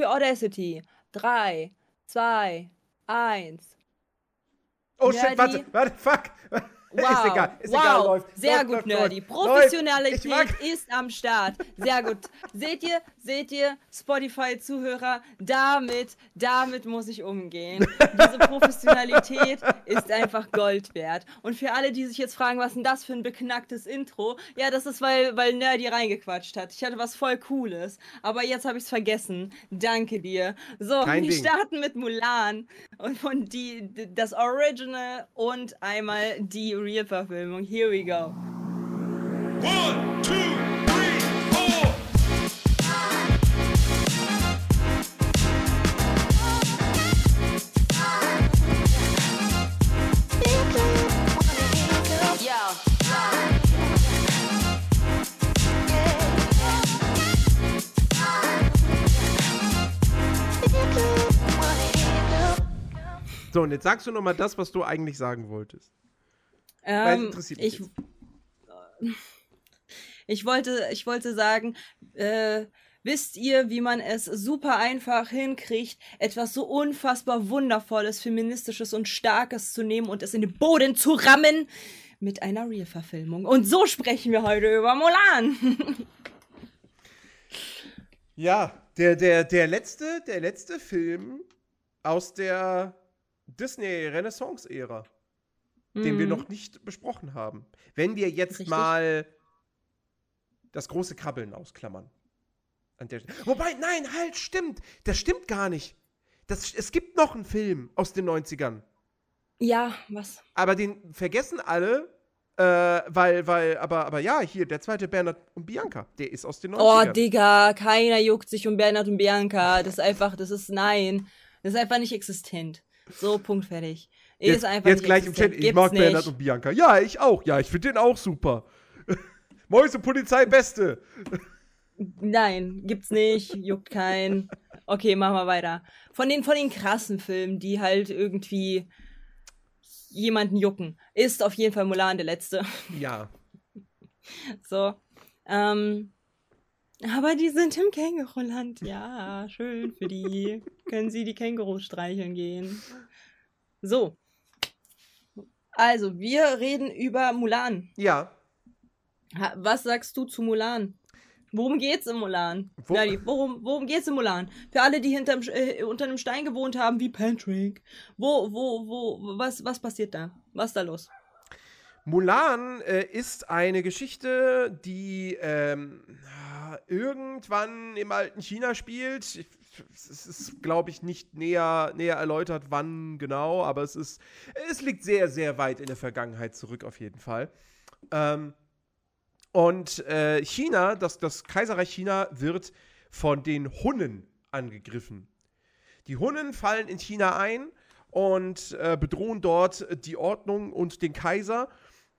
für Audacity. 3, 2, 1. Oh shit, warte, warte, fuck. Wow, ist egal, ist wow. egal, läuft. Sehr läuft, gut, läuft, Nerdy. Professionalität ist am Start. Sehr gut. seht ihr, seht ihr, Spotify-Zuhörer, damit, damit muss ich umgehen. Diese Professionalität ist einfach Gold wert. Und für alle, die sich jetzt fragen, was denn das für ein beknacktes Intro? Ja, das ist, weil, weil Nerdy reingequatscht hat. Ich hatte was voll Cooles, aber jetzt habe ich es vergessen. Danke dir. So, Kein wir Ding. starten mit Mulan und von die, das Original und einmal die Real-Verfilmung. Here we go. One, two, three, four. So, und jetzt sagst du nochmal das, was du eigentlich sagen wolltest. Ähm, interessiert mich ich, ich, wollte, ich wollte sagen, äh, wisst ihr, wie man es super einfach hinkriegt, etwas so unfassbar wundervolles, feministisches und starkes zu nehmen und es in den Boden zu rammen mit einer Real-Verfilmung. Und so sprechen wir heute über Mulan. ja, der, der, der letzte, der letzte Film aus der Disney-Renaissance-Ära den wir mhm. noch nicht besprochen haben. Wenn wir jetzt Richtig. mal das große Krabbeln ausklammern. Wobei, nein, halt, stimmt. Das stimmt gar nicht. Das, es gibt noch einen Film aus den 90ern. Ja, was? Aber den vergessen alle, äh, weil, weil, aber, aber ja, hier, der zweite Bernhard und Bianca, der ist aus den 90ern. Oh, Digga, keiner juckt sich um Bernhard und Bianca. Das ist einfach, das ist, nein. Das ist einfach nicht existent. So, Punkt, fertig. Jetzt, ist einfach jetzt gleich im Chat, ich mag nicht. Bernhard und Bianca. Ja, ich auch. Ja, ich finde den auch super. Mäuse Polizei Beste. Nein, gibt's nicht. Juckt keinen. Okay, machen wir weiter. Von den, von den krassen Filmen, die halt irgendwie jemanden jucken, ist auf jeden Fall Mulan der letzte. Ja. So. Ähm, aber die sind im Känguruland. Ja, schön für die. Können sie die Kängurus streicheln gehen. So. Also, wir reden über Mulan. Ja. Was sagst du zu Mulan? Worum geht's in Mulan? Wo? Nadi, worum, worum geht's in Mulan? Für alle, die hinterm, äh, unter einem Stein gewohnt haben, wie Patrick. Wo, wo, wo, was, was passiert da? Was ist da los? Mulan äh, ist eine Geschichte, die ähm, irgendwann im alten China spielt. Ich es ist, glaube ich, nicht näher, näher erläutert, wann genau, aber es ist, es liegt sehr, sehr weit in der Vergangenheit zurück, auf jeden Fall. Ähm, und äh, China, das, das Kaiserreich China, wird von den Hunnen angegriffen. Die Hunnen fallen in China ein und äh, bedrohen dort die Ordnung und den Kaiser.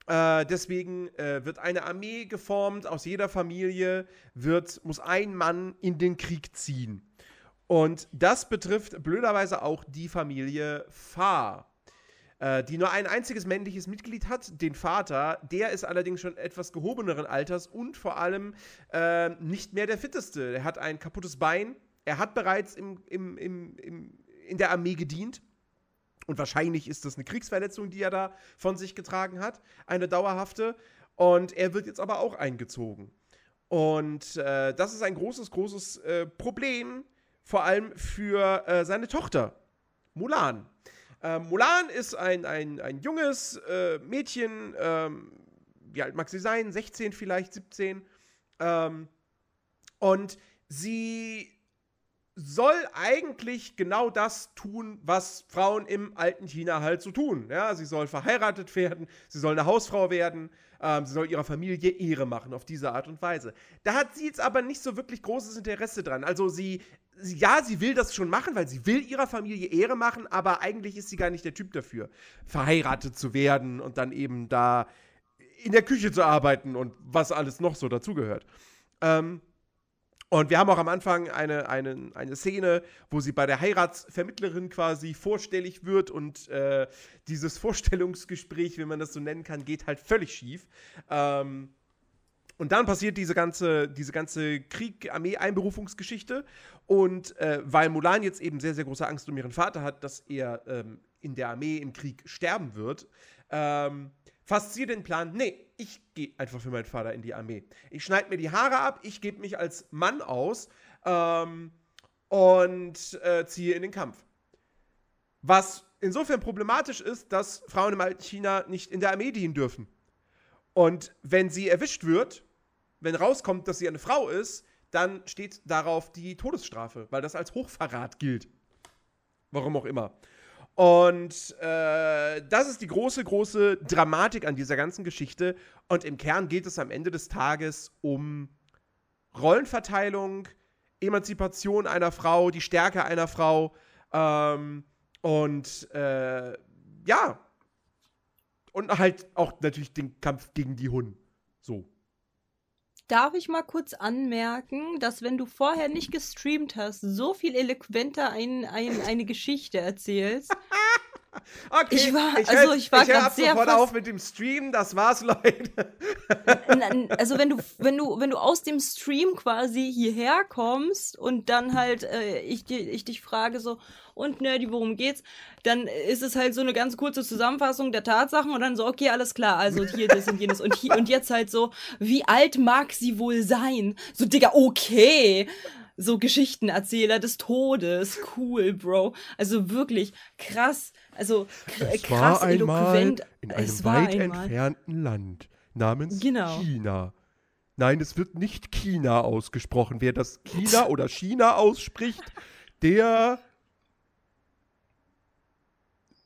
Äh, deswegen äh, wird eine Armee geformt. Aus jeder Familie wird, muss ein Mann in den Krieg ziehen. Und das betrifft blöderweise auch die Familie Fa, äh, die nur ein einziges männliches Mitglied hat, den Vater. Der ist allerdings schon etwas gehobeneren Alters und vor allem äh, nicht mehr der fitteste. Er hat ein kaputtes Bein. Er hat bereits im, im, im, im, in der Armee gedient. Und wahrscheinlich ist das eine Kriegsverletzung, die er da von sich getragen hat. Eine dauerhafte. Und er wird jetzt aber auch eingezogen. Und äh, das ist ein großes, großes äh, Problem vor allem für äh, seine Tochter, Mulan. Ähm, Mulan ist ein, ein, ein junges äh, Mädchen, ähm, wie alt mag sie sein? 16 vielleicht, 17. Ähm, und sie soll eigentlich genau das tun, was Frauen im alten China halt so tun. Ja, sie soll verheiratet werden, sie soll eine Hausfrau werden, ähm, sie soll ihrer Familie Ehre machen auf diese Art und Weise. Da hat sie jetzt aber nicht so wirklich großes Interesse dran. Also sie ja, sie will das schon machen, weil sie will ihrer Familie Ehre machen, aber eigentlich ist sie gar nicht der Typ dafür, verheiratet zu werden und dann eben da in der Küche zu arbeiten und was alles noch so dazugehört. Ähm, und wir haben auch am Anfang eine, eine, eine Szene, wo sie bei der Heiratsvermittlerin quasi vorstellig wird und äh, dieses Vorstellungsgespräch, wenn man das so nennen kann, geht halt völlig schief. Ähm, und dann passiert diese ganze, diese ganze Krieg-Armee-Einberufungsgeschichte. Und äh, weil Mulan jetzt eben sehr, sehr große Angst um ihren Vater hat, dass er ähm, in der Armee im Krieg sterben wird, ähm, fasst sie den Plan, nee, ich gehe einfach für meinen Vater in die Armee. Ich schneide mir die Haare ab, ich gebe mich als Mann aus ähm, und äh, ziehe in den Kampf. Was insofern problematisch ist, dass Frauen im alten China nicht in der Armee dienen dürfen. Und wenn sie erwischt wird, wenn rauskommt, dass sie eine Frau ist, dann steht darauf die Todesstrafe, weil das als Hochverrat gilt. Warum auch immer. Und äh, das ist die große, große Dramatik an dieser ganzen Geschichte. Und im Kern geht es am Ende des Tages um Rollenverteilung, Emanzipation einer Frau, die Stärke einer Frau. Ähm, und äh, ja. Und halt auch natürlich den Kampf gegen die Hunden. Darf ich mal kurz anmerken, dass wenn du vorher nicht gestreamt hast, so viel eloquenter ein, ein, eine Geschichte erzählst? Okay, ich war, ich also ich war gerade sehr sofort auf mit dem Stream, das war's, Leute. also wenn du, wenn du, wenn du aus dem Stream quasi hierher kommst und dann halt äh, ich, ich dich frage so, und Nerdy, worum geht's? Dann ist es halt so eine ganz kurze Zusammenfassung der Tatsachen und dann so, okay, alles klar, also hier, das und jenes und hier und jetzt halt so, wie alt mag sie wohl sein? So, Digga, okay so Geschichtenerzähler des Todes. Cool, Bro. Also wirklich krass. Also es krass war eloquent. In einem es weit entfernten Land namens genau. China. Nein, es wird nicht China ausgesprochen. Wer das China oder China ausspricht, der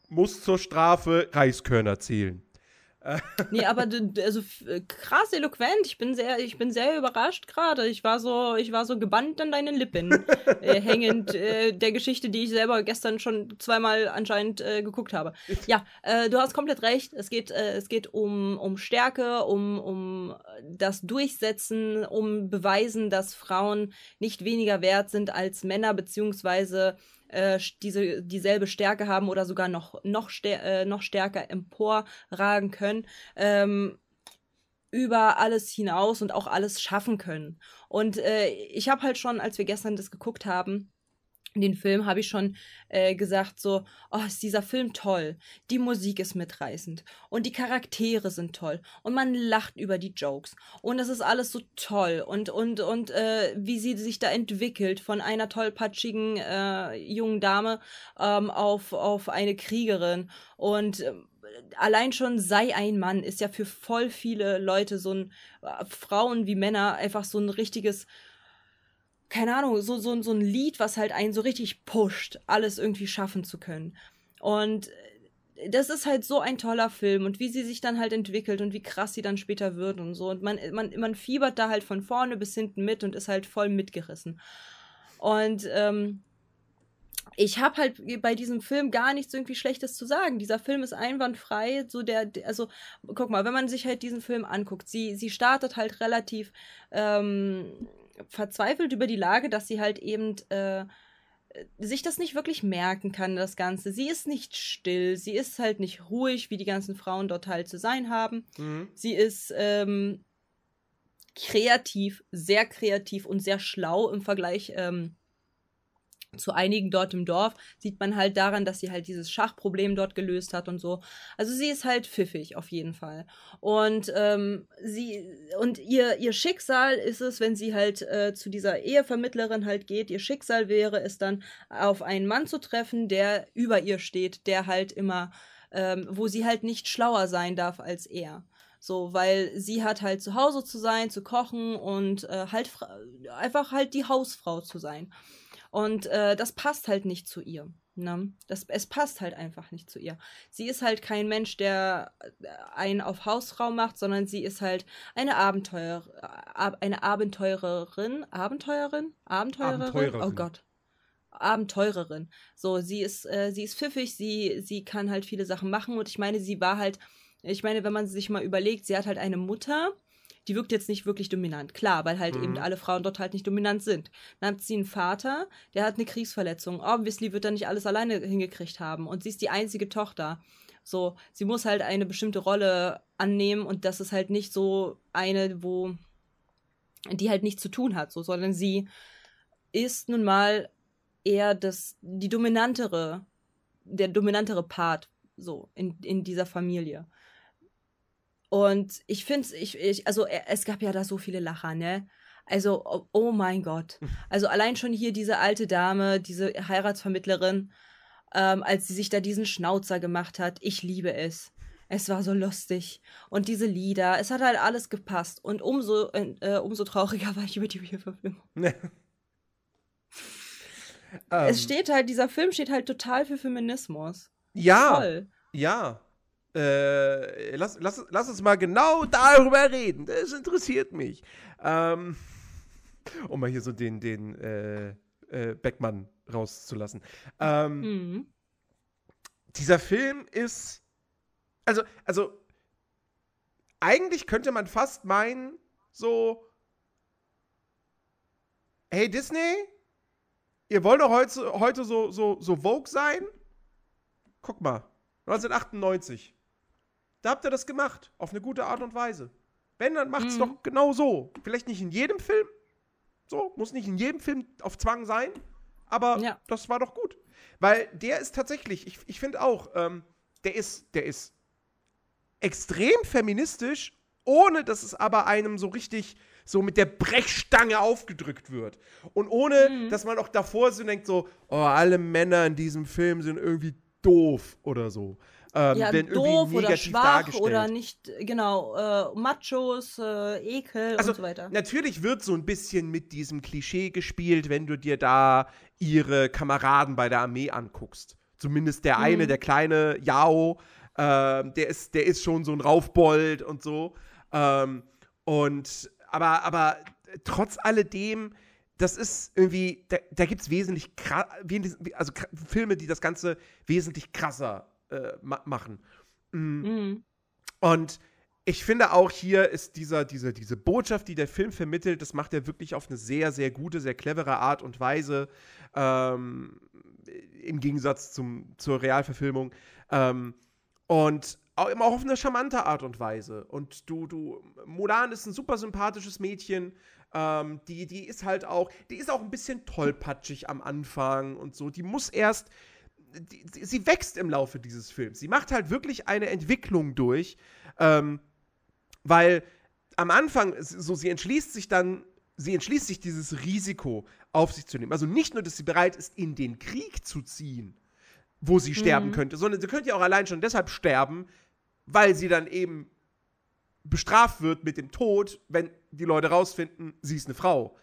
muss zur Strafe Reiskörner zählen. Nee, aber also äh, krass eloquent. Ich bin sehr, ich bin sehr überrascht gerade. Ich war so, ich war so gebannt an deinen Lippen äh, hängend äh, der Geschichte, die ich selber gestern schon zweimal anscheinend äh, geguckt habe. Ja, äh, du hast komplett recht. Es geht, äh, es geht um, um Stärke, um, um das Durchsetzen, um Beweisen, dass Frauen nicht weniger wert sind als Männer, beziehungsweise äh, diese, dieselbe Stärke haben oder sogar noch, noch, stär äh, noch stärker emporragen können. Ähm, über alles hinaus und auch alles schaffen können. Und äh, ich habe halt schon, als wir gestern das geguckt haben, den Film habe ich schon äh, gesagt, so, oh, ist dieser Film toll. Die Musik ist mitreißend. Und die Charaktere sind toll. Und man lacht über die Jokes. Und das ist alles so toll. Und und und äh, wie sie sich da entwickelt von einer tollpatschigen äh, jungen Dame ähm, auf auf eine Kriegerin. Und äh, allein schon sei ein Mann ist ja für voll viele Leute so ein äh, Frauen wie Männer einfach so ein richtiges keine Ahnung, so, so, so ein Lied, was halt einen so richtig pusht, alles irgendwie schaffen zu können. Und äh, das ist halt so ein toller Film und wie sie sich dann halt entwickelt und wie krass sie dann später wird und so. Und man, man, man fiebert da halt von vorne bis hinten mit und ist halt voll mitgerissen. Und ähm, ich habe halt bei diesem Film gar nichts irgendwie Schlechtes zu sagen. Dieser Film ist einwandfrei. So der, also guck mal, wenn man sich halt diesen Film anguckt, sie, sie startet halt relativ ähm, verzweifelt über die Lage, dass sie halt eben äh, sich das nicht wirklich merken kann, das Ganze. Sie ist nicht still, sie ist halt nicht ruhig, wie die ganzen Frauen dort halt zu sein haben. Mhm. Sie ist ähm, kreativ, sehr kreativ und sehr schlau im Vergleich ähm, zu einigen dort im Dorf sieht man halt daran, dass sie halt dieses Schachproblem dort gelöst hat und so. Also sie ist halt pfiffig auf jeden Fall. Und ähm, sie und ihr ihr Schicksal ist es, wenn sie halt äh, zu dieser Ehevermittlerin halt geht. Ihr Schicksal wäre es dann, auf einen Mann zu treffen, der über ihr steht, der halt immer, ähm, wo sie halt nicht schlauer sein darf als er. So, weil sie hat halt zu Hause zu sein, zu kochen und äh, halt einfach halt die Hausfrau zu sein. Und äh, das passt halt nicht zu ihr. Ne? Das, es passt halt einfach nicht zu ihr. Sie ist halt kein Mensch, der äh, einen auf Hausfrau macht, sondern sie ist halt eine Abenteuer, äh, eine Abenteurerin, Abenteuerin, Abenteurerin. Abenteurerin. Oh Gott. Abenteurerin. So, sie ist, äh, sie ist pfiffig, sie, sie kann halt viele Sachen machen und ich meine, sie war halt, ich meine, wenn man sich mal überlegt, sie hat halt eine Mutter, die wirkt jetzt nicht wirklich dominant. Klar, weil halt mhm. eben alle Frauen dort halt nicht dominant sind. Dann hat sie einen Vater, der hat eine Kriegsverletzung. Obviously wird er nicht alles alleine hingekriegt haben. Und sie ist die einzige Tochter. So, sie muss halt eine bestimmte Rolle annehmen und das ist halt nicht so eine, wo die halt nichts zu tun hat, so, sondern sie ist nun mal eher das, die dominantere, der dominantere Part, so, in, in dieser Familie. Und ich finde ich, ich, also äh, es gab ja da so viele Lacher, ne? Also, oh, oh, mein Gott. Also allein schon hier diese alte Dame, diese Heiratsvermittlerin, ähm, als sie sich da diesen Schnauzer gemacht hat. Ich liebe es. Es war so lustig. Und diese Lieder, es hat halt alles gepasst. Und umso, äh, umso trauriger war ich über die Verfilmung. es ähm. steht halt, dieser Film steht halt total für Feminismus. Ja. Voll. Ja. Äh, lass, lass, lass uns mal genau darüber reden. Das interessiert mich. Ähm, um mal hier so den, den äh, äh, Beckmann rauszulassen. Ähm, mhm. Dieser Film ist. Also, also, eigentlich könnte man fast meinen, so. Hey Disney, ihr wollt doch heute, heute so, so, so Vogue sein? Guck mal, 1998. Da habt ihr das gemacht, auf eine gute Art und Weise. Wenn, dann macht's mhm. doch genau so. Vielleicht nicht in jedem Film. So, muss nicht in jedem Film auf Zwang sein. Aber ja. das war doch gut. Weil der ist tatsächlich, ich, ich finde auch, ähm, der ist, der ist extrem feministisch, ohne dass es aber einem so richtig so mit der Brechstange aufgedrückt wird. Und ohne, mhm. dass man auch davor so denkt, so, oh, alle Männer in diesem Film sind irgendwie doof oder so ähm, ja, werden doof irgendwie negativ oder schwach dargestellt. oder nicht, genau, äh, Machos, äh, Ekel also, und so weiter. Natürlich wird so ein bisschen mit diesem Klischee gespielt, wenn du dir da ihre Kameraden bei der Armee anguckst. Zumindest der eine, mhm. der kleine Yao, äh, der, ist, der ist schon so ein Raufbold und so. Ähm, und aber, aber trotz alledem, das ist irgendwie, da, da gibt es wesentlich, also Filme, die das Ganze wesentlich krasser äh, ma machen. Mhm. Mhm. Und ich finde auch hier ist dieser, diese, diese Botschaft, die der Film vermittelt, das macht er wirklich auf eine sehr, sehr gute, sehr clevere Art und Weise. Ähm, Im Gegensatz zum, zur Realverfilmung. Ähm, und auch immer auf eine charmante Art und Weise. Und du, du, Mulan ist ein super sympathisches Mädchen. Ähm, die, die ist halt auch, die ist auch ein bisschen tollpatschig am Anfang und so. Die muss erst, die, sie wächst im Laufe dieses Films. Sie macht halt wirklich eine Entwicklung durch, ähm, weil am Anfang, so sie entschließt sich dann, sie entschließt sich dieses Risiko auf sich zu nehmen. Also nicht nur, dass sie bereit ist, in den Krieg zu ziehen, wo sie mhm. sterben könnte, sondern sie könnte ja auch allein schon deshalb sterben, weil sie dann eben bestraft wird mit dem Tod, wenn die Leute rausfinden, sie ist eine Frau.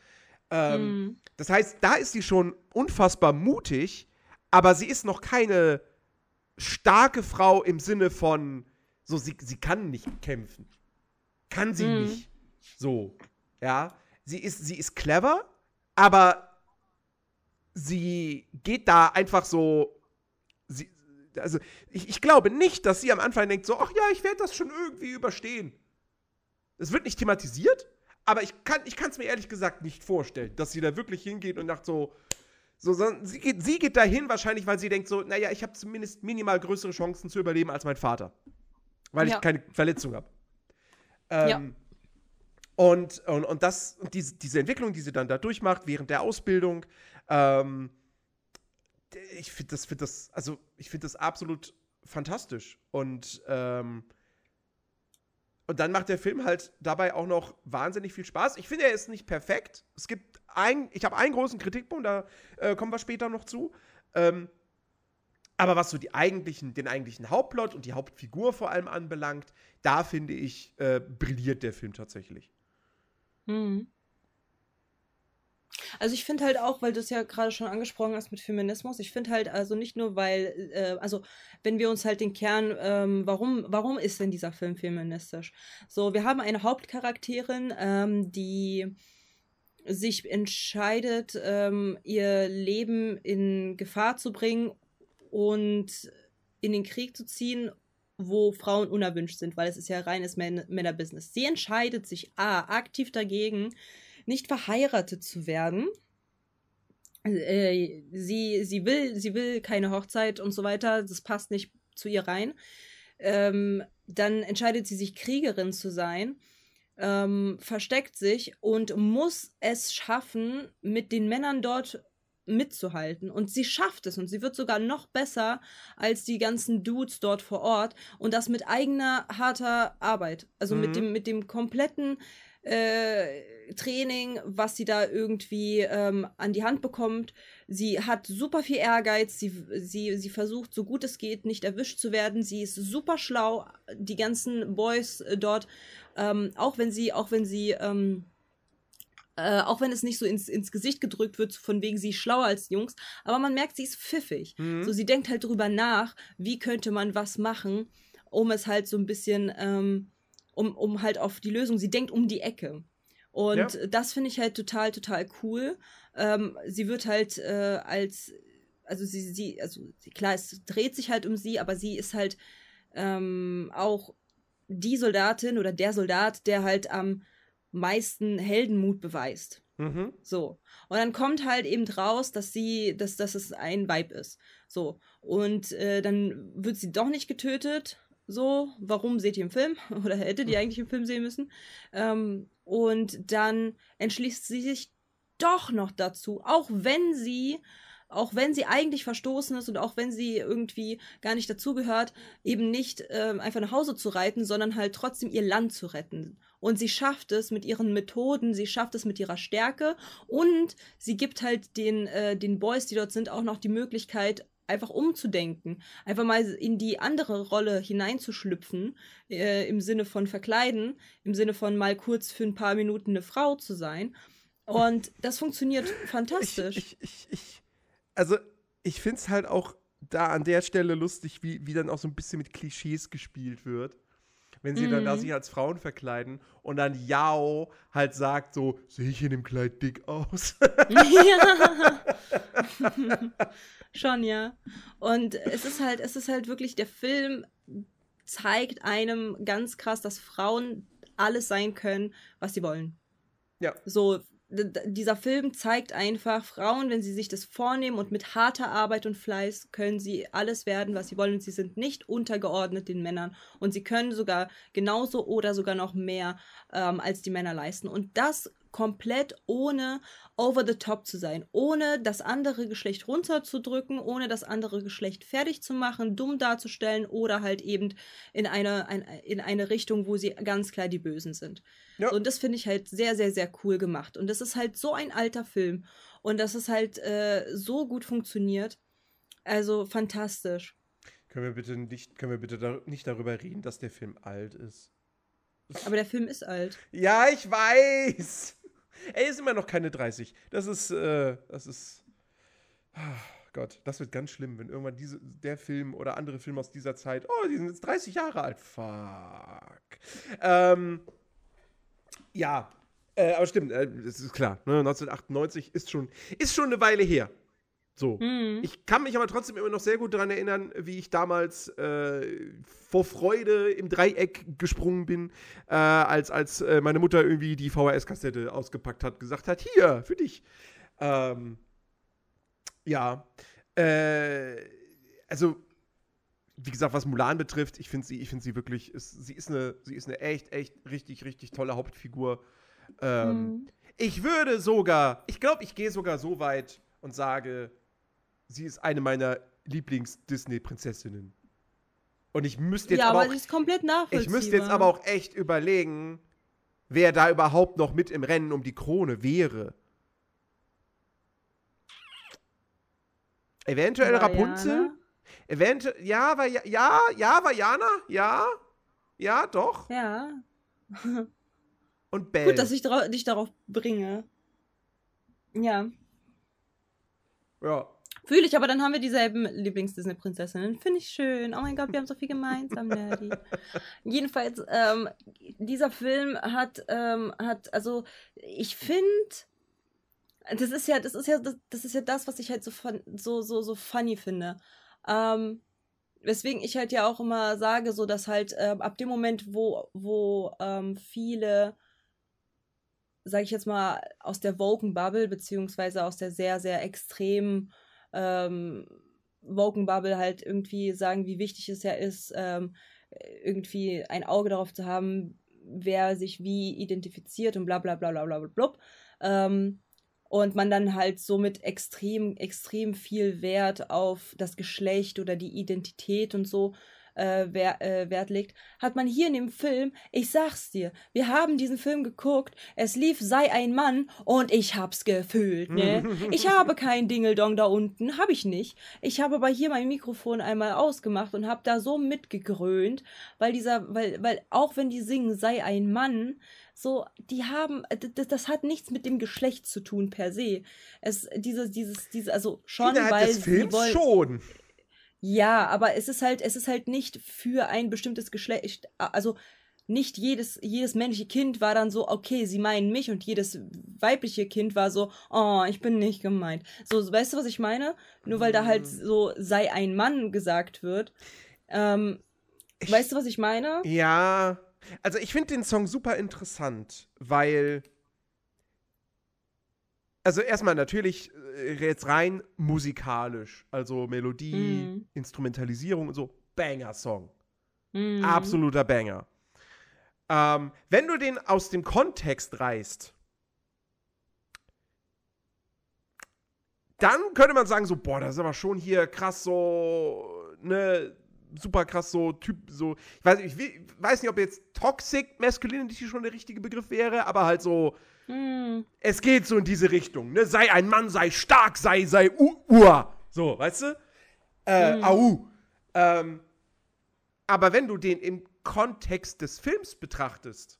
Ähm, mhm. Das heißt, da ist sie schon unfassbar mutig aber sie ist noch keine starke Frau im Sinne von, so, sie, sie kann nicht kämpfen. Kann sie mhm. nicht. So, ja. Sie ist, sie ist clever, aber sie geht da einfach so. Sie, also, ich, ich glaube nicht, dass sie am Anfang denkt, so, ach ja, ich werde das schon irgendwie überstehen. Es wird nicht thematisiert, aber ich kann es mir ehrlich gesagt nicht vorstellen, dass sie da wirklich hingeht und sagt so, so, sie, geht, sie geht dahin wahrscheinlich, weil sie denkt so, naja, ich habe zumindest minimal größere Chancen zu überleben als mein Vater. Weil ja. ich keine Verletzung habe. Ähm, ja. Und, und, und das, und diese, diese Entwicklung, die sie dann da durchmacht während der Ausbildung, ähm, ich finde das, find das, also ich finde das absolut fantastisch. Und, ähm, und dann macht der Film halt dabei auch noch wahnsinnig viel Spaß. Ich finde, er ist nicht perfekt. Es gibt ein, ich habe einen großen Kritikpunkt, da äh, kommen wir später noch zu. Ähm, aber was so die eigentlichen, den eigentlichen Hauptplot und die Hauptfigur vor allem anbelangt, da finde ich, äh, brilliert der Film tatsächlich. Mhm. Also ich finde halt auch, weil du es ja gerade schon angesprochen hast mit Feminismus, ich finde halt also nicht nur, weil, äh, also wenn wir uns halt den Kern, ähm, warum, warum ist denn dieser Film feministisch? So, wir haben eine Hauptcharakterin, ähm, die sich entscheidet, ähm, ihr Leben in Gefahr zu bringen und in den Krieg zu ziehen, wo Frauen unerwünscht sind, weil es ist ja reines Männerbusiness. Sie entscheidet sich A, aktiv dagegen, nicht verheiratet zu werden. Äh, sie, sie, will, sie will keine Hochzeit und so weiter, das passt nicht zu ihr rein. Ähm, dann entscheidet sie sich, Kriegerin zu sein ähm, versteckt sich und muss es schaffen, mit den Männern dort mitzuhalten. Und sie schafft es und sie wird sogar noch besser als die ganzen Dudes dort vor Ort und das mit eigener harter Arbeit. Also mhm. mit dem, mit dem kompletten äh, Training, was sie da irgendwie ähm, an die Hand bekommt. Sie hat super viel Ehrgeiz, sie, sie, sie versucht, so gut es geht, nicht erwischt zu werden. Sie ist super schlau. Die ganzen Boys äh, dort, ähm, auch wenn sie, auch wenn sie, ähm, äh, auch wenn es nicht so ins, ins Gesicht gedrückt wird, von wegen sie ist schlauer als Jungs, aber man merkt, sie ist pfiffig. Mhm. So, sie denkt halt drüber nach, wie könnte man was machen, um es halt so ein bisschen, ähm, um, um halt auf die Lösung, sie denkt um die Ecke. Und ja. das finde ich halt total, total cool. Ähm, sie wird halt äh, als, also sie, sie, also klar, es dreht sich halt um sie, aber sie ist halt ähm, auch die Soldatin oder der Soldat, der halt am meisten Heldenmut beweist. Mhm. So. Und dann kommt halt eben raus, dass sie, dass, dass es ein Weib ist. So. Und äh, dann wird sie doch nicht getötet. So, warum seht ihr im Film? Oder hättet ihr eigentlich im Film sehen müssen? Ähm, und dann entschließt sie sich doch noch dazu, auch wenn sie auch wenn sie eigentlich verstoßen ist und auch wenn sie irgendwie gar nicht dazugehört, eben nicht ähm, einfach nach Hause zu reiten, sondern halt trotzdem ihr Land zu retten. Und sie schafft es mit ihren Methoden, sie schafft es mit ihrer Stärke und sie gibt halt den, äh, den Boys, die dort sind, auch noch die Möglichkeit, einfach umzudenken, einfach mal in die andere Rolle hineinzuschlüpfen, äh, im Sinne von verkleiden, im Sinne von mal kurz für ein paar Minuten eine Frau zu sein. Und das funktioniert fantastisch. Ich, ich, ich, also ich finde es halt auch da an der Stelle lustig, wie, wie dann auch so ein bisschen mit Klischees gespielt wird. Wenn sie mhm. dann da mhm. sich als Frauen verkleiden und dann Yao halt sagt so, sehe ich in dem Kleid dick aus? Ja. Schon, ja. Und es ist halt, es ist halt wirklich, der Film zeigt einem ganz krass, dass Frauen alles sein können, was sie wollen. Ja. So, dieser Film zeigt einfach, Frauen, wenn sie sich das vornehmen und mit harter Arbeit und Fleiß, können sie alles werden, was sie wollen. Und sie sind nicht untergeordnet den Männern. Und sie können sogar genauso oder sogar noch mehr ähm, als die Männer leisten. Und das komplett ohne over the top zu sein, ohne das andere Geschlecht runterzudrücken, ohne das andere Geschlecht fertig zu machen, dumm darzustellen oder halt eben in eine, ein, in eine Richtung, wo sie ganz klar die Bösen sind. Ja. Und das finde ich halt sehr, sehr, sehr cool gemacht. Und das ist halt so ein alter Film und das ist halt äh, so gut funktioniert. Also fantastisch. Können wir bitte nicht, können wir bitte da, nicht darüber reden, dass der Film alt ist? Aber der Film ist alt. Ja, ich weiß. Er ist immer noch keine 30. Das ist, äh, das ist. Oh Gott, das wird ganz schlimm, wenn irgendwann diese, der Film oder andere Filme aus dieser Zeit, oh, die sind jetzt 30 Jahre alt. Fuck. Ähm, ja, äh, aber stimmt, äh, ist klar. Ne? 1998 ist schon, ist schon eine Weile her. So. Mhm. Ich kann mich aber trotzdem immer noch sehr gut daran erinnern, wie ich damals äh, vor Freude im Dreieck gesprungen bin, äh, als, als äh, meine Mutter irgendwie die VHS-Kassette ausgepackt hat, gesagt hat, hier, für dich. Ähm, ja. Äh, also, wie gesagt, was Mulan betrifft, ich finde sie, find sie wirklich, ist, sie, ist eine, sie ist eine echt, echt richtig, richtig tolle Hauptfigur. Ähm, mhm. Ich würde sogar, ich glaube, ich gehe sogar so weit und sage, sie ist eine meiner Lieblings-Disney-Prinzessinnen. Und ich müsste jetzt ja, aber, aber auch, ist komplett nachvollziehbar. Ich müsste jetzt aber auch echt überlegen, wer da überhaupt noch mit im Rennen um die Krone wäre. Eventuell Vajana? Rapunzel? Eventuell, ja, war, ja, ja, Vajana? Ja, ja, doch. Ja. Und Belle. Gut, dass ich dich darauf bringe. Ja. Ja. Fühle ich, aber dann haben wir dieselben Lieblings-Disney-Prinzessinnen. Finde ich schön. Oh mein Gott, wir haben so viel gemeinsam, Nerdy. Jedenfalls, ähm, dieser Film hat, ähm, hat, also, ich finde, das ist ja, das ist ja, das, ist ja das, was ich halt so, so, so, so funny finde. Ähm, weswegen ich halt ja auch immer sage, so dass halt ähm, ab dem Moment, wo, wo ähm, viele sage ich jetzt mal, aus der Woken Bubble, beziehungsweise aus der sehr, sehr extremen ähm, Woken Bubble halt irgendwie sagen, wie wichtig es ja ist, ähm, irgendwie ein Auge darauf zu haben, wer sich wie identifiziert und bla bla bla bla bla bla. Ähm, und man dann halt somit extrem, extrem viel Wert auf das Geschlecht oder die Identität und so äh, wer, äh, Wert legt, hat man hier in dem Film, ich sag's dir, wir haben diesen Film geguckt, es lief Sei ein Mann und ich hab's gefühlt, ne? ich habe kein Dingeldong da unten, hab ich nicht. Ich habe aber hier mein Mikrofon einmal ausgemacht und hab da so mitgegrönt, weil dieser, weil, weil auch wenn die singen Sei ein Mann, so, die haben, das, das, hat nichts mit dem Geschlecht zu tun per se. Es, dieses, dieses, diese, also schon, Innerhalb weil des Films wollen, schon. Ja, aber es ist halt, es ist halt nicht für ein bestimmtes Geschlecht, also nicht jedes, jedes männliche Kind war dann so, okay, sie meinen mich und jedes weibliche Kind war so, oh, ich bin nicht gemeint. So, weißt du, was ich meine? Nur weil da halt hm. so sei ein Mann gesagt wird. Ähm, ich, weißt du, was ich meine? Ja. Also ich finde den Song super interessant, weil also erstmal natürlich äh, jetzt rein musikalisch, also Melodie, mm. Instrumentalisierung und so, Banger-Song. Mm. Absoluter Banger. Ähm, wenn du den aus dem Kontext reißt, dann könnte man sagen, so, boah, das ist aber schon hier krass so, ne, super krass so Typ, so, ich weiß, ich weiß nicht, ob jetzt Toxic Masculinity schon der richtige Begriff wäre, aber halt so, hm. Es geht so in diese Richtung, ne? Sei ein Mann, sei stark, sei, sei Ur. So, weißt du? Äh, hm. au. Ähm, aber wenn du den im Kontext des Films betrachtest,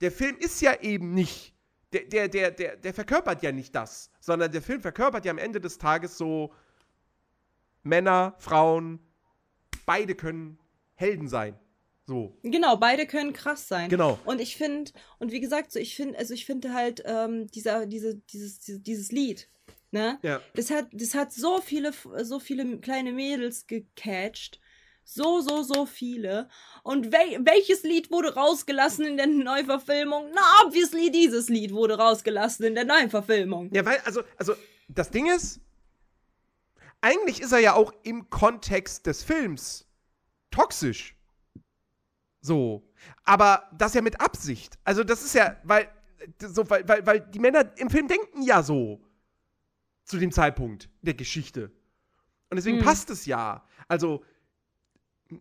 der Film ist ja eben nicht, der, der, der, der, der verkörpert ja nicht das, sondern der Film verkörpert ja am Ende des Tages so Männer, Frauen, beide können Helden sein. So. Genau, beide können krass sein. Genau. Und ich finde, und wie gesagt, so ich finde, also ich finde halt ähm, dieser, diese, dieses, dieses Lied, ne? Ja. Das hat, das hat so viele, so viele kleine Mädels gecatcht. So, so, so viele. Und wel welches Lied wurde rausgelassen in der Neuverfilmung? Na, obviously dieses Lied wurde rausgelassen in der Neuverfilmung. Ja, weil, also, also, das Ding ist, eigentlich ist er ja auch im Kontext des Films toxisch. So. Aber das ja mit Absicht. Also, das ist ja, weil, so, weil, weil, weil die Männer im Film denken ja so. Zu dem Zeitpunkt der Geschichte. Und deswegen mhm. passt es ja. Also,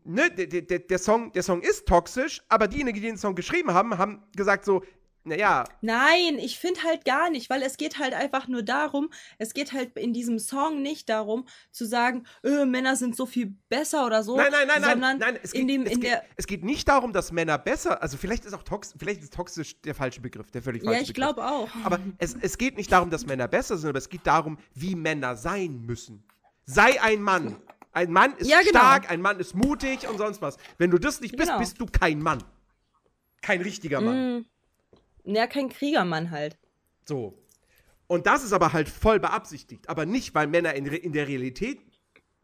ne, der, der, der, Song, der Song ist toxisch, aber diejenigen, die den Song geschrieben haben, haben gesagt so, naja. Nein, ich finde halt gar nicht, weil es geht halt einfach nur darum, es geht halt in diesem Song nicht darum, zu sagen, öh, Männer sind so viel besser oder so. Nein, nein, nein, sondern nein, nein. Es geht, in dem, es, in geht, der es geht nicht darum, dass Männer besser, also vielleicht ist auch toxisch, vielleicht ist toxisch der falsche Begriff, der völlig falsche Ja, ich glaube auch. Aber es, es geht nicht darum, dass Männer besser sind, aber es geht darum, wie Männer sein müssen. Sei ein Mann. Ein Mann ist ja, genau. stark, ein Mann ist mutig und sonst was. Wenn du das nicht bist, genau. bist du kein Mann. Kein richtiger Mann. Mm. Ja, kein Kriegermann halt. So. Und das ist aber halt voll beabsichtigt. Aber nicht, weil Männer in, in der Realität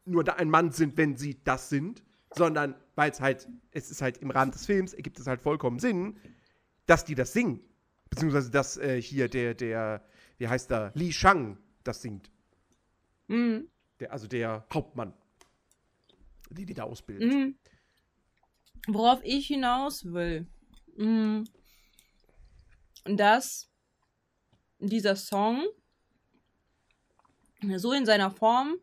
nur ein Mann sind, wenn sie das sind, sondern weil es halt, es ist halt im Rahmen des Films, ergibt es halt vollkommen Sinn, dass die das singen. Beziehungsweise, dass äh, hier der, der, wie heißt der, Li Shang das singt. Mhm. Der, also der Hauptmann, die die da ausbildet. Mhm. Worauf ich hinaus will. Mhm dass dieser Song so in seiner Form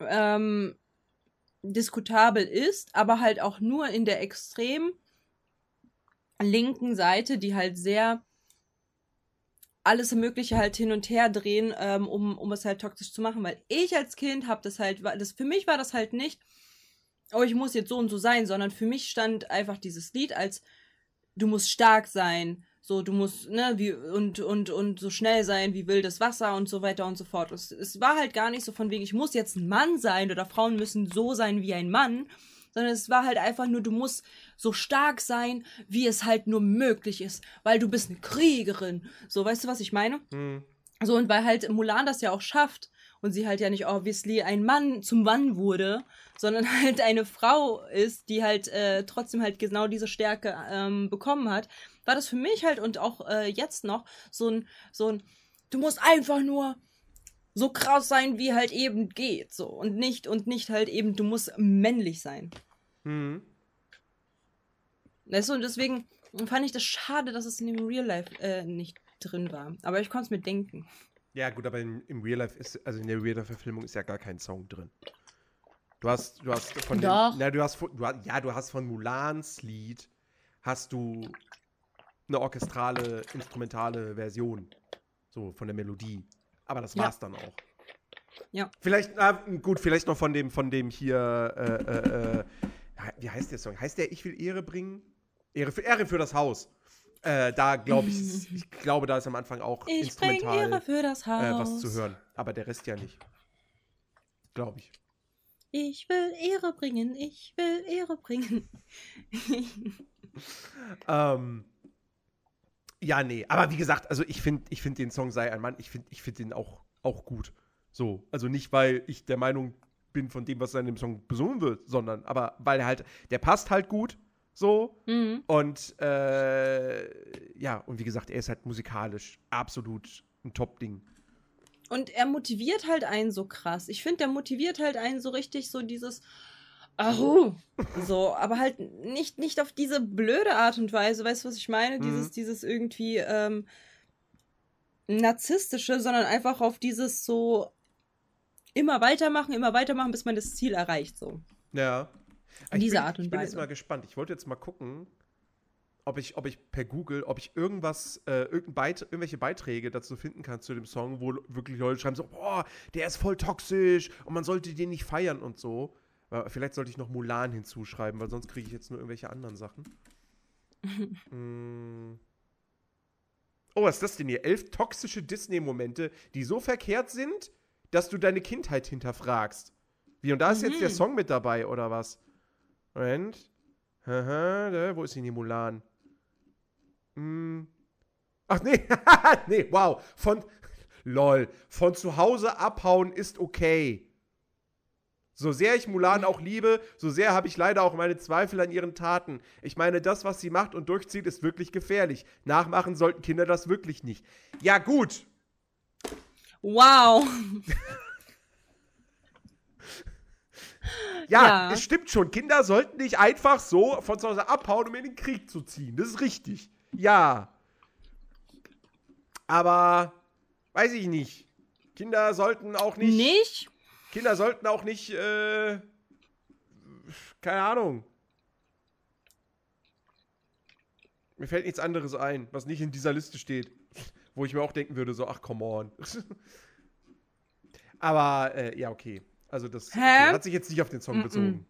ähm, diskutabel ist, aber halt auch nur in der extrem linken Seite, die halt sehr alles Mögliche halt hin und her drehen, ähm, um, um es halt toxisch zu machen. Weil ich als Kind habe das halt, das, für mich war das halt nicht, oh, ich muss jetzt so und so sein, sondern für mich stand einfach dieses Lied als, du musst stark sein, so, du musst, ne, wie, und, und, und so schnell sein wie wildes Wasser und so weiter und so fort. Es, es war halt gar nicht so von wegen, ich muss jetzt ein Mann sein oder Frauen müssen so sein wie ein Mann, sondern es war halt einfach nur, du musst so stark sein, wie es halt nur möglich ist, weil du bist eine Kriegerin. So, weißt du, was ich meine? Mhm. So, und weil halt Mulan das ja auch schafft und sie halt ja nicht obviously ein Mann zum Mann wurde, sondern halt eine Frau ist, die halt äh, trotzdem halt genau diese Stärke ähm, bekommen hat, war das für mich halt und auch äh, jetzt noch so ein, so ein, du musst einfach nur so krass sein, wie halt eben geht, so und nicht und nicht halt eben, du musst männlich sein. Mhm. Weißt du, und deswegen, fand ich das schade, dass es in dem Real Life äh, nicht drin war. Aber ich konnte es mir denken. Ja, gut, aber in, im Real Life ist, also in der Real Life-Verfilmung ist ja gar kein Song drin. Du hast, du hast von Doch. Den, na, du hast, du, ja, du hast von Mulans Lied hast du eine orchestrale, instrumentale Version. So, von der Melodie. Aber das war's ja. dann auch. Ja. Vielleicht, na, gut, vielleicht noch von dem, von dem hier, äh, äh, äh, wie heißt der Song? Heißt der Ich will Ehre bringen? Ehre für, Ehre für das Haus. Äh, da glaube ich, ich glaube, da ist am Anfang auch ich instrumental. Äh, was zu hören. Aber der Rest ja nicht. Glaube ich. Ich will Ehre bringen, ich will Ehre bringen. ähm, ja, nee. Aber wie gesagt, also ich finde ich find den Song sei ein Mann, ich finde ich find den auch, auch gut. So. Also nicht, weil ich der Meinung bin von dem, was in dem Song besungen wird, sondern aber weil er halt, der passt halt gut. So. Mhm. Und äh, ja, und wie gesagt, er ist halt musikalisch absolut ein Top-Ding. Und er motiviert halt einen so krass. Ich finde, der motiviert halt einen so richtig, so dieses, Ahu. So, aber halt nicht, nicht auf diese blöde Art und Weise, weißt du, was ich meine? Mhm. Dieses, dieses irgendwie ähm, narzisstische, sondern einfach auf dieses so immer weitermachen, immer weitermachen, bis man das Ziel erreicht, so. Ja. In dieser Art und Weise. Ich bin jetzt mal gespannt. Ich wollte jetzt mal gucken, ob ich, ob ich per Google, ob ich irgendwas, äh, Beit irgendwelche Beiträge dazu finden kann zu dem Song, wo wirklich Leute schreiben so, boah, der ist voll toxisch und man sollte den nicht feiern und so. Vielleicht sollte ich noch Mulan hinzuschreiben, weil sonst kriege ich jetzt nur irgendwelche anderen Sachen. mm. Oh, was ist das denn hier? Elf toxische Disney-Momente, die so verkehrt sind, dass du deine Kindheit hinterfragst. Wie, und da ist mhm. jetzt der mhm. Song mit dabei, oder was? Moment. Aha, wo ist denn die Mulan? Hm. Ach nee, nee, wow. Von, lol, von zu Hause abhauen ist okay. So sehr ich Mulan auch liebe, so sehr habe ich leider auch meine Zweifel an ihren Taten. Ich meine, das, was sie macht und durchzieht, ist wirklich gefährlich. Nachmachen sollten Kinder das wirklich nicht. Ja, gut. Wow. ja, ja, es stimmt schon. Kinder sollten nicht einfach so von zu Hause abhauen, um in den Krieg zu ziehen. Das ist richtig. Ja. Aber weiß ich nicht. Kinder sollten auch nicht. Nicht? Kinder sollten auch nicht, äh, keine Ahnung. Mir fällt nichts anderes ein, was nicht in dieser Liste steht. Wo ich mir auch denken würde, so, ach, come on. Aber, äh, ja, okay. Also, das okay, hat sich jetzt nicht auf den Song mm -mm. bezogen.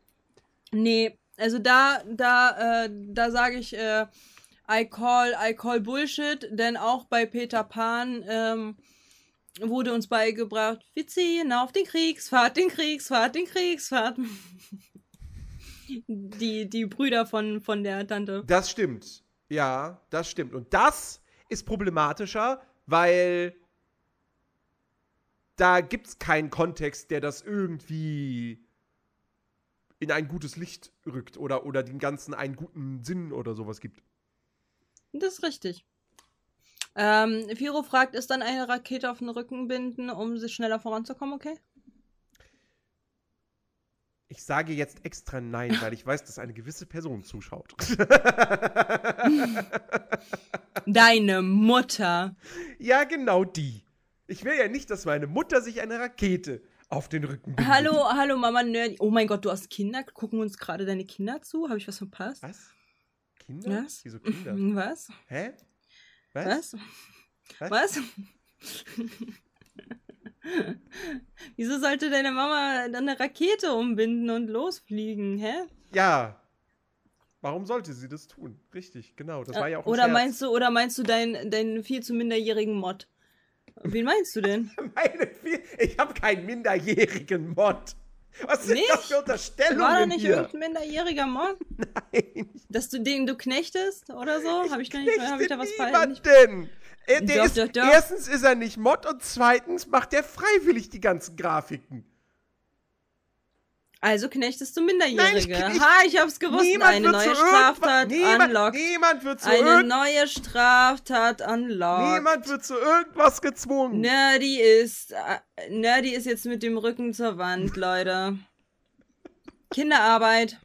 Nee, also da, da, äh, da sage ich, äh, I call, I call Bullshit, denn auch bei Peter Pan, ähm, wurde uns beigebracht, wir ziehen auf den Kriegsfahrt, den Kriegsfahrt, den Kriegsfahrt. die, die Brüder von, von der Tante. Das stimmt. Ja, das stimmt. Und das ist problematischer, weil da gibt es keinen Kontext, der das irgendwie in ein gutes Licht rückt oder, oder dem Ganzen einen guten Sinn oder sowas gibt. Das ist richtig. Ähm, Firo fragt, ist dann eine Rakete auf den Rücken binden, um sich schneller voranzukommen, okay? Ich sage jetzt extra nein, weil ich weiß, dass eine gewisse Person zuschaut. Deine Mutter. Ja, genau die. Ich will ja nicht, dass meine Mutter sich eine Rakete auf den Rücken bindet. Hallo, hallo Mama Nerdy. Oh mein Gott, du hast Kinder? Gucken uns gerade deine Kinder zu? Habe ich was verpasst? Was? Kinder? Was? Wieso Kinder? Was? Hä? Was? Was? Was? Wieso sollte deine Mama dann eine Rakete umbinden und losfliegen, hä? Ja. Warum sollte sie das tun? Richtig, genau. Das war ja auch ein Oder meinst du, oder meinst du deinen, deinen viel zu minderjährigen Mod? Wen meinst du denn? Meine viel, ich habe keinen minderjährigen Mod. Was sind nicht? das für Unterstellungen? War da nicht hier? irgendein minderjähriger Mod? Nein. Dass du den du knechtest oder so? Habe ich, da nicht, hab ich da was falsch? denn? Er, der doch, ist, doch, doch. Erstens ist er nicht Mod und zweitens macht er freiwillig die ganzen Grafiken. Also knechtest du Minderjährige. Nein, ich, ha, ich hab's gewusst. Eine neue Straftat niemand, unlocked. Niemand wird zu Eine neue Straftat unlocked. Niemand wird zu irgendwas gezwungen. Nerdy ist, äh, Nerdy ist jetzt mit dem Rücken zur Wand, Leute. Kinderarbeit.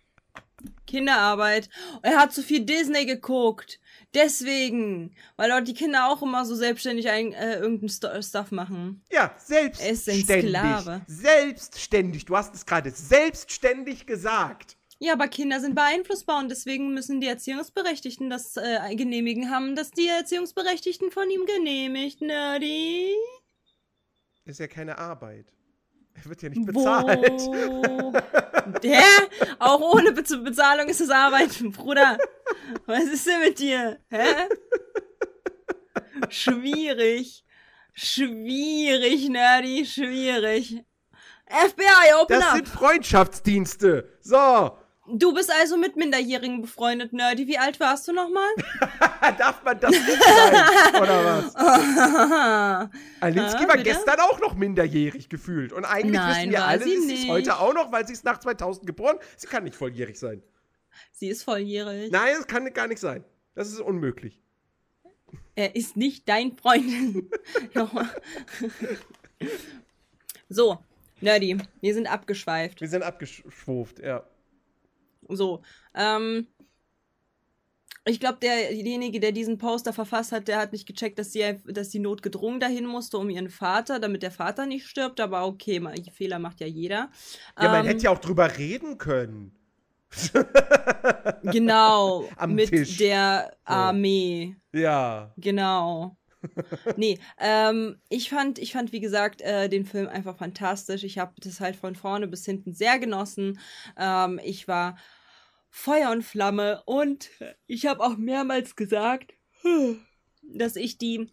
Kinderarbeit. Er hat zu viel Disney geguckt. Deswegen. Weil dort die Kinder auch immer so selbstständig ein, äh, irgendeinen St Stuff machen. Ja, selbstständig. Er ist ein Sklave. Selbstständig. Du hast es gerade selbstständig gesagt. Ja, aber Kinder sind beeinflussbar und deswegen müssen die Erziehungsberechtigten das äh, genehmigen haben, dass die Erziehungsberechtigten von ihm genehmigt, Nerdy. Ist ja keine Arbeit. Er wird ja nicht bezahlt. Wo? Der? Auch ohne Be Bezahlung ist es Arbeit, Bruder. Was ist denn mit dir? Hä? Schwierig. Schwierig, Nerdy, schwierig. FBI, open Das up. sind Freundschaftsdienste. So. Du bist also mit Minderjährigen befreundet, Nerdy. Wie alt warst du nochmal? Darf man das nicht sein, oder was? Alinsky war bitte? gestern auch noch minderjährig gefühlt. Und eigentlich Nein, wissen wir alle, sie, sie ist heute auch noch, weil sie ist nach 2000 geboren. Sie kann nicht volljährig sein. Sie ist volljährig. Nein, das kann gar nicht sein. Das ist unmöglich. Er ist nicht dein Freund. so, Nerdy, wir sind abgeschweift. Wir sind abgeschwuft, ja. So, ähm, ich glaube, derjenige, der diesen Poster verfasst hat, der hat nicht gecheckt, dass die, dass die Not gedrungen dahin musste um ihren Vater, damit der Vater nicht stirbt. Aber okay, man, Fehler macht ja jeder. Ja, ähm, man hätte ja auch drüber reden können. genau, mit Tisch. der Armee. Ja. Genau. nee, ähm, ich fand, ich fand, wie gesagt, äh, den Film einfach fantastisch. Ich habe das halt von vorne bis hinten sehr genossen. Ähm, ich war Feuer und Flamme und ich habe auch mehrmals gesagt, dass ich die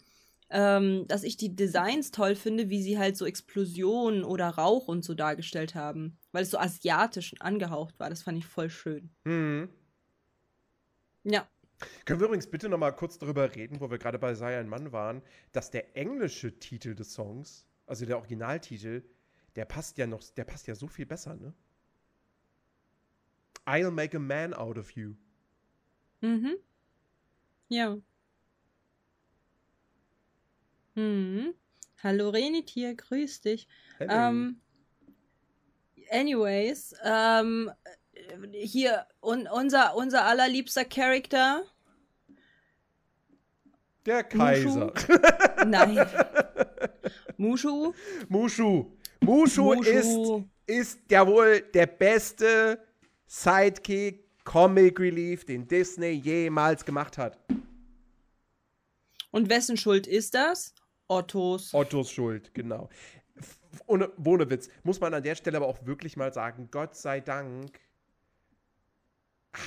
ähm, dass ich die Designs toll finde, wie sie halt so Explosionen oder Rauch und so dargestellt haben. Weil es so asiatisch angehaucht war. Das fand ich voll schön. Mhm. Ja. Können wir übrigens bitte noch mal kurz darüber reden, wo wir gerade bei Sei ein Mann waren, dass der englische Titel des Songs, also der Originaltitel, der passt ja noch, der passt ja so viel besser, ne? I'll make a man out of you. Mhm. Ja. Mhm. Hallo Renitier, grüß dich. Ähm, anyways, ähm, hier un, unser, unser allerliebster Charakter. Der Kaiser. Mushu. Nein. Mushu. Mushu. Mushu, Mushu. ist, ist ja wohl der beste Sidekick, Comic Relief, den Disney jemals gemacht hat. Und wessen Schuld ist das? Ottos. Ottos Schuld, genau. Ohne, ohne Witz. Muss man an der Stelle aber auch wirklich mal sagen, Gott sei Dank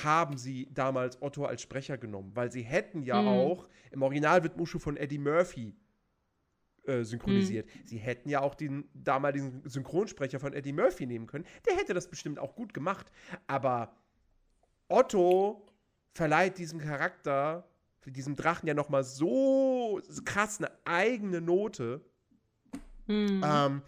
haben sie damals Otto als Sprecher genommen, weil sie hätten ja mhm. auch, im Original wird Mushu von Eddie Murphy äh, synchronisiert. Mhm. Sie hätten ja auch den damaligen Synchronsprecher von Eddie Murphy nehmen können. Der hätte das bestimmt auch gut gemacht. Aber Otto verleiht diesem Charakter, diesem Drachen ja noch mal so krass eine eigene Note. Mhm. Ähm,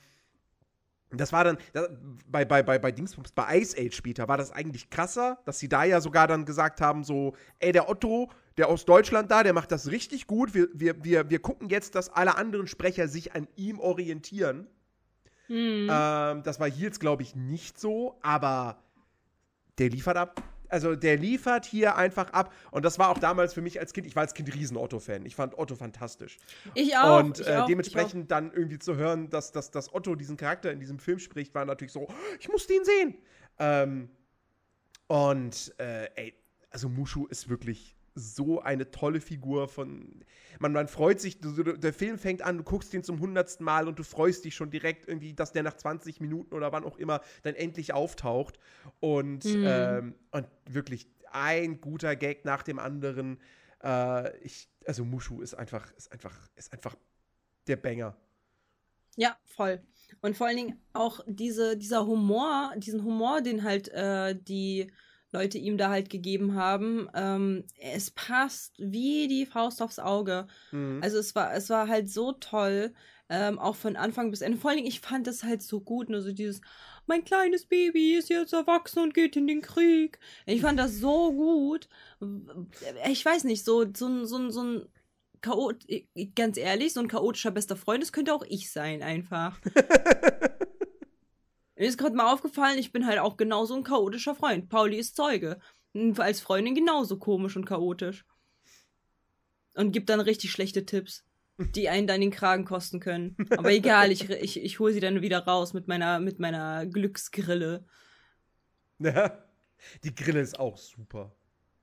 das war dann, das, bei, bei, bei, bei Dingsbums, bei Ice Age später, war das eigentlich krasser, dass sie da ja sogar dann gesagt haben: so, ey, der Otto, der aus Deutschland da, der macht das richtig gut. Wir, wir, wir, wir gucken jetzt, dass alle anderen Sprecher sich an ihm orientieren. Mhm. Ähm, das war hier jetzt, glaube ich, nicht so, aber der liefert ab also der liefert hier einfach ab. Und das war auch damals für mich als Kind, ich war als Kind riesen Otto-Fan. Ich fand Otto fantastisch. Ich auch. Und ich äh, auch, dementsprechend dann irgendwie zu hören, dass, dass, dass Otto diesen Charakter in diesem Film spricht, war natürlich so, ich musste ihn sehen. Ähm, und äh, ey, also Mushu ist wirklich so eine tolle Figur von. Man, man freut sich, du, der Film fängt an, du guckst ihn zum hundertsten Mal und du freust dich schon direkt irgendwie, dass der nach 20 Minuten oder wann auch immer dann endlich auftaucht. Und, mhm. ähm, und wirklich ein guter Gag nach dem anderen. Äh, ich, also Mushu ist einfach, ist einfach, ist einfach der Banger. Ja, voll. Und vor allen Dingen auch diese, dieser Humor, diesen Humor, den halt äh, die Leute ihm da halt gegeben haben. Ähm, es passt wie die Faust aufs Auge. Mhm. Also es war, es war halt so toll, ähm, auch von Anfang bis Ende. Vor allen Dingen, ich fand das halt so gut, nur so dieses, mein kleines Baby ist jetzt erwachsen und geht in den Krieg. Ich fand das so gut. Ich weiß nicht, so, so, so, so ein Chaot, ganz ehrlich, so ein chaotischer bester Freund, das könnte auch ich sein, einfach. Mir ist gerade mal aufgefallen, ich bin halt auch genauso ein chaotischer Freund. Pauli ist Zeuge. als Freundin genauso komisch und chaotisch. Und gibt dann richtig schlechte Tipps, die einen dann den Kragen kosten können. Aber egal, ich, ich, ich hole sie dann wieder raus mit meiner, mit meiner Glücksgrille. Ja, die Grille ist auch super.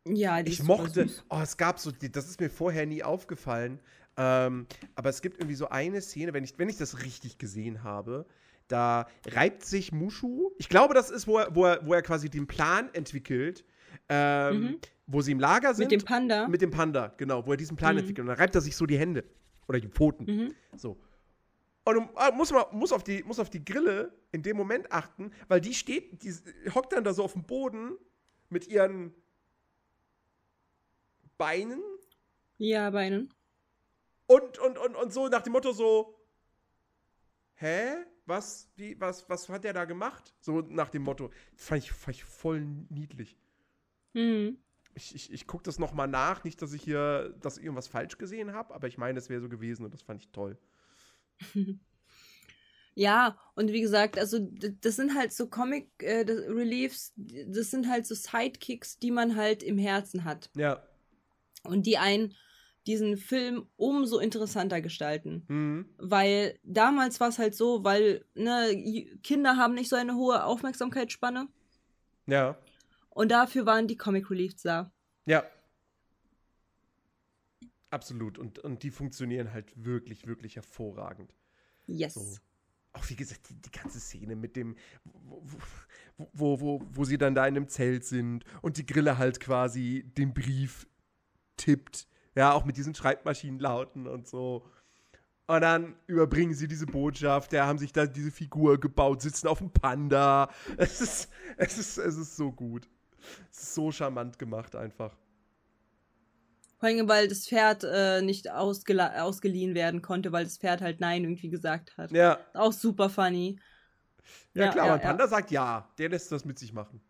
Ja, die ich ist mochte, süß. oh, es gab so, das ist mir vorher nie aufgefallen. Ähm, aber es gibt irgendwie so eine Szene, wenn ich, wenn ich das richtig gesehen habe, da reibt sich Mushu. Ich glaube, das ist, wo er, wo er, wo er quasi den Plan entwickelt, ähm, mhm. wo sie im Lager sind. Mit dem Panda. Mit dem Panda, genau, wo er diesen Plan mhm. entwickelt. Und dann reibt er sich so die Hände. Oder die Pfoten. Mhm. So. Und ah, muss man muss auf, die, muss auf die Grille in dem Moment achten, weil die steht, die hockt dann da so auf dem Boden mit ihren Beinen. Ja, Beinen. Und, und, und, und so nach dem Motto so, hä? Was, wie, was, was hat der da gemacht? So nach dem Motto. Fand ich, fand ich voll niedlich. Mhm. Ich, ich, ich gucke das noch mal nach. Nicht, dass ich hier das irgendwas falsch gesehen habe, aber ich meine, es wäre so gewesen und das fand ich toll. Ja, und wie gesagt, also das sind halt so Comic äh, Reliefs, das sind halt so Sidekicks, die man halt im Herzen hat. Ja. Und die einen diesen Film umso interessanter gestalten. Mhm. Weil damals war es halt so, weil ne, Kinder haben nicht so eine hohe Aufmerksamkeitsspanne. Ja. Und dafür waren die Comic Reliefs da. Ja. Absolut. Und, und die funktionieren halt wirklich, wirklich hervorragend. Yes. So. Auch wie gesagt, die, die, ganze Szene mit dem, wo, wo, wo, wo sie dann da in einem Zelt sind und die Grille halt quasi den Brief tippt ja, auch mit diesen Schreibmaschinenlauten und so. Und dann überbringen sie diese Botschaft, ja, haben sich da diese Figur gebaut, sitzen auf dem Panda. Es ist, es ist, es ist so gut. Es ist so charmant gemacht einfach. Vor allem, weil das Pferd äh, nicht ausgeliehen werden konnte, weil das Pferd halt Nein irgendwie gesagt hat. Ja. Auch super funny. Ja, ja klar, ja, mein Panda ja. sagt ja. Der lässt das mit sich machen.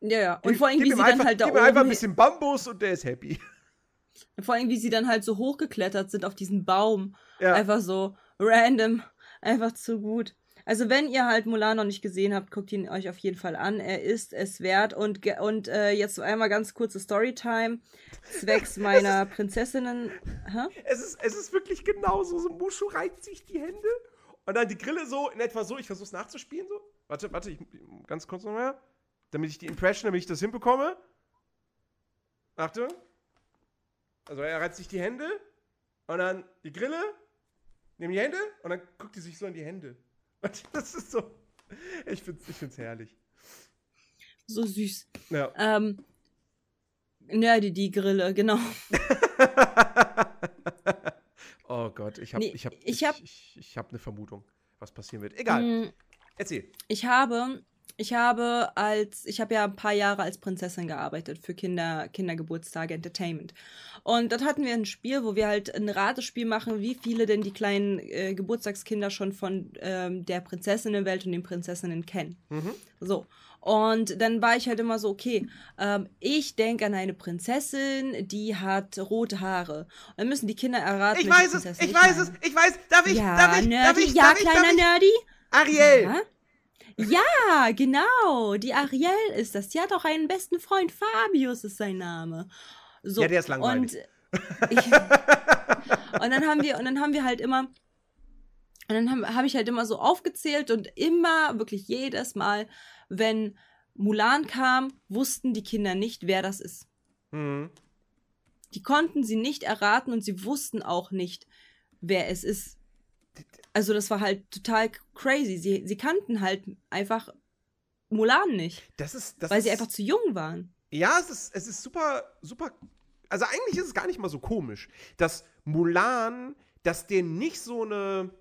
Ja, ja. Und vor allem, wie sie einfach, dann halt da gib oben... einfach ein bisschen Bambus und der ist happy. Vor allem, wie sie dann halt so hochgeklettert sind auf diesen Baum. Ja. Einfach so random. Einfach zu gut. Also wenn ihr halt Mulan noch nicht gesehen habt, guckt ihn euch auf jeden Fall an. Er ist es wert. Und, und äh, jetzt einmal ganz kurze Storytime. Zwecks meiner Prinzessinnen. Hä? Es, ist, es ist wirklich genauso. So Mushu reizt sich die Hände. Und dann die Grille so in etwa so. Ich versuche es nachzuspielen so. Warte, warte, ich, ganz kurz nochmal. Damit ich die Impression, damit ich das hinbekomme. Achtung. Also er reizt sich die Hände und dann die Grille, nimmt die Hände und dann guckt die sich so in die Hände. Und das ist so. Ich find's, ich find's herrlich. So süß. Ja. Ähm, Nerdy, die Grille, genau. oh Gott, ich habe nee, ich hab, ich, ich, hab, ich, ich hab eine Vermutung, was passieren wird. Egal. Mm, Erzähl. Ich habe ich habe als, ich habe ja ein paar Jahre als Prinzessin gearbeitet für Kinder, Kindergeburtstage Entertainment. Und dort hatten wir ein Spiel, wo wir halt ein Ratespiel machen, wie viele denn die kleinen äh, Geburtstagskinder schon von ähm, der Prinzessinnenwelt und den Prinzessinnen kennen. Mhm. So. Und dann war ich halt immer so, okay, ähm, ich denke an eine Prinzessin, die hat rote Haare. Und dann müssen die Kinder erraten. Ich weiß es, ich, ich weiß es, ich weiß, darf ich, ja, darf ich, Nerdy, darf ich, ja, darf kleiner ich, Nerdy? Ariel. Ja? Ja, genau. Die Ariel ist das. Die hat auch einen besten Freund. Fabius ist sein Name. So, ja, der ist langweilig. Und, ich, und dann haben wir, und dann haben wir halt immer, und dann habe hab ich halt immer so aufgezählt und immer, wirklich jedes Mal, wenn Mulan kam, wussten die Kinder nicht, wer das ist. Mhm. Die konnten sie nicht erraten und sie wussten auch nicht, wer es ist. Also das war halt total crazy. Sie, sie kannten halt einfach Mulan nicht. Das ist, das weil ist, sie einfach zu jung waren. Ja, es ist, es ist super, super. Also eigentlich ist es gar nicht mal so komisch, dass Mulan, dass der nicht so eine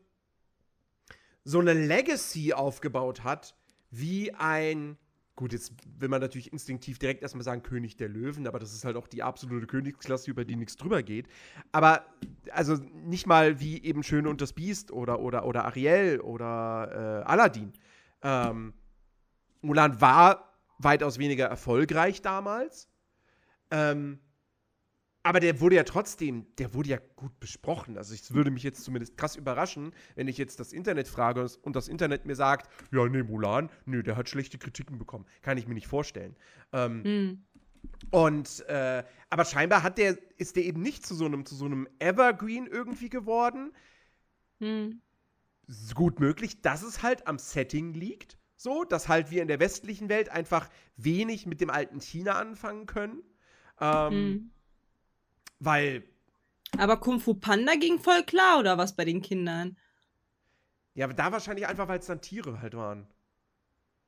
so eine Legacy aufgebaut hat wie ein Gut, jetzt will man natürlich instinktiv direkt erstmal sagen König der Löwen, aber das ist halt auch die absolute Königsklasse, über die nichts drüber geht. Aber also nicht mal wie eben Schöne und das Biest oder, oder, oder Ariel oder äh, Aladdin. Ähm, Mulan war weitaus weniger erfolgreich damals. Ähm, aber der wurde ja trotzdem, der wurde ja gut besprochen. Also es würde mich jetzt zumindest krass überraschen, wenn ich jetzt das Internet frage und das Internet mir sagt, ja, nee, Mulan, nee, der hat schlechte Kritiken bekommen. Kann ich mir nicht vorstellen. Ähm, hm. Und, äh, aber scheinbar hat der, ist der eben nicht zu so einem, zu so einem Evergreen irgendwie geworden. Hm. Gut möglich, dass es halt am Setting liegt. So, dass halt wir in der westlichen Welt einfach wenig mit dem alten China anfangen können. Ähm, hm. Weil. Aber Kung Fu Panda ging voll klar, oder was bei den Kindern? Ja, aber da wahrscheinlich einfach, weil es dann Tiere halt waren.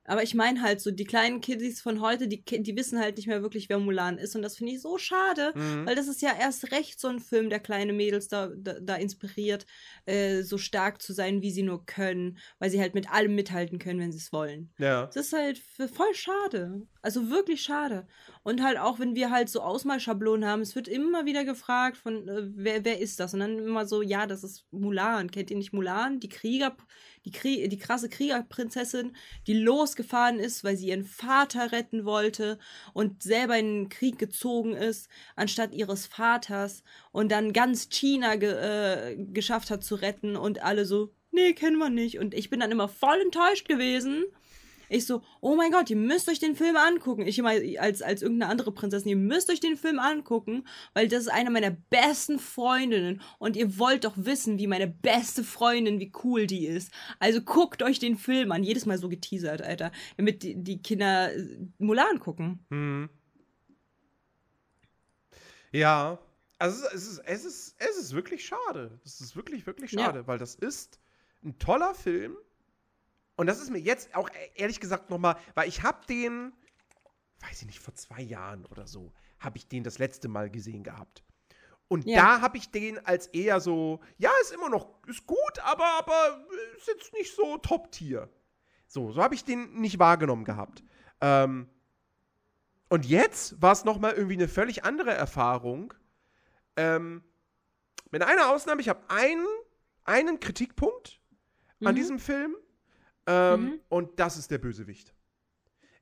Aber ich meine halt so, die kleinen Kiddies von heute, die, die wissen halt nicht mehr wirklich, wer Mulan ist. Und das finde ich so schade, mhm. weil das ist ja erst recht so ein Film, der kleine Mädels da, da, da inspiriert, äh, so stark zu sein, wie sie nur können, weil sie halt mit allem mithalten können, wenn sie es wollen. Ja. Das ist halt voll schade. Also wirklich schade. Und halt auch, wenn wir halt so Ausmalschablonen haben, es wird immer wieder gefragt von, äh, wer, wer ist das? Und dann immer so, ja, das ist Mulan. Kennt ihr nicht Mulan? Die Krieger, die, Krie die krasse Kriegerprinzessin, die losgefahren ist, weil sie ihren Vater retten wollte und selber in den Krieg gezogen ist, anstatt ihres Vaters und dann ganz China ge äh, geschafft hat zu retten und alle so, nee, kennen wir nicht. Und ich bin dann immer voll enttäuscht gewesen ich so, oh mein Gott, ihr müsst euch den Film angucken. Ich immer als, als irgendeine andere Prinzessin, ihr müsst euch den Film angucken, weil das ist eine meiner besten Freundinnen und ihr wollt doch wissen, wie meine beste Freundin, wie cool die ist. Also guckt euch den Film an. Jedes Mal so geteasert, Alter. Damit die, die Kinder äh, Mulan gucken. Hm. Ja, also es ist, es ist, es ist wirklich schade. Es ist wirklich, wirklich schade, ja. weil das ist ein toller Film und das ist mir jetzt auch e-, ehrlich gesagt nochmal, weil ich habe den, weiß ich nicht, vor zwei Jahren oder so, habe ich den das letzte Mal gesehen gehabt. Und ja. da habe ich den als eher so, ja, ist immer noch, ist gut, aber, aber ist jetzt nicht so Top-Tier. So, so habe ich den nicht wahrgenommen gehabt. Ähm, und jetzt war es nochmal irgendwie eine völlig andere Erfahrung. Ähm, mit einer Ausnahme, ich habe einen, einen Kritikpunkt mhm. an diesem Film. Ähm, mhm. Und das ist der Bösewicht.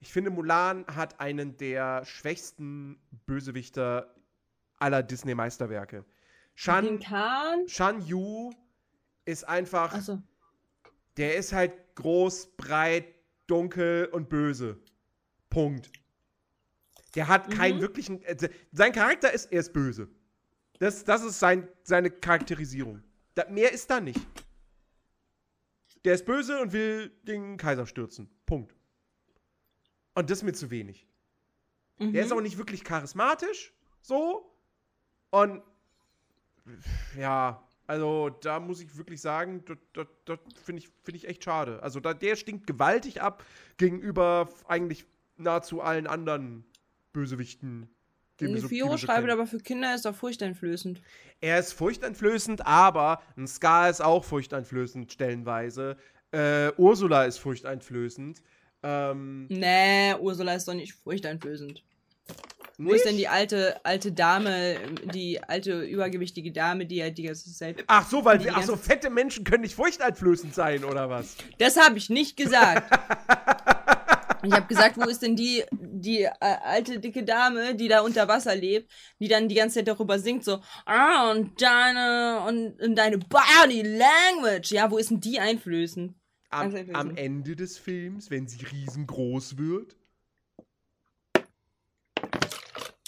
Ich finde, Mulan hat einen der schwächsten Bösewichter aller Disney-Meisterwerke. Shan, Shan Yu ist einfach. So. Der ist halt groß, breit, dunkel und böse. Punkt. Der hat keinen mhm. wirklichen. Äh, sein Charakter ist, er ist böse. Das, das ist sein, seine Charakterisierung. Da, mehr ist da nicht. Der ist böse und will den Kaiser stürzen. Punkt. Und das ist mir zu wenig. Mhm. Der ist auch nicht wirklich charismatisch, so. Und ja, also da muss ich wirklich sagen, das, das, finde ich, find ich echt schade. Also da, der stinkt gewaltig ab gegenüber eigentlich nahezu allen anderen Bösewichten so, Fiore schreibt aber für Kinder ist er furchteinflößend. Er ist furchteinflößend, aber ein Scar ist auch furchteinflößend stellenweise. Äh, Ursula ist furchteinflößend. Ähm, nee, Ursula ist doch nicht furchteinflößend. Nicht? Wo ist denn die alte, alte Dame, die alte übergewichtige Dame, die ja die ganze Zeit. Ach so, weil wir, ach so, fette Menschen können nicht furchteinflößend sein, oder was? Das habe ich nicht gesagt. Ich habe gesagt, wo ist denn die, die äh, alte dicke Dame, die da unter Wasser lebt, die dann die ganze Zeit darüber singt, so, ah, und deine, und, und deine Body Language. Ja, wo ist denn die einflößend? Am, am Ende des Films, wenn sie riesengroß wird?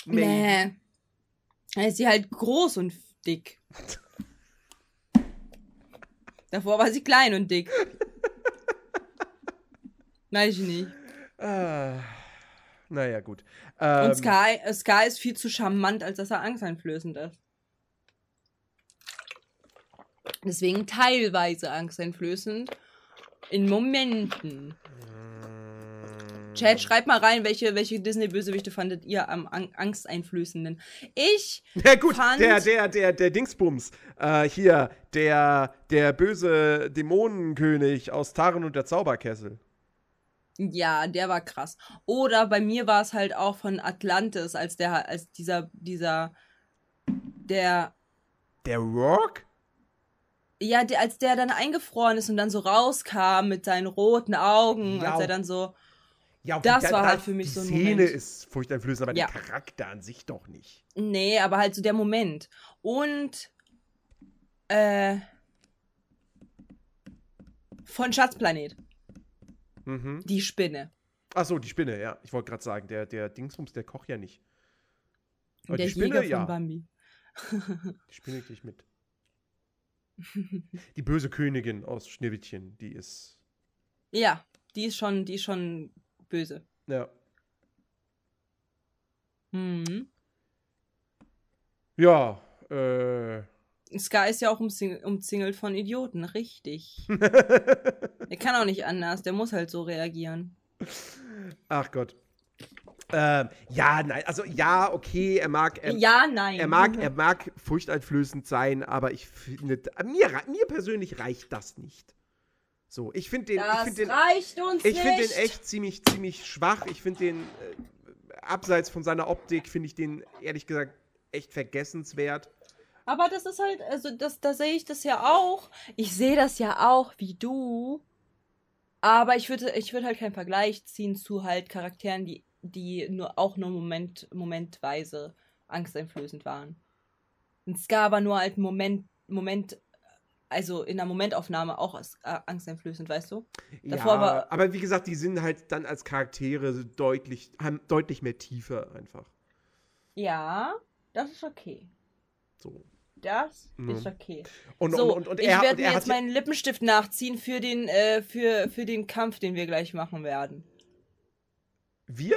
Nee. Dann ist sie halt groß und dick. Davor war sie klein und dick. Weiß ich nicht. Ah, naja, gut. Ähm, Und Sky, äh, Sky ist viel zu charmant, als dass er angsteinflößend ist. Deswegen teilweise angsteinflößend. In Momenten. Chat, schreibt mal rein, welche, welche Disney-Bösewichte fandet ihr am an angsteinflößenden. Ich. Ja, gut, fand der, der, der, der Dingsbums. Äh, hier, der, der böse Dämonenkönig aus Taren und der Zauberkessel. Ja, der war krass. Oder bei mir war es halt auch von Atlantis, als der, als dieser, dieser, der. Der Rock? Ja, der, als der dann eingefroren ist und dann so rauskam mit seinen roten Augen, ja, als er dann so. Ja, das der, war halt für mich so ein Szene Moment. Szene ist furchteinflößend, aber ja. der Charakter an sich doch nicht. Nee, aber halt so der Moment. Und äh, von Schatzplanet. Mhm. Die Spinne. Ach so, die Spinne, ja. Ich wollte gerade sagen, der, der Dingsbums, der kocht ja nicht. Aber Der die Spinne, Jäger von ja. Bambi. Die Spinne krieg ich mit. Die böse Königin aus Schneewittchen, die ist. Ja, die ist schon, die ist schon böse. Ja. Mhm. Ja, äh. Sky ist ja auch umsing- umzingelt von Idioten, richtig. Der kann auch nicht anders, der muss halt so reagieren. Ach Gott. Ähm, ja, nein, also ja, okay, er mag. Er, ja, nein. Er mag, er mag furchteinflößend sein, aber ich finde, mir, mir persönlich reicht das nicht. So, ich finde den, ich das finde den, reicht uns ich finde den echt ziemlich, ziemlich schwach. Ich finde den, äh, abseits von seiner Optik, finde ich den, ehrlich gesagt, echt vergessenswert. Aber das ist halt, also das, da sehe ich das ja auch. Ich sehe das ja auch wie du. Aber ich würde, ich würde halt keinen Vergleich ziehen zu halt Charakteren, die, die nur auch nur Moment, momentweise angsteinflößend waren. Und Scar war nur halt Moment, Moment, also in der Momentaufnahme auch als, äh, angsteinflößend, weißt du? Davor ja, war- aber wie gesagt, die sind halt dann als Charaktere deutlich, haben deutlich mehr Tiefe einfach. Ja, das ist okay. So. Das Ja. ist okay. Und, so, und, und ich er, und werde er mir jetzt meinen Lippenstift nachziehen für den, äh, für, für den Kampf, den wir gleich machen werden. wir?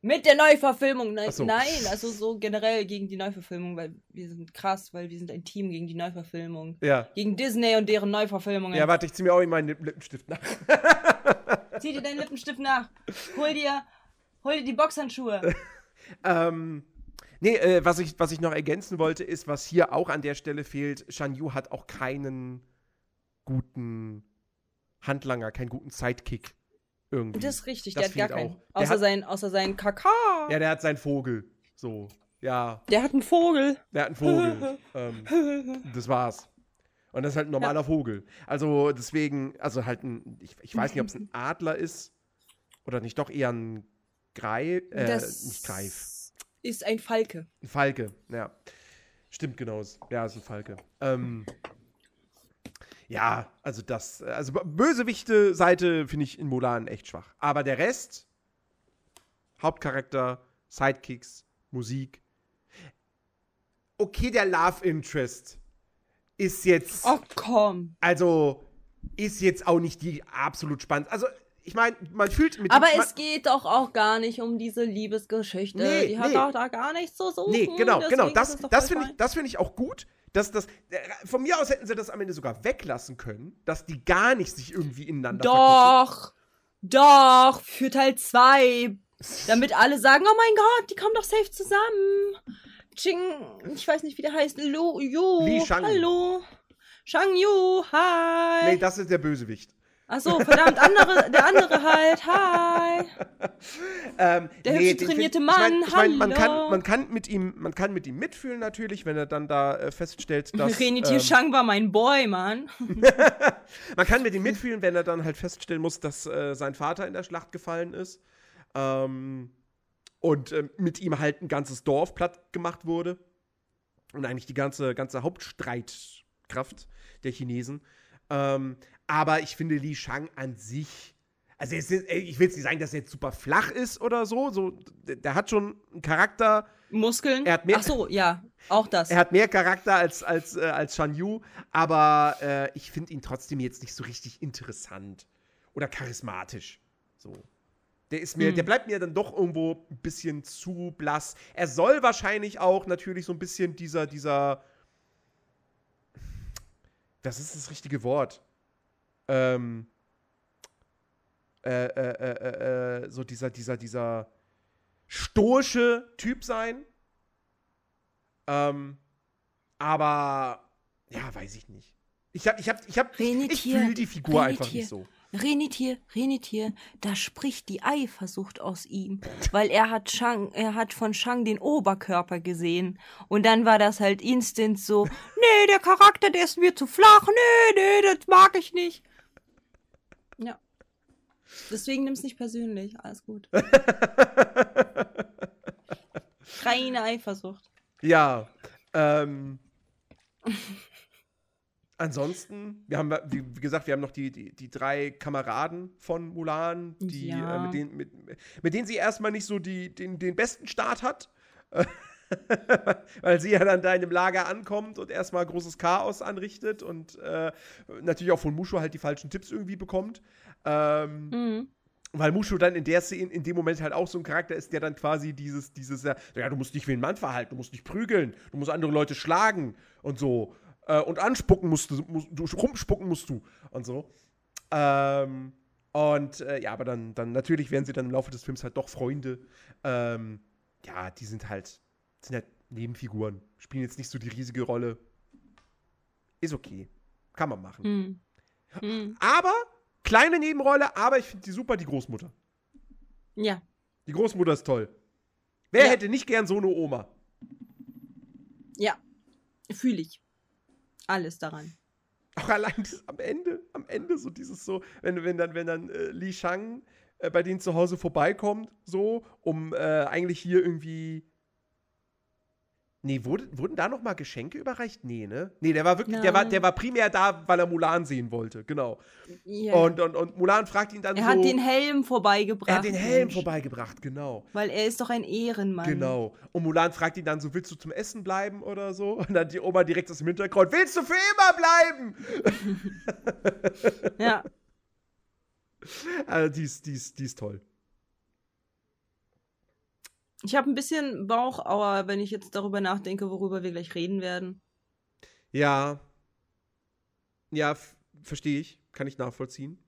Mit der Neuverfilmung. Nein, so. nein, also so generell gegen die Neuverfilmung, weil wir sind krass, weil wir sind ein Team gegen die Neuverfilmung. Ja. Gegen Disney und deren Neuverfilmungen. Ja, warte, ich zieh mir auch in meinen Lippen- Lippenstift nach. Zieh dir deinen Lippenstift nach. Hol dir, hol dir die Boxhandschuhe. ähm, nee, äh, was, ich, was ich noch ergänzen wollte, ist, was hier auch an der Stelle fehlt, Shan Yu hat auch keinen guten Handlanger, keinen guten Sidekick irgendwie. Das ist richtig, Das der hat gar keinen. auch. Außer hat- sein, außer sein Kaka. ja, der hat seinen Vogel. So, ja, Der hat einen Vogel. der hat einen Vogel. ähm, das war's. Und das ist halt ein normaler Vogel. Also deswegen, also halt ein, ich, ich weiß nicht, ob es ein Adler ist oder nicht, doch eher ein Greif, äh, das nicht Greif. Ist ein Falke. Ein Falke, ja. Stimmt genau. Ja, ist ein Falke. Ähm, ja, also das, also bösewichte Seite finde ich in Mulan echt schwach. Aber der Rest, Hauptcharakter, Sidekicks, Musik. Okay, der Love Interest ist jetzt, Oh komm. also ist jetzt auch nicht die absolut spannend. Also ich meine, man fühlt mit Aber man, es geht doch auch gar nicht um diese Liebesgeschichte. Nee, die hat nee. doch da gar nichts zu suchen. Nee, genau, genau. Das, das finde ich, das find ich auch gut. Dass das, äh, von mir aus hätten sie das am Ende sogar weglassen können, dass die gar nicht sich irgendwie ineinander Doch. Doch. Für Teil 2. Damit alle sagen, oh mein Gott, die kommen doch safe zusammen. Ching, ich weiß nicht, wie der heißt. Li Shang. Hallo. Shang Yu, hi. Nee, das ist der Bösewicht. Achso, verdammt, andere, der andere halt, hi. Ähm, Der nee, hübsche trainierte find- ich mein, Mann, ich mein, man, kann, man, kann mit ihm, man kann mit ihm mitfühlen natürlich, wenn er dann da äh, feststellt, dass. Renitier ähm, Shang war mein Boy, Mann. man kann mit ihm mitfühlen, wenn er dann halt feststellen muss, dass äh, sein Vater in der Schlacht gefallen ist. Ähm, und ähm, mit ihm halt ein ganzes Dorf platt gemacht wurde. Und eigentlich die ganze, ganze Hauptstreitkraft der Chinesen. Ähm, aber ich finde Li Shang an sich. Also, ist, ich will jetzt nicht sagen, dass er jetzt super flach ist oder so. so der, der hat schon einen Charakter. Muskeln. Er hat mehr- Ach so, ja, auch das. Er hat mehr Charakter als, als, äh, als Shan Yu, aber äh, ich finde ihn trotzdem jetzt nicht so richtig interessant oder charismatisch. So. Der ist mir, Hm. der bleibt mir dann doch irgendwo ein bisschen zu blass. Er soll wahrscheinlich auch natürlich so ein bisschen dieser, dieser. Das ist das richtige Wort. Ähm. Äh, äh, äh, äh, äh, so dieser, dieser, dieser stoische Typ sein. Ähm, aber ja, weiß ich nicht. Ich hab, ich hab, ich hab, ich Renitier, fühle die Figur einfach Renitier. nicht so. Renitier, Renitier, da spricht die Eifersucht aus ihm, weil er hat Shang, er hat von Shang den Oberkörper gesehen und dann war das halt instant so, nee, der Charakter, der ist mir zu flach, nee, nee, das mag ich nicht. Deswegen nimm's nicht persönlich, alles gut. Reine Eifersucht. Ja. Ähm, ansonsten, wir haben, wie, wie gesagt, wir haben noch die, die, die drei Kameraden von Mulan, die, Ja. äh, mit, denen, mit, mit denen sie erstmal nicht so die, den, den besten Start hat. Weil sie ja dann da in dem Lager ankommt und erstmal großes Chaos anrichtet und äh, natürlich auch von Mushu halt die falschen Tipps irgendwie bekommt. Ähm, mhm. Weil Mushu dann in der Szene, in dem Moment halt auch so ein Charakter ist, der dann quasi dieses, dieses, ja, du musst dich wie ein Mann verhalten, du musst dich prügeln, du musst andere Leute schlagen und so. Äh, und anspucken musst du, musst, du, rumspucken musst du und so. Ähm, und äh, ja, aber dann, dann natürlich werden sie dann im Laufe des Films halt doch Freunde. Ähm, ja, die sind halt, sind halt Nebenfiguren, spielen jetzt nicht so die riesige Rolle. Ist okay. Kann man machen. Hm. Hm. Aber, kleine Nebenrolle, aber ich finde die super, die Großmutter. Ja. Die Großmutter ist toll. Wer ja. hätte nicht gern so eine Oma? Ja, fühle ich. Alles daran. Auch allein das, am Ende, am Ende so dieses so, wenn, wenn dann, wenn dann äh, Li Shang äh, bei denen zu Hause vorbeikommt, so, um äh, eigentlich hier irgendwie Nee, wurde, wurden da noch mal Geschenke überreicht? Nee, ne? Nee, der war wirklich, der war, der war primär da, weil er Mulan sehen wollte, genau. Yeah. Und, und, und Mulan fragt ihn dann er so. Er hat den Helm vorbeigebracht. Er hat den Helm Mensch. vorbeigebracht, genau. Weil er ist doch ein Ehrenmann. Genau. Und Mulan fragt ihn dann so, willst du zum Essen bleiben oder so? Und dann die Oma direkt aus dem Hintergrund, willst du für immer bleiben? ja. Also, die ist, die ist, die ist toll. Ich habe ein bisschen Bauchauer, wenn ich jetzt darüber nachdenke, worüber wir gleich reden werden. Ja. Ja, verstehe ich. Kann ich nachvollziehen.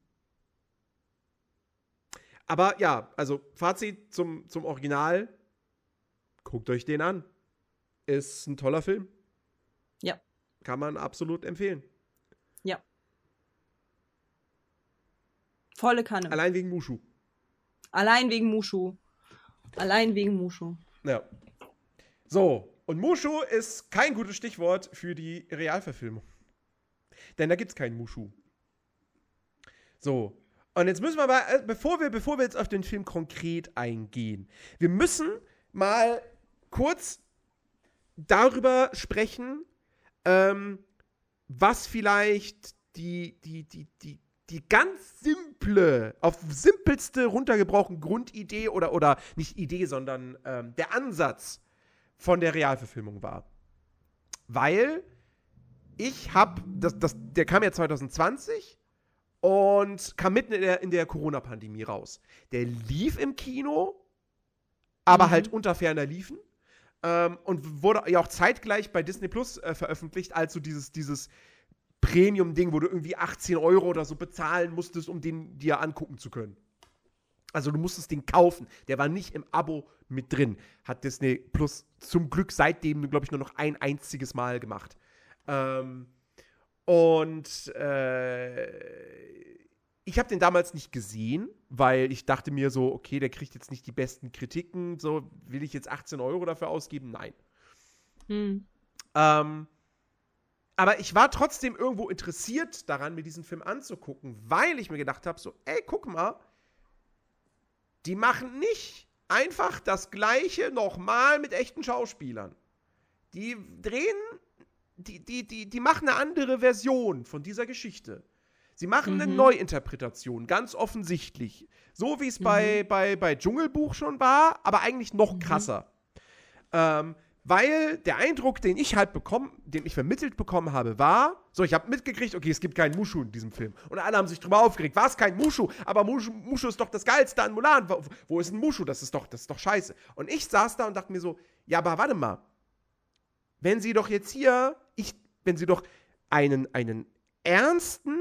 Aber ja, also Fazit zum, zum Original. Guckt euch den an. Ist ein toller Film. Ja. Kann man absolut empfehlen. Ja. Volle Kanne. Allein wegen Mushu. Allein wegen Mushu. Allein wegen Mushu. Ja. So, und Mushu ist kein gutes Stichwort für die Realverfilmung. Denn da gibt es keinen Mushu. So. Und jetzt müssen wir mal, äh, bevor wir, bevor wir jetzt auf den Film konkret eingehen, wir müssen mal kurz darüber sprechen, ähm, was vielleicht die, die, die, die, die ganz simple, auf simpelste runtergebrochen Grundidee oder, oder nicht Idee, sondern ähm, der Ansatz von der Realverfilmung war. Weil ich hab, das, das, der kam ja 2020 und kam mitten in der, in der Corona-Pandemie raus. Der lief im Kino, aber mhm. halt unter ferner Liefen. Ähm, und wurde ja auch zeitgleich bei Disney Plus äh, veröffentlicht, als so dieses, dieses Premium-Ding, wo du irgendwie 18 Euro oder so bezahlen musstest, um den dir angucken zu können. Also du musstest den kaufen. Der war nicht im Abo mit drin. Hat Disney Plus zum Glück seitdem, glaube ich, nur noch ein einziges Mal gemacht. Ähm, und äh, ich habe den damals nicht gesehen, weil ich dachte mir so, okay, der kriegt jetzt nicht die besten Kritiken. So, will ich jetzt 18 Euro dafür ausgeben? Nein. Hm. Ähm, aber ich war trotzdem irgendwo interessiert daran, mir diesen Film anzugucken, weil ich mir gedacht habe, so, ey, guck mal, die machen nicht einfach das Gleiche nochmal mit echten Schauspielern. Die drehen, die, die, die, die machen eine andere Version von dieser Geschichte. Sie machen mhm. eine Neuinterpretation, ganz offensichtlich. So wie es mhm. bei, bei, bei Dschungelbuch schon war, aber eigentlich noch mhm. krasser. Ähm, weil der Eindruck, den ich halt bekommen, den ich vermittelt bekommen habe, war, so, ich habe mitgekriegt, okay, es gibt keinen Mushu in diesem Film. Und alle haben sich drüber aufgeregt, war es kein Mushu, aber Mushu, Mushu ist doch das Geilste an Mulan. Wo, wo, ist ein Mushu? Das ist, doch, das ist doch scheiße. Und ich saß da und dachte mir so, ja, aber warte mal. Wenn sie doch jetzt hier, ich, wenn sie doch einen, einen ernsten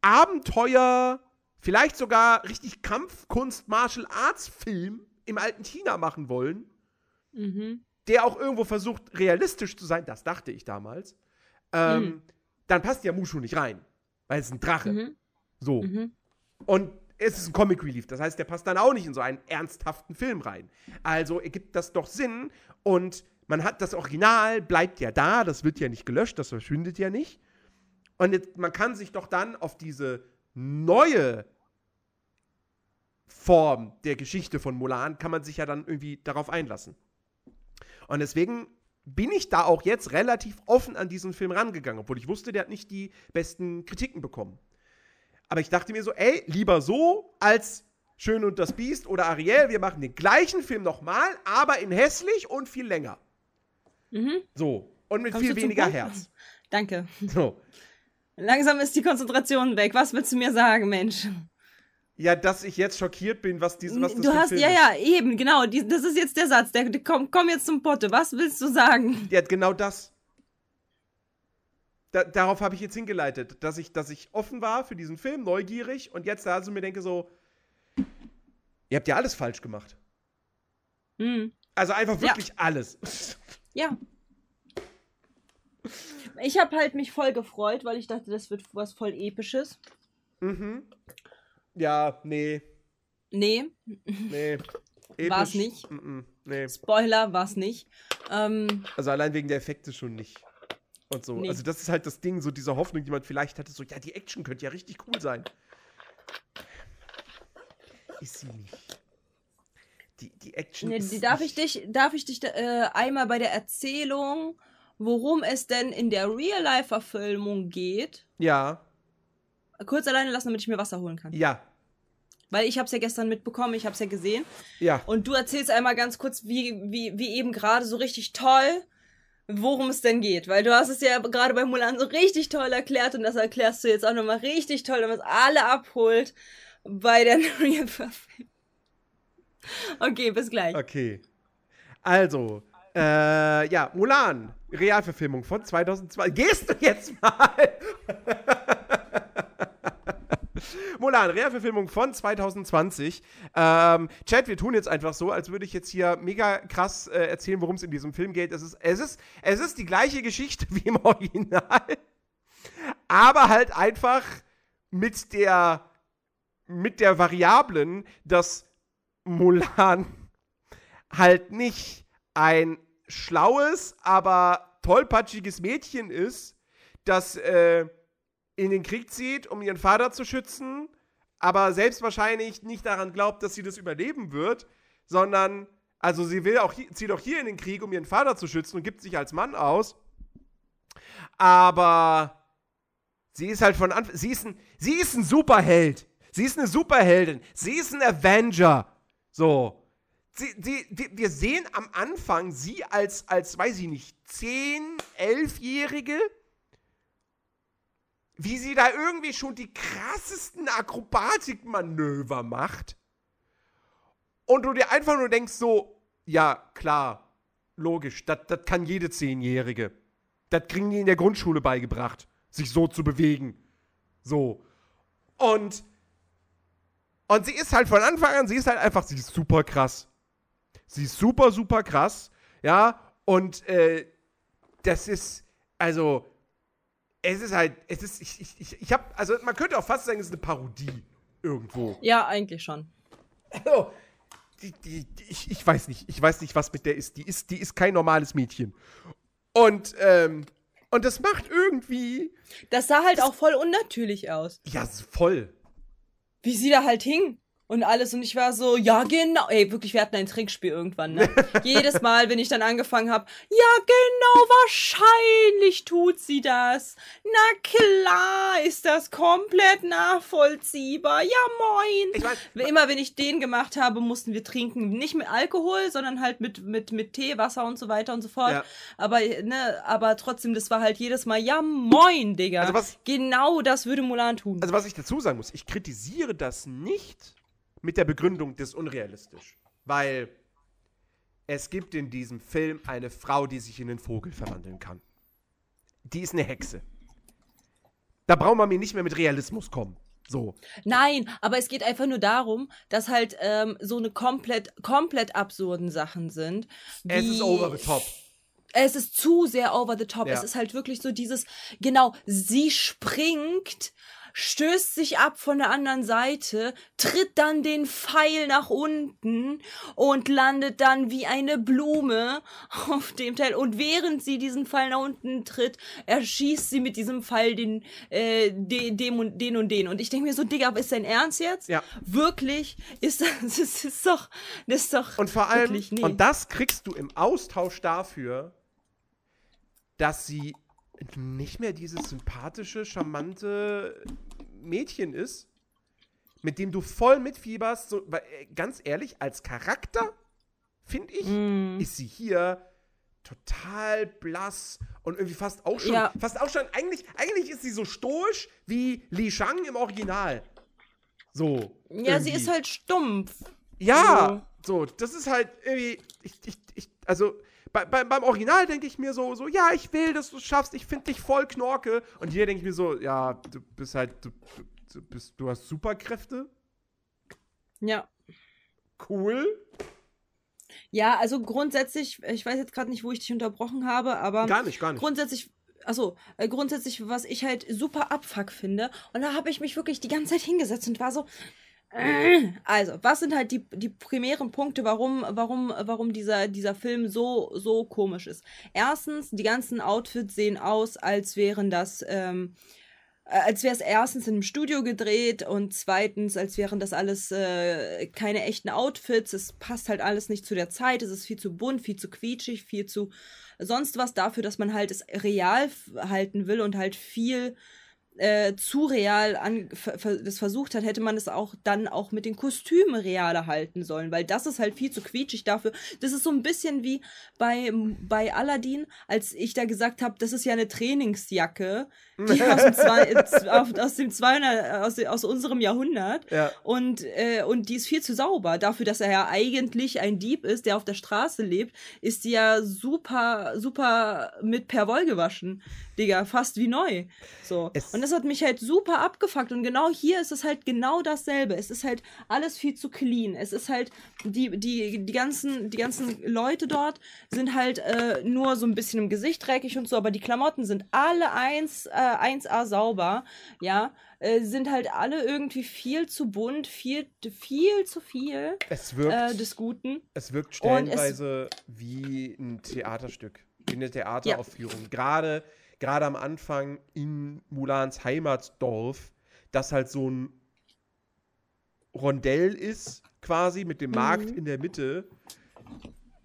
Abenteuer, vielleicht sogar richtig Kampfkunst, Martial Arts Film im alten China machen wollen, mhm. der auch irgendwo versucht, realistisch zu sein, das dachte ich damals, ähm, mhm. dann passt ja Mushu nicht rein. Weil es ist ein Drache. Mhm. So. Mhm. Und es ist ein Comic Relief. Das heißt, der passt dann auch nicht in so einen ernsthaften Film rein. Also ergibt das doch Sinn. Und man hat das Original, bleibt ja da, das wird ja nicht gelöscht, das verschwindet ja nicht. Und jetzt, man kann sich doch dann auf diese neue Form der Geschichte von Mulan kann man sich ja dann irgendwie darauf einlassen. Und deswegen bin ich da auch jetzt relativ offen an diesen Film rangegangen, obwohl ich wusste, der hat nicht die besten Kritiken bekommen. Aber ich dachte mir so, ey, lieber so, als Schön und das Biest oder Ariel, wir machen den gleichen Film nochmal, aber in hässlich und viel länger. Mhm. So. Und mit Kommst viel weniger Herz. Danke. So. Langsam ist die Konzentration weg. Was willst du mir sagen, Mensch? Ja, dass ich jetzt schockiert bin, was diese, was das Du hast, Film ja, ja, eben, genau. Die, das ist jetzt der Satz. Der, der, komm, komm jetzt zum Potte. Was willst du sagen? Ja, genau das. Da, darauf habe ich jetzt hingeleitet, dass ich, dass ich offen war für diesen Film, neugierig und jetzt da also mir denke so, ihr habt ja alles falsch gemacht. Mhm. Also einfach wirklich ja. alles. Ja. Ich habe halt mich voll gefreut, weil ich dachte, das wird was voll episches. Mhm. Ja, nee. Nee. Nee. War's nicht. Mm -mm, nee. Spoiler, war's nicht. Ähm, also allein wegen der Effekte schon nicht. Und so. Nee. Also das ist halt das Ding, so diese Hoffnung, die man vielleicht hatte, so, ja, die Action könnte ja richtig cool sein. Ist sie nicht. Die, die Action nee, ist darf ich dich, darf ich dich äh, einmal bei der Erzählung, worum es denn in der Real-Life-Verfilmung geht? Ja kurz alleine lassen, damit ich mir Wasser holen kann. Ja. Weil ich habe es ja gestern mitbekommen, ich habe es ja gesehen. Ja. Und du erzählst einmal ganz kurz, wie, wie, wie eben gerade so richtig toll, worum es denn geht. Weil du hast es ja gerade bei Mulan so richtig toll erklärt und das erklärst du jetzt auch nochmal richtig toll, damit es alle abholt bei der Real Okay, bis gleich. Okay. Also, äh, ja, Mulan, Realverfilmung von 2002. Gehst du jetzt mal? Mulan, Realverfilmung von 2020. Ähm, Chat, wir tun jetzt einfach so, als würde ich jetzt hier mega krass äh, erzählen, worum es in diesem Film geht. Es ist, es, ist, es ist die gleiche Geschichte wie im Original, aber halt einfach mit der, mit der Variablen, dass Mulan halt nicht ein schlaues, aber tollpatschiges Mädchen ist, das äh, in den Krieg zieht, um ihren Vater zu schützen, aber selbst wahrscheinlich nicht daran glaubt, dass sie das überleben wird, sondern, also sie will auch, zieht auch hier in den Krieg, um ihren Vater zu schützen und gibt sich als Mann aus. Aber sie ist halt von Anfang, sie ist ein, sie ist ein Superheld. Sie ist eine Superheldin. Sie ist ein Avenger. So. Sie, sie, wir sehen am Anfang sie als, als, weiß ich nicht, 10, 11-Jährige wie sie da irgendwie schon die krassesten Akrobatikmanöver macht. Und du dir einfach nur denkst so, ja, klar, logisch, das kann jede Zehnjährige. Das kriegen die in der Grundschule beigebracht, sich so zu bewegen. So. Und, und sie ist halt von Anfang an, sie ist halt einfach, sie ist super krass. Sie ist super, super krass, ja, und äh, das ist, also, es ist halt, es ist, ich, ich, ich, ich habe, also man könnte auch fast sagen, es ist eine Parodie irgendwo. Ja, eigentlich schon. Also, die, die, die, ich, ich weiß nicht, ich weiß nicht, was mit der ist. Die ist, die ist kein normales Mädchen. Und, ähm, und das macht irgendwie. Das sah halt das, auch voll unnatürlich aus. Ja, voll. Wie sie da halt hing und alles. Und ich war so, ja, genau. Ey, wirklich, wir hatten ein Trinkspiel irgendwann, ne? Jedes Mal, wenn ich dann angefangen habe, ja, genau, wahrscheinlich tut sie das. Na klar, ist das komplett nachvollziehbar. Ja, moin. Ich mein, Immer wenn ich den gemacht habe, mussten wir trinken. Nicht mit Alkohol, sondern halt mit, mit, mit Tee, Wasser und so weiter und so fort. Ja. Aber, ne, aber trotzdem, das war halt jedes Mal, ja, moin, Digga. Also was, genau das würde Mulan tun. Also, was ich dazu sagen muss, ich kritisiere das nicht mit der Begründung, das ist unrealistisch. Weil es gibt in diesem Film eine Frau, die sich in einen Vogel verwandeln kann. Die ist eine Hexe. Da braucht man mir nicht mehr mit Realismus kommen. So. Nein, aber es geht einfach nur darum, dass halt ähm, so eine komplett, komplett absurden Sachen sind. es ist over the top. Es ist zu sehr over the top. Ja. Es ist halt wirklich so dieses, genau, sie springt stößt sich ab von der anderen Seite, tritt dann den Pfeil nach unten und landet dann wie eine Blume auf dem Teil. Und während sie diesen Pfeil nach unten tritt, erschießt sie mit diesem Pfeil den, äh, den, den und den und den. Und ich denke mir so, Digga, ist dein Ernst jetzt? Ja. Wirklich? Ist das, das ist doch, das ist doch. Und vor allem, wirklich, nee. und das kriegst du im Austausch dafür, dass sie nicht mehr dieses sympathische, charmante Mädchen ist, mit dem du voll mitfieberst. So, weil, äh, ganz ehrlich, als Charakter, finde ich, mm. ist sie hier total blass und irgendwie fast auch schon, ja. fast auch schon, eigentlich, eigentlich ist sie so stoisch wie Li Shang im Original. So. Ja, irgendwie. sie ist halt stumpf. Ja, so, so das ist halt irgendwie, ich, ich, ich also, bei, bei, beim Original denke ich mir so, so, ja, ich will, dass du es schaffst, ich finde dich voll Knorke. Und hier denke ich mir so, ja, du bist halt, du, du, bist, du hast Superkräfte. Ja. Cool. Ja, also grundsätzlich, ich weiß jetzt gerade nicht, wo ich dich unterbrochen habe, aber. Gar nicht, gar nicht. Grundsätzlich Achso, äh, grundsätzlich, was ich halt super abfuck finde. Und da habe ich mich wirklich die ganze Zeit hingesetzt und war so. Also, was sind halt die, die primären Punkte, warum, warum, warum dieser, dieser Film so, so komisch ist? Erstens, die ganzen Outfits sehen aus, als wären das. Ähm, äh, als wäre es erstens in einem Studio gedreht und zweitens, als wären das alles äh, keine echten Outfits. Es passt halt alles nicht zu der Zeit. Es ist viel zu bunt, viel zu quietschig, viel zu sonst was dafür, dass man halt es real halten will und halt viel äh, zu real an, das versucht hat, hätte man es auch dann auch mit den Kostümen realer halten sollen, weil das ist halt viel zu quietschig dafür. Das ist so ein bisschen wie bei, bei Aladdin, als ich da gesagt habe, das ist ja eine Trainingsjacke, die aus dem, zwei, aus dem 200, aus, aus unserem Jahrhundert ja. und, äh, und die ist viel zu sauber. Dafür, dass er ja eigentlich ein Dieb ist, der auf der Straße lebt, ist die ja super, super mit Perwoll gewaschen. Digga, fast wie neu. So. Es und das hat mich halt super abgefuckt. Und genau hier ist es halt genau dasselbe. Es ist halt alles viel zu clean. Es ist halt, die, die, die, ganzen, die ganzen Leute dort sind halt äh, nur so ein bisschen im Gesicht dreckig und so, aber die Klamotten sind alle eins, äh, 1A sauber. Ja. Äh, sind halt alle irgendwie viel zu bunt, viel, viel zu viel es wirkt, äh, des Guten. Es wirkt stellenweise es, wie ein Theaterstück, wie eine Theateraufführung. Ja. Gerade gerade am Anfang in Mulans Heimatdorf, das halt so ein Rondell ist, quasi mit dem mhm. Markt in der Mitte.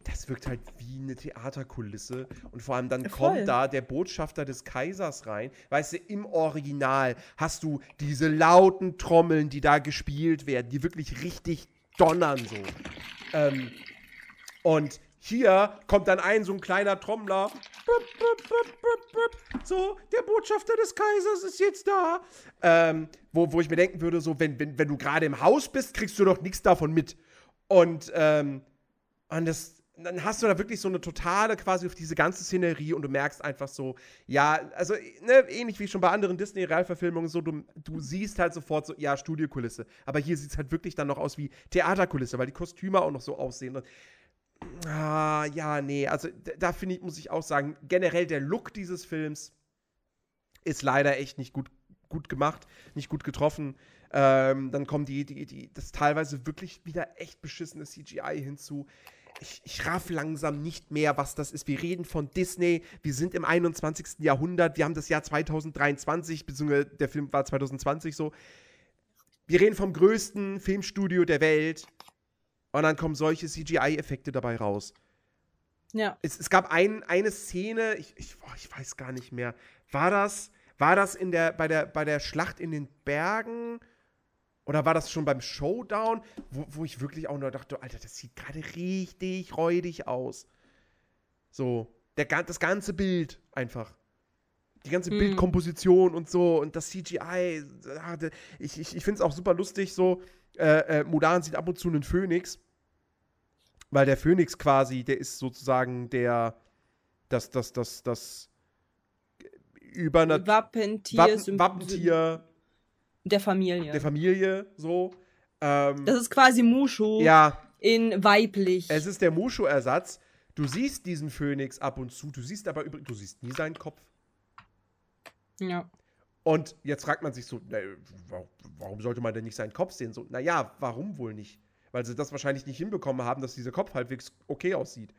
Das wirkt halt wie eine Theaterkulisse. Und vor allem dann Voll. kommt da der Botschafter des Kaisers rein. Weißt du, im Original hast du diese lauten Trommeln, die da gespielt werden, die wirklich richtig donnern so. Ähm, und hier kommt dann ein so ein kleiner Trommler. So, der Botschafter des Kaisers ist jetzt da. Ähm, wo, wo ich mir denken würde, so, wenn, wenn, wenn du gerade im Haus bist, kriegst du doch nichts davon mit. Und, ähm, und das, dann hast du da wirklich so eine totale quasi auf diese ganze Szenerie und du merkst einfach so, ja, also ne, ähnlich wie schon bei anderen Disney-Realverfilmungen, so du, du siehst halt sofort so, ja, Studiokulisse. Aber hier sieht es halt wirklich dann noch aus wie Theaterkulisse, weil die Kostüme auch noch so aussehen. Und Ah, ja, nee, also da finde ich, muss ich auch sagen, generell der Look dieses Films ist leider echt nicht gut, gut gemacht, nicht gut getroffen. Ähm, dann kommen die, die, die, das teilweise wirklich wieder echt beschissene CGI hinzu. Ich, ich raff langsam nicht mehr, was das ist. Wir reden von Disney, wir sind im 21. Jahrhundert, wir haben das Jahr 2023, beziehungsweise der Film war 2020 so. Wir reden vom größten Filmstudio der Welt und dann kommen solche CGI-Effekte dabei raus. Ja. Es, es gab ein, eine Szene, ich, ich, oh, ich weiß gar nicht mehr. War das, war das in der, bei, der, bei der Schlacht in den Bergen? Oder war das schon beim Showdown, wo, wo ich wirklich auch nur dachte, Alter, das sieht gerade richtig räudig aus. So, der, das ganze Bild einfach. Die ganze mm. Bildkomposition und so und das CGI. Ich, ich, ich finde es auch super lustig, so äh, äh, Mulan sieht ab und zu einen Phönix, weil der Phönix quasi, der ist sozusagen der, das, das, das, das über eine Wappentier, Wappen, Wappentier der Familie. Der Familie, so. Ähm, das ist quasi Mushu ja, in weiblich. Es ist der Mushu-Ersatz. Du siehst diesen Phönix ab und zu, du siehst aber übrigens, du siehst nie seinen Kopf. Ja. Und jetzt fragt man sich so, na, warum sollte man denn nicht seinen Kopf sehen? So, naja, warum wohl nicht? Weil sie das wahrscheinlich nicht hinbekommen haben, dass dieser Kopf halbwegs okay aussieht.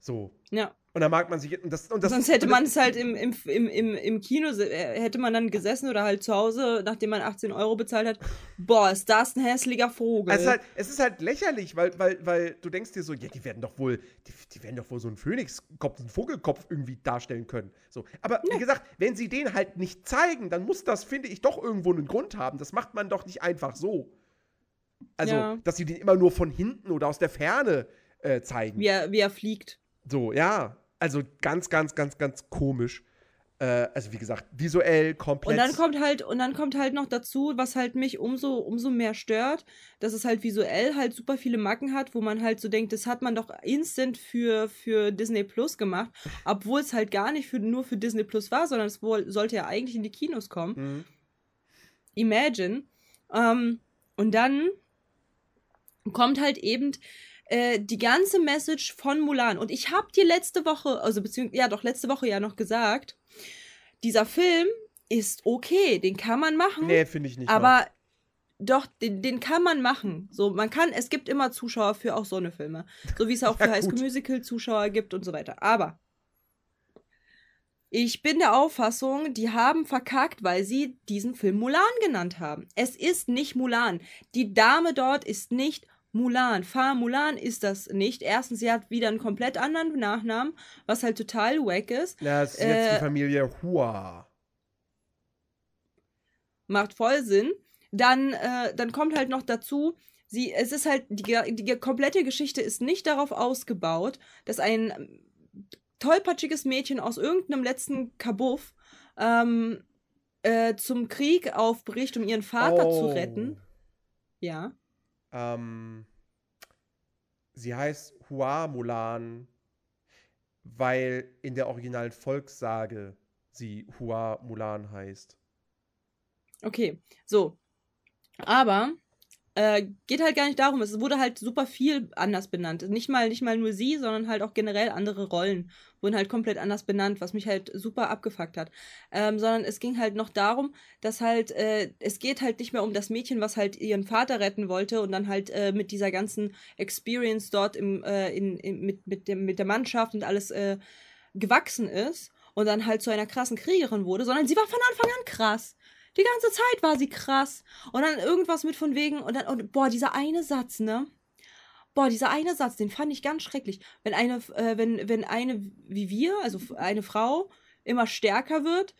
So. Ja. Und dann mag man sich. Und das, und das, Sonst hätte man es halt im, im, im, im Kino, äh, hätte man dann gesessen oder halt zu Hause, nachdem man 18 Euro bezahlt hat. Boah, ist das ein hässlicher Vogel. Es ist halt, es ist halt lächerlich, weil, weil, weil du denkst dir so, ja, die werden doch wohl, die, die werden doch wohl so einen Phönixkopf, einen Vogelkopf irgendwie darstellen können. So. Aber ja. wie gesagt, wenn sie den halt nicht zeigen, dann muss das, finde ich, doch irgendwo einen Grund haben. Das macht man doch nicht einfach so. Also, ja. dass sie den immer nur von hinten oder aus der Ferne äh, zeigen. Wie er, wie er fliegt. So, ja. Also ganz, ganz, ganz, ganz komisch. Äh, also wie gesagt, visuell komplett. Und dann kommt halt, und dann kommt halt noch dazu, was halt mich umso, umso mehr stört, dass es halt visuell halt super viele Macken hat, wo man halt so denkt, das hat man doch instant für, für Disney Plus gemacht, obwohl es halt gar nicht für, nur für Disney Plus war, sondern es wohl, sollte ja eigentlich in die Kinos kommen. Mhm. Imagine. Ähm, und dann kommt halt eben äh, die ganze Message von Mulan. Und ich habe dir letzte Woche, also beziehungsweise, ja doch, letzte Woche ja noch gesagt, dieser Film ist okay, den kann man machen. Nee, finde ich nicht. Aber mal. doch, den, den kann man machen. So, man kann, es gibt immer Zuschauer für auch so eine Filme. So wie es auch ja, für High School Musical Zuschauer gibt und so weiter. Aber ich bin der Auffassung, die haben verkackt, weil sie diesen Film Mulan genannt haben. Es ist nicht Mulan. Die Dame dort ist nicht Mulan. Fa Mulan ist das nicht. Erstens, sie hat wieder einen komplett anderen Nachnamen, was halt total wack ist. Ja, es ist äh, jetzt die Familie Hua. Macht voll Sinn. Dann, äh, dann kommt halt noch dazu, sie, es ist halt, die, die komplette Geschichte ist nicht darauf ausgebaut, dass ein tollpatschiges Mädchen aus irgendeinem letzten Kabuff ähm, äh, zum Krieg aufbricht, um ihren Vater oh. zu retten. Ja. Ähm, sie heißt Hua Mulan, weil in der originalen Volkssage sie Hua Mulan heißt. Okay, so. Aber äh, geht halt gar nicht darum. Es wurde halt super viel anders benannt. Nicht mal, nicht mal nur sie, sondern halt auch generell andere Rollen wurden halt komplett anders benannt, was mich halt super abgefuckt hat. Ähm, sondern es ging halt noch darum, dass halt, äh, es geht halt nicht mehr um das Mädchen, was halt ihren Vater retten wollte und dann halt äh, mit dieser ganzen Experience dort im, äh, in, in, mit, mit, dem, mit der Mannschaft und alles äh, gewachsen ist und dann halt zu einer krassen Kriegerin wurde, sondern sie war von Anfang an krass. Die ganze Zeit war sie krass. Und dann irgendwas mit von wegen, und dann, und, boah, dieser eine Satz, ne? Boah, dieser eine Satz, den fand ich ganz schrecklich. Wenn eine, äh, wenn, wenn eine wie wir, also eine Frau, immer stärker wird,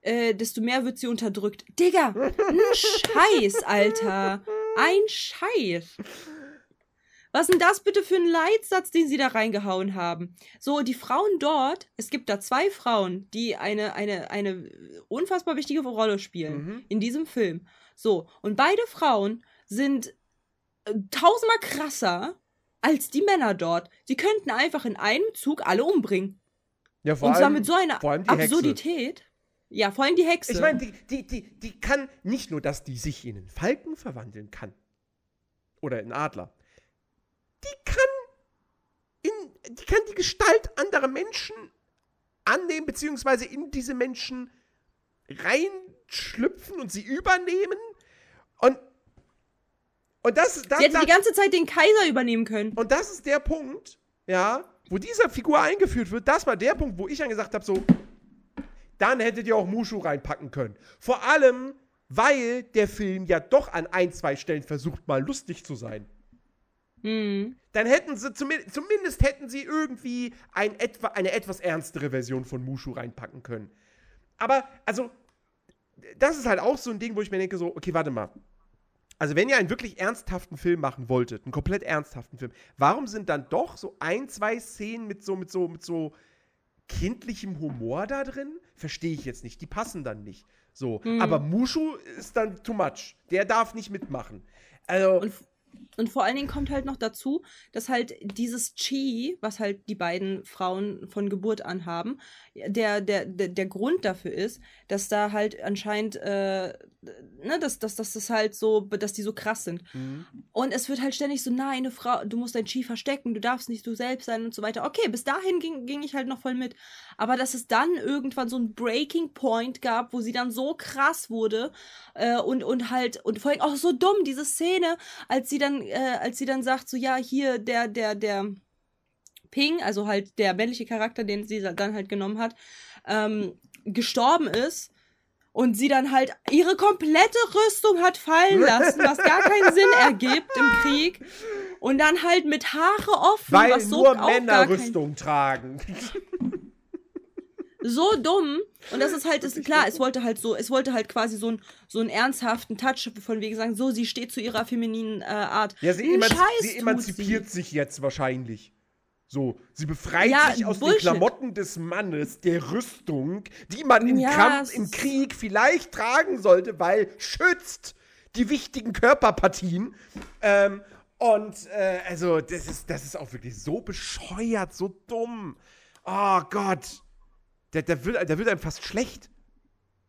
äh, desto mehr wird sie unterdrückt. Digga, ein Scheiß, Alter. Ein Scheiß. Was ist denn das bitte für ein Leitsatz, den sie da reingehauen haben? So, die Frauen dort, es gibt da zwei Frauen, die eine, eine, eine unfassbar wichtige Rolle spielen mhm. in diesem Film. So, und beide Frauen sind äh, tausendmal krasser als die Männer dort. Sie könnten einfach in einem Zug alle umbringen. Ja, vor und zwar allem, mit so einer Absurdität. Hexe. Ja, vor allem die Hexe. Ich meine, die, die, die, die kann nicht nur, dass die sich in einen Falken verwandeln kann. Oder in Adler die kann in, die kann die Gestalt anderer Menschen annehmen, beziehungsweise in diese Menschen reinschlüpfen und sie übernehmen. Und, und das, das Sie hätte die ganze Zeit den Kaiser übernehmen können. Und das ist der Punkt, ja, wo diese Figur eingeführt wird. Das war der Punkt, wo ich dann gesagt habe, so, dann hättet ihr auch Mushu reinpacken können. Vor allem, weil der Film ja doch an ein, zwei Stellen versucht, mal lustig zu sein. Mhm. Dann hätten sie zumindest, zumindest hätten sie irgendwie ein etwa, eine etwas ernstere Version von Mushu reinpacken können. Aber, also, das ist halt auch so ein Ding, wo ich mir denke, so, okay, warte mal. Also, wenn ihr einen wirklich ernsthaften Film machen wolltet, einen komplett ernsthaften Film, warum sind dann doch so ein, zwei Szenen mit so, mit so, mit so kindlichem Humor da drin? Verstehe ich jetzt nicht. Die passen dann nicht. So. Mhm. Aber Mushu ist dann too much. Der darf nicht mitmachen. Also. Und und vor allen Dingen kommt halt noch dazu, dass halt dieses Chi, was halt die beiden Frauen von Geburt an haben, der, der, der, der Grund dafür ist, dass da halt anscheinend, äh, ne, dass, dass, dass das halt so, dass die so krass sind. Mhm. Und es wird halt ständig so, nein, eine Frau, du musst dein Chi verstecken, du darfst nicht du selbst sein und so weiter. Okay, bis dahin ging, ging ich halt noch voll mit. Aber dass es dann irgendwann so ein Breaking Point gab, wo sie dann so krass wurde äh, und, und halt, und vor allem auch so dumm, diese Szene, als sie dann, äh, als sie dann sagt, so, ja, hier, der, der, der, Ping, also halt der männliche Charakter, den sie dann halt genommen hat, ähm, gestorben ist und sie dann halt ihre komplette Rüstung hat fallen lassen, was gar keinen Sinn ergibt im Krieg. Und dann halt mit Haare offen, Weil was so nur Männer Rüstung tragen. so dumm. Und das ist halt, ist klar, es wollte halt so, es wollte halt quasi so, ein, so einen ernsthaften Touch von wegen sagen, so, sie steht zu ihrer femininen äh, Art. Ja, sie, emanzi sie emanzipiert sie. sich jetzt wahrscheinlich. So, sie befreit ja, sich aus Bullshit. den Klamotten des Mannes, der Rüstung, die man im, ja, Kampf, im Krieg vielleicht tragen sollte, weil schützt die wichtigen Körperpartien. Ähm, und äh, also, das ist, das ist auch wirklich so bescheuert, so dumm. Oh Gott. Der, der, wird, der wird einem fast schlecht.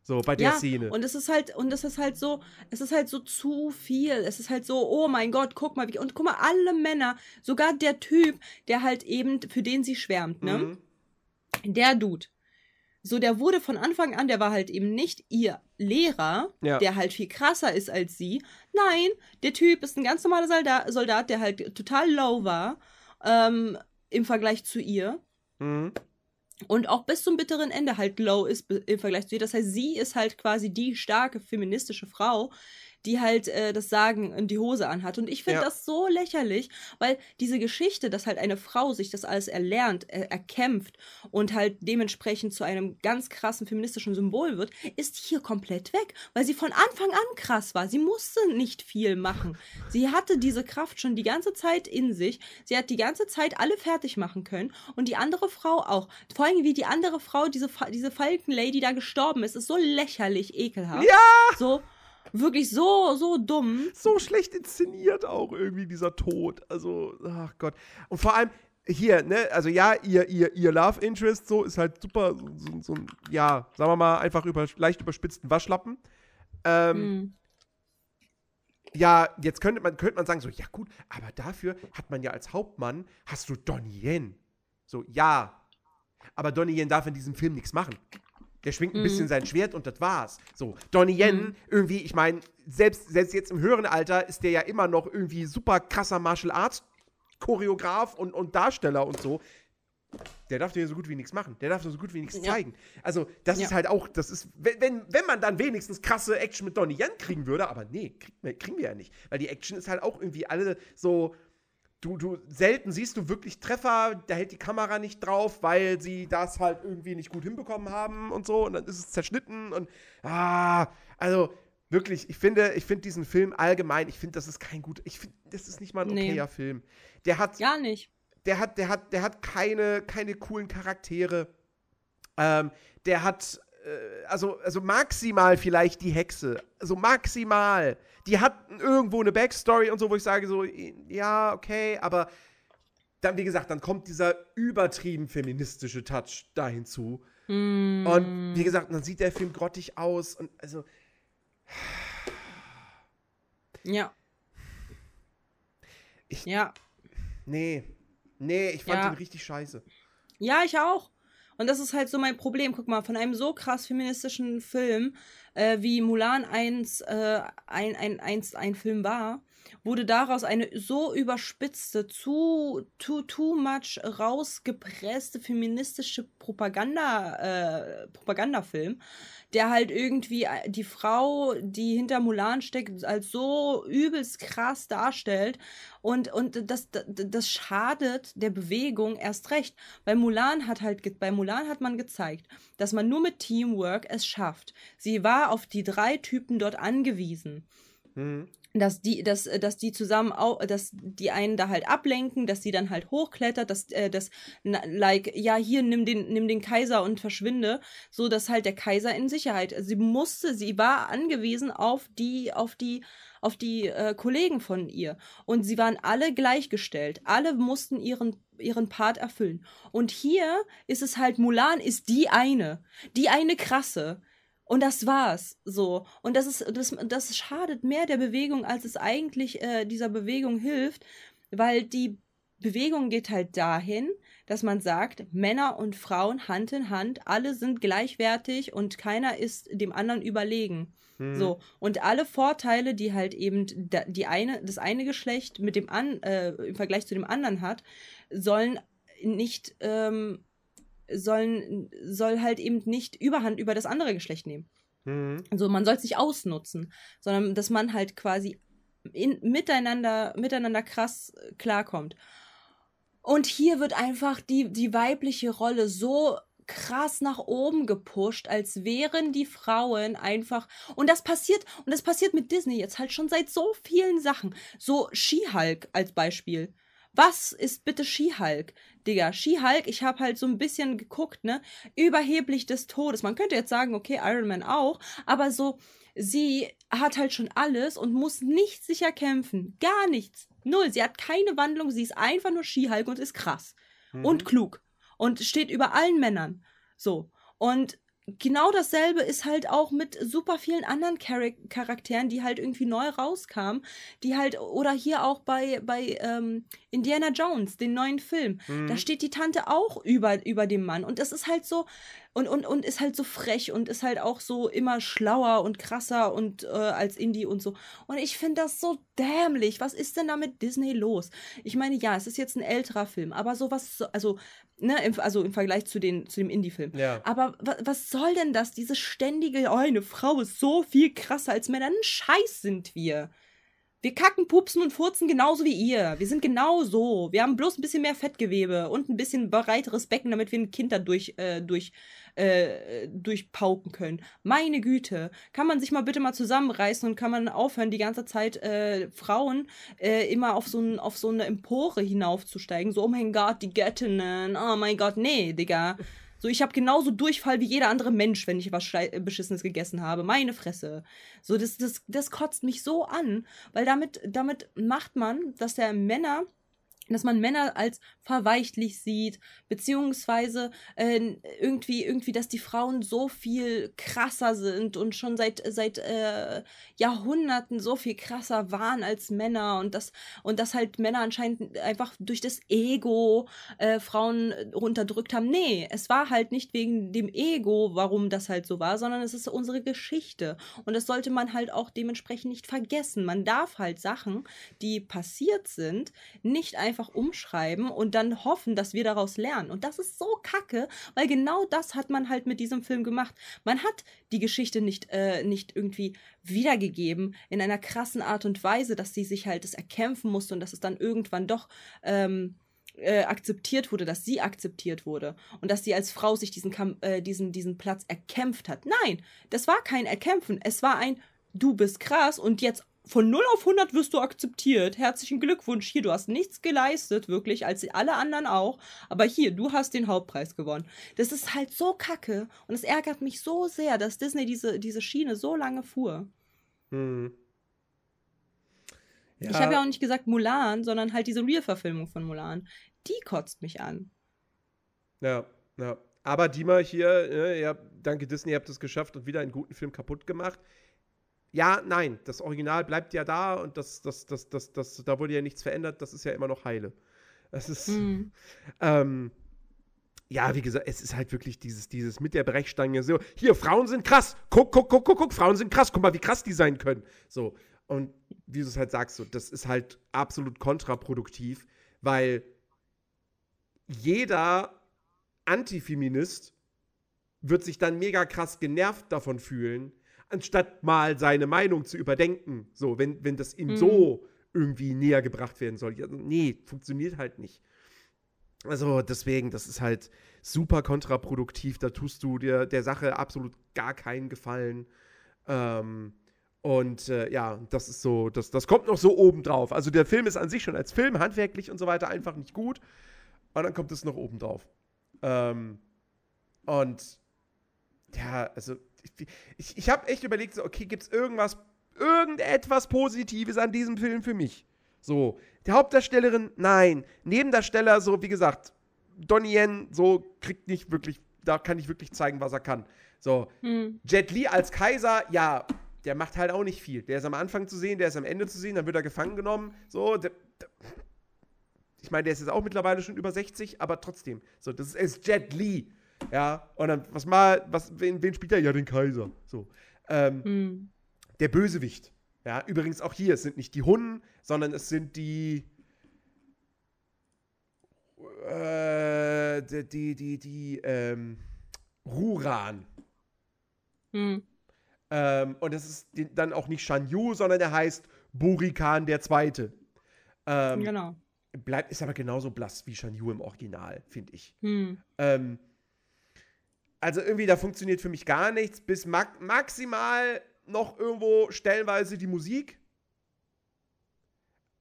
So, bei der ja, Szene. Und es ist halt, und es ist halt so, es ist halt so zu viel. Es ist halt so, oh mein Gott, guck mal, wie, und guck mal, alle Männer, sogar der Typ, der halt eben, für den sie schwärmt, ne? Mhm. Der Dude. So, der wurde von Anfang an, der war halt eben nicht ihr Lehrer, ja. der halt viel krasser ist als sie. Nein, der Typ ist ein ganz normaler Soldat, Soldat der halt total low war, ähm, im Vergleich zu ihr. Mhm und auch bis zum bitteren Ende halt low ist im Vergleich zu ihr. Das heißt, sie ist halt quasi die starke feministische Frau, die halt äh, das Sagen in die Hose anhat. Und ich finde ja. das so lächerlich, weil diese Geschichte, dass halt eine Frau sich das alles erlernt, er erkämpft und halt dementsprechend zu einem ganz krassen feministischen Symbol wird, ist hier komplett weg, weil sie von Anfang an krass war. Sie musste nicht viel machen. Sie hatte diese Kraft schon die ganze Zeit in sich. Sie hat die ganze Zeit alle fertig machen können und die andere Frau auch. Vor allem wie die andere Frau, diese, diese Falken-Lady da gestorben ist, ist so lächerlich ekelhaft. Ja! So, wirklich so, so dumm. So schlecht inszeniert auch irgendwie dieser Tod. Also, ach Gott. Und vor allem, hier, ne, also ja, ihr, ihr, ihr Love Interest so ist halt super, so, so, so ein, ja, sagen wir mal, einfach über, leicht überspitzten Waschlappen. Ähm, mhm. Ja, jetzt könnte man, könnte man sagen, so, ja gut, aber dafür hat man ja als Hauptmann, hast du Donnie Yen. So, ja. Aber Donnie Yen darf in diesem Film nichts machen. Der schwingt ein mhm. bisschen sein Schwert und das war's. So, Donnie Yen, mhm. irgendwie, ich meine, selbst, selbst jetzt im höheren Alter ist der ja immer noch irgendwie super krasser Martial Arts Choreograf und, und Darsteller und so. Der darf dir so gut wie nichts machen. Der darf dir so gut wie nichts ja. zeigen. Also, das ja. ist halt auch, das ist, wenn, wenn, wenn man dann wenigstens krasse Action mit Donnie Yen kriegen würde, aber nee, krieg, kriegen wir ja nicht. Weil die Action ist halt auch irgendwie alle so, du, du, selten siehst du wirklich Treffer, da hält die Kamera nicht drauf, weil sie das halt irgendwie nicht gut hinbekommen haben und so und dann ist es zerschnitten und ah, also wirklich, ich finde, ich finde diesen Film allgemein, ich finde, das ist kein gut, ich finde, das ist nicht mal ein okayer nee. Film. Der hat gar nicht. Der hat, der hat, der hat keine, keine coolen Charaktere. Ähm, der hat also, also maximal vielleicht die Hexe. Also maximal. Die hat irgendwo eine Backstory und so, wo ich sage so, ja, okay, aber dann, wie gesagt, dann kommt dieser übertrieben feministische Touch da hinzu. Mm. Und wie gesagt, dann sieht der Film grottig aus und also. Ja. Ich, ja. Nee. Nee, ich fand ja. den richtig scheiße. Ja, ich auch. Und das ist halt so mein Problem. Guck mal, von einem so krass feministischen Film äh, wie Mulan 1 äh, ein, ein, ein, ein Film war, wurde daraus eine so überspitzte, zu too, too much rausgepresste feministische Propaganda, äh, Propagandafilm, der halt irgendwie äh, die Frau, die hinter Mulan steckt, als so übelst krass darstellt. Und, und das, das, das schadet der Bewegung erst recht. Weil Mulan hat halt, bei Mulan hat man gezeigt, dass man nur mit Teamwork es schafft. Sie war auf die drei Typen dort angewiesen. Mhm dass die, dass, dass die zusammen auch, dass die einen da halt ablenken, dass sie dann halt hochklettert, dass, äh, das, like, ja, hier, nimm den, nimm den Kaiser und verschwinde, so dass halt der Kaiser in Sicherheit. Sie musste, sie war angewiesen auf die, auf die, auf die äh, Kollegen von ihr. Und sie waren alle gleichgestellt. Alle mussten ihren ihren Part erfüllen. Und hier ist es halt, Mulan ist die eine. Die eine krasse. Und das war's so. Und das ist, das, das schadet mehr der Bewegung, als es eigentlich äh, dieser Bewegung hilft, weil die Bewegung geht halt dahin, dass man sagt, Männer und Frauen Hand in Hand, alle sind gleichwertig und keiner ist dem anderen überlegen. Mhm. So. Und alle Vorteile, die halt eben die eine, das eine Geschlecht mit dem an, äh, im Vergleich zu dem anderen hat, sollen nicht ähm, sollen, soll halt eben nicht Überhand über das andere Geschlecht nehmen. Mhm. Also man soll es nicht ausnutzen, sondern dass man halt quasi in, miteinander, miteinander krass klarkommt. Und hier wird einfach die, die weibliche Rolle so krass nach oben gepusht, als wären die Frauen einfach. Und das passiert, und das passiert mit Disney jetzt halt schon seit so vielen Sachen. So She-Hulk als Beispiel. Was ist bitte She-Hulk? Digga, She-Hulk, ich habe halt so ein bisschen geguckt, ne? Überheblich des Todes. Man könnte jetzt sagen, okay, Iron Man auch, aber so, sie hat halt schon alles und muss nicht sicher kämpfen. Gar nichts. Null. Sie hat keine Wandlung, sie ist einfach nur She-Hulk und ist krass. Mhm. Und klug und steht über allen Männern. So. Und genau dasselbe ist halt auch mit super vielen anderen Char Charakteren, die halt irgendwie neu rauskamen, die halt, oder hier auch bei, bei ähm, Indiana Jones, den neuen Film. Mhm. Da steht die Tante auch über, über dem Mann. Und das ist halt so, und, und, und ist halt so frech und ist halt auch so immer schlauer und krasser und äh, als Indie und so. Und ich finde das so dämlich. Was ist denn da mit Disney los? Ich meine, ja, es ist jetzt ein älterer Film, aber sowas, also, ne, im, also im Vergleich zu, den, zu dem Indie-Film. Ja. Aber was soll denn das? Diese ständige, oh, eine Frau ist so viel krasser als Männer. Ein Scheiß sind wir. Wir kacken, pupsen und furzen genauso wie ihr. Wir sind genau so. Wir haben bloß ein bisschen mehr Fettgewebe und ein bisschen breiteres Becken, damit wir ein Kind da durch, äh, durch, äh, durchpauken können. Meine Güte. Kann man sich mal bitte mal zusammenreißen und kann man aufhören, die ganze Zeit äh, Frauen äh, immer auf so, auf so eine Empore hinaufzusteigen. So, oh mein Gott, die Göttinnen. Oh mein Gott, nee, Digga. So, ich habe genauso Durchfall wie jeder andere Mensch, wenn ich was äh, Beschissenes gegessen habe. Meine Fresse. So, das, das, das kotzt mich so an, weil damit, damit macht man, dass der Männer dass man Männer als verweichtlich sieht, beziehungsweise äh, irgendwie, irgendwie, dass die Frauen so viel krasser sind und schon seit, seit äh, Jahrhunderten so viel krasser waren als Männer und dass, und dass halt Männer anscheinend einfach durch das Ego äh, Frauen runterdrückt haben. Nee, es war halt nicht wegen dem Ego, warum das halt so war, sondern es ist unsere Geschichte. Und das sollte man halt auch dementsprechend nicht vergessen. Man darf halt Sachen, die passiert sind, nicht einfach einfach umschreiben und dann hoffen, dass wir daraus lernen. Und das ist so kacke, weil genau das hat man halt mit diesem Film gemacht. Man hat die Geschichte nicht, äh, nicht irgendwie wiedergegeben in einer krassen Art und Weise, dass sie sich halt das erkämpfen musste und dass es dann irgendwann doch ähm, äh, akzeptiert wurde, dass sie akzeptiert wurde und dass sie als Frau sich diesen, äh, diesen, diesen Platz erkämpft hat. Nein, das war kein Erkämpfen. Es war ein, du bist krass und jetzt von 0 auf 100 wirst du akzeptiert. Herzlichen Glückwunsch. Hier, du hast nichts geleistet, wirklich, als alle anderen auch. Aber hier, du hast den Hauptpreis gewonnen. Das ist halt so kacke. Und es ärgert mich so sehr, dass Disney diese, diese Schiene so lange fuhr. Hm. Ja. Ich habe ja auch nicht gesagt Mulan, sondern halt diese Real-Verfilmung von Mulan. Die kotzt mich an. Ja, ja. Aber Dima hier, ja, danke Disney, ihr habt es geschafft und wieder einen guten Film kaputt gemacht ja, nein, das Original bleibt ja da und das, das, das, das, das, da wurde ja nichts verändert, das ist ja immer noch heile. Das ist, mhm. ähm, ja, wie gesagt, es ist halt wirklich dieses, dieses mit der Brechstange so, hier, Frauen sind krass, guck, guck, guck, guck, guck, Frauen sind krass, guck mal, wie krass die sein können. So, und wie du es halt sagst, so, das ist halt absolut kontraproduktiv, weil jeder Antifeminist wird sich dann mega krass genervt davon fühlen, anstatt mal seine Meinung zu überdenken. So, wenn, wenn das ihm mhm. so irgendwie näher gebracht werden soll. Ja, nee, funktioniert halt nicht. Also deswegen, das ist halt super kontraproduktiv. Da tust du dir der Sache absolut gar keinen Gefallen. Ähm, und äh, ja, das ist so, das, das kommt noch so obendrauf. Also der Film ist an sich schon als Film handwerklich und so weiter einfach nicht gut. Und dann kommt es noch obendrauf. Ähm, und ja, also ich, ich habe echt überlegt, so, okay, gibt es irgendwas, irgendetwas Positives an diesem Film für mich? So, die Hauptdarstellerin, nein. Nebendarsteller, so, wie gesagt, Donnie Yen, so, kriegt nicht wirklich, da kann ich wirklich zeigen, was er kann. So, hm. Jet Li als Kaiser, ja, der macht halt auch nicht viel. Der ist am Anfang zu sehen, der ist am Ende zu sehen, dann wird er gefangen genommen. So, der, der, ich meine, der ist jetzt auch mittlerweile schon über 60, aber trotzdem. So, das ist, ist Jet Li. Ja, und dann, was mal, was, wen, wen spielt er? Ja, den Kaiser. So. Ähm, hm. Der Bösewicht. Ja, übrigens auch hier, es sind nicht die Hunden, sondern es sind die. Äh, die, die, die, die ähm, Ruran. Hm. Ähm, und das ist dann auch nicht Shan Yu, sondern er heißt Burikan der Zweite. Ähm, genau. Bleibt, ist aber genauso blass wie Shan Yu im Original, finde ich. Hm. Ähm, also irgendwie, da funktioniert für mich gar nichts, bis mag maximal noch irgendwo stellenweise die Musik.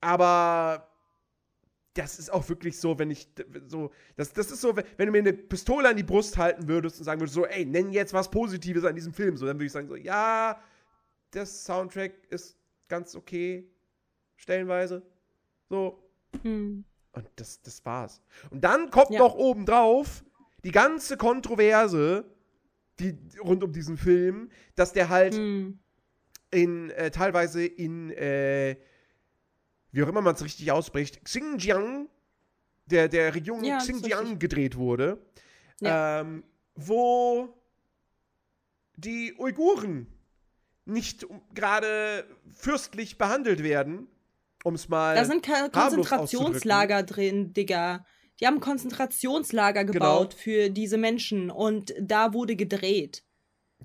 Aber das ist auch wirklich so, wenn ich so, das, das ist so, wenn du mir eine Pistole an die Brust halten würdest und sagen würdest, so, ey, nenn jetzt was Positives an diesem Film, so, dann würde ich sagen, so, ja, der Soundtrack ist ganz okay, stellenweise, so. Hm. Und das, das war's. Und dann kommt ja. noch obendrauf die ganze Kontroverse, die rund um diesen Film, dass der halt hm. in, äh, teilweise in, äh, wie auch immer man es richtig ausspricht, Xinjiang, der, der Region ja, Xinjiang gedreht wurde, ja. ähm, wo die Uiguren nicht gerade fürstlich behandelt werden, um es mal. Da sind Konzentrationslager drin, Digga. Die haben Konzentrationslager genau. gebaut genau. für diese Menschen und da wurde gedreht.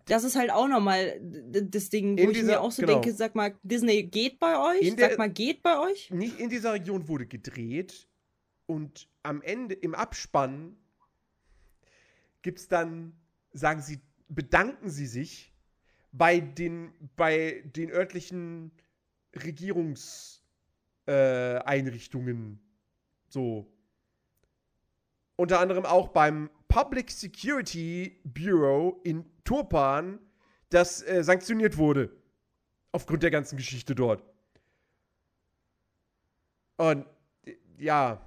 Das ist halt auch nochmal das Ding, wo in ich dieser, mir auch so genau. denke, sag mal, Disney geht bei euch? In sag mal, geht bei euch? Nicht in dieser Region wurde gedreht und am Ende, im Abspann, gibt es dann, sagen sie, bedanken sie sich bei den, bei den örtlichen Regierungseinrichtungen. Äh, so. Unter anderem auch beim Public Security Bureau in Turpan, das äh, sanktioniert wurde. Aufgrund der ganzen Geschichte dort. Und ja,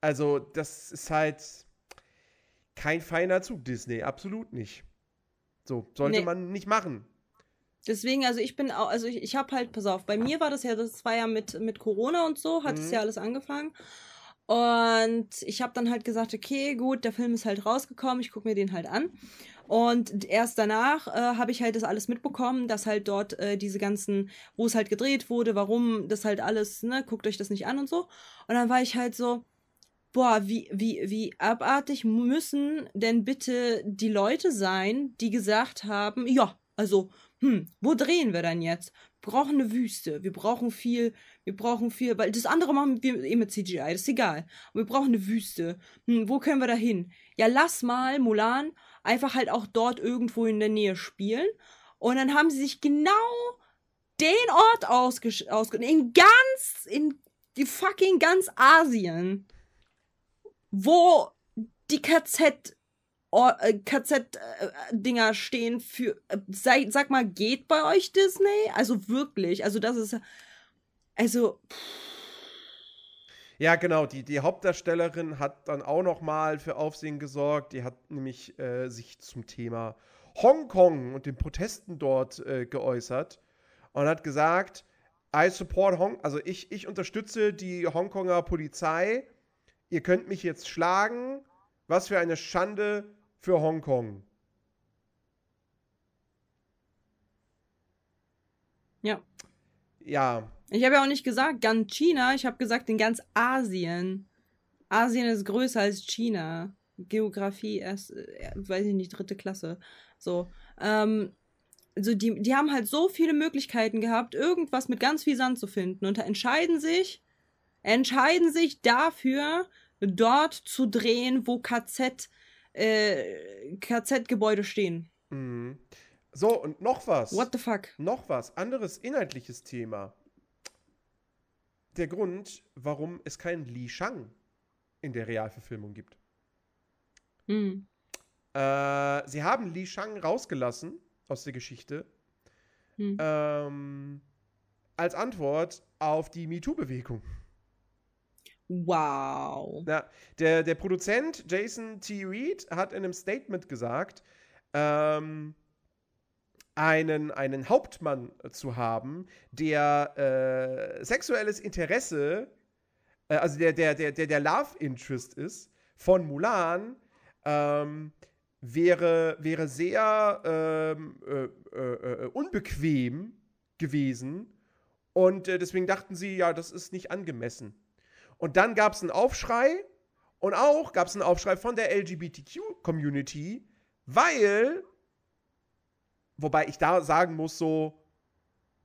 also das ist halt kein feiner Zug, Disney, absolut nicht. So, sollte nee. man nicht machen. Deswegen, also ich bin auch, also ich, ich habe halt, pass auf, bei mir war das ja, das war ja mit, mit Corona und so, hat es mhm. ja alles angefangen. Und ich habe dann halt gesagt, okay, gut, der Film ist halt rausgekommen, ich gucke mir den halt an. Und erst danach äh, habe ich halt das alles mitbekommen, dass halt dort äh, diese ganzen, wo es halt gedreht wurde, warum das halt alles, ne, guckt euch das nicht an und so. Und dann war ich halt so, boah, wie, wie, wie abartig müssen denn bitte die Leute sein, die gesagt haben, ja, also, hm, wo drehen wir dann jetzt? Brauchen eine Wüste, wir brauchen viel, wir brauchen viel, weil das andere machen wir eh mit CGI, das ist egal. Wir brauchen eine Wüste. Hm, wo können wir da hin? Ja, lass mal Mulan einfach halt auch dort irgendwo in der Nähe spielen. Und dann haben sie sich genau den Ort ausgesucht, in ganz, in die fucking ganz Asien, wo die KZ KZ-Dinger äh, stehen für. Äh, sag, mal, geht bei euch Disney? Also wirklich. Also, das ist. Also. Ja, genau. Die, die Hauptdarstellerin hat dann auch noch mal für Aufsehen gesorgt. Die hat nämlich äh, sich zum Thema Hongkong und den Protesten dort äh, geäußert und hat gesagt, I support Hong, also ich, ich unterstütze die Hongkonger Polizei. Ihr könnt mich jetzt schlagen. Was für eine Schande für Hongkong. Ja. Ja. Ich habe ja auch nicht gesagt ganz China, ich habe gesagt in ganz Asien. Asien ist größer als China. Geografie erst, äh, weiß ich nicht, dritte Klasse. So. Ähm, also die, die haben halt so viele Möglichkeiten gehabt, irgendwas mit ganz viel Sand zu finden und entscheiden sich, entscheiden sich dafür, dort zu drehen, wo KZ, äh, KZ-Gebäude stehen. Mhm. So, und noch was. What the fuck? Noch was. Anderes inhaltliches Thema der Grund, warum es keinen Li Shang in der Realverfilmung gibt. Hm. Äh, sie haben Li Shang rausgelassen aus der Geschichte. Hm. Ähm, als Antwort auf die MeToo-Bewegung. Wow. Na, der, der Produzent Jason T. Reed hat in einem Statement gesagt, ähm, einen, einen Hauptmann zu haben, der äh, sexuelles Interesse, äh, also der, der, der, der, der Love Interest ist von Mulan, ähm, wäre, wäre sehr ähm, äh, äh, äh unbequem gewesen. Und äh, deswegen dachten sie, ja, das ist nicht angemessen. Und dann gab es einen Aufschrei und auch gab es einen Aufschrei von der LGBTQ-Community, weil Wobei ich da sagen muss, so,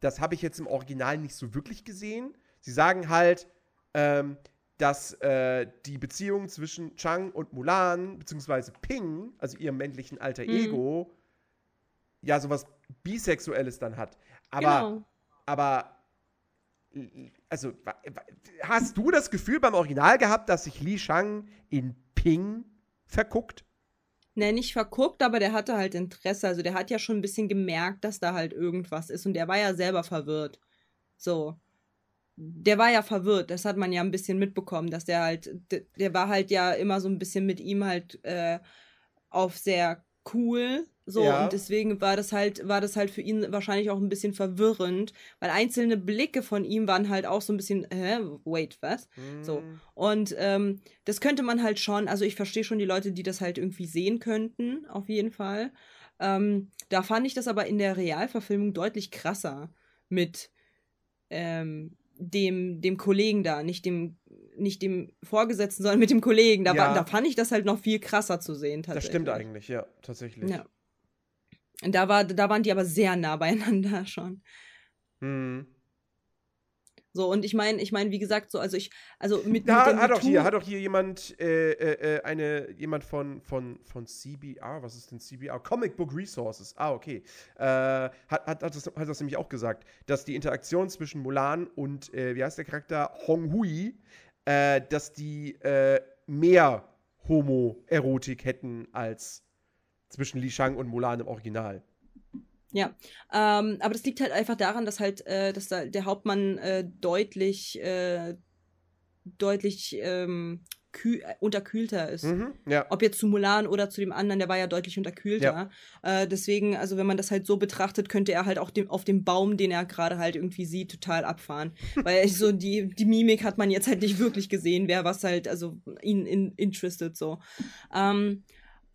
das habe ich jetzt im Original nicht so wirklich gesehen. Sie sagen halt, ähm, dass äh, die Beziehung zwischen Chang und Mulan, beziehungsweise Ping, also ihrem männlichen alter mhm. Ego, ja sowas Bisexuelles dann hat. Aber, genau. aber, also, hast du das Gefühl beim Original gehabt, dass sich Li Shang in Ping verguckt? Ne, nicht verguckt, aber der hatte halt Interesse. Also der hat ja schon ein bisschen gemerkt, dass da halt irgendwas ist. Und der war ja selber verwirrt. So der war ja verwirrt, das hat man ja ein bisschen mitbekommen, dass der halt, der war halt ja immer so ein bisschen mit ihm halt äh, auf sehr cool, so ja. und deswegen war das halt, war das halt für ihn wahrscheinlich auch ein bisschen verwirrend, weil einzelne Blicke von ihm waren halt auch so ein bisschen, hä, wait, was? Mm. So und ähm, das könnte man halt schon, also ich verstehe schon die Leute, die das halt irgendwie sehen könnten, auf jeden Fall. Ähm, da fand ich das aber in der Realverfilmung deutlich krasser mit ähm, dem, dem Kollegen da, nicht dem, nicht dem Vorgesetzten, sondern mit dem Kollegen. Da, ja. war, da fand ich das halt noch viel krasser zu sehen. Das stimmt eigentlich, ja, tatsächlich. Ja. Da, war, da waren die aber sehr nah beieinander schon. Mhm. So, und ich meine, ich meine, wie gesagt, so, also ich, also mit, ja, mit hat auch hier, hat auch hier jemand, äh, äh, äh, eine, jemand von, von, von CBR, was ist denn CBR? Comic Book Resources, ah, okay. Äh, hat, hat, hat, das, hat das nämlich auch gesagt, dass die Interaktion zwischen Mulan und, äh, wie heißt der Charakter? Hong Hui, äh, dass die mehr Homoerotik hätten als zwischen Li Shang und Mulan im Original. Ja, ähm, aber das liegt halt einfach daran, dass halt, äh, dass da der Hauptmann äh, deutlich, äh, deutlich ähm, äh, unterkühlter ist. Mhm, ja. Ob jetzt zu Mulan oder zu dem anderen, der war ja deutlich unterkühlter. Ja. Äh, deswegen, also wenn man das halt so betrachtet, könnte er halt auch dem, auf dem Baum, den er gerade halt irgendwie sieht, total abfahren. Weil so die, die Mimik hat man jetzt halt nicht wirklich gesehen, wer was halt, also ihn in, interested so. Ähm,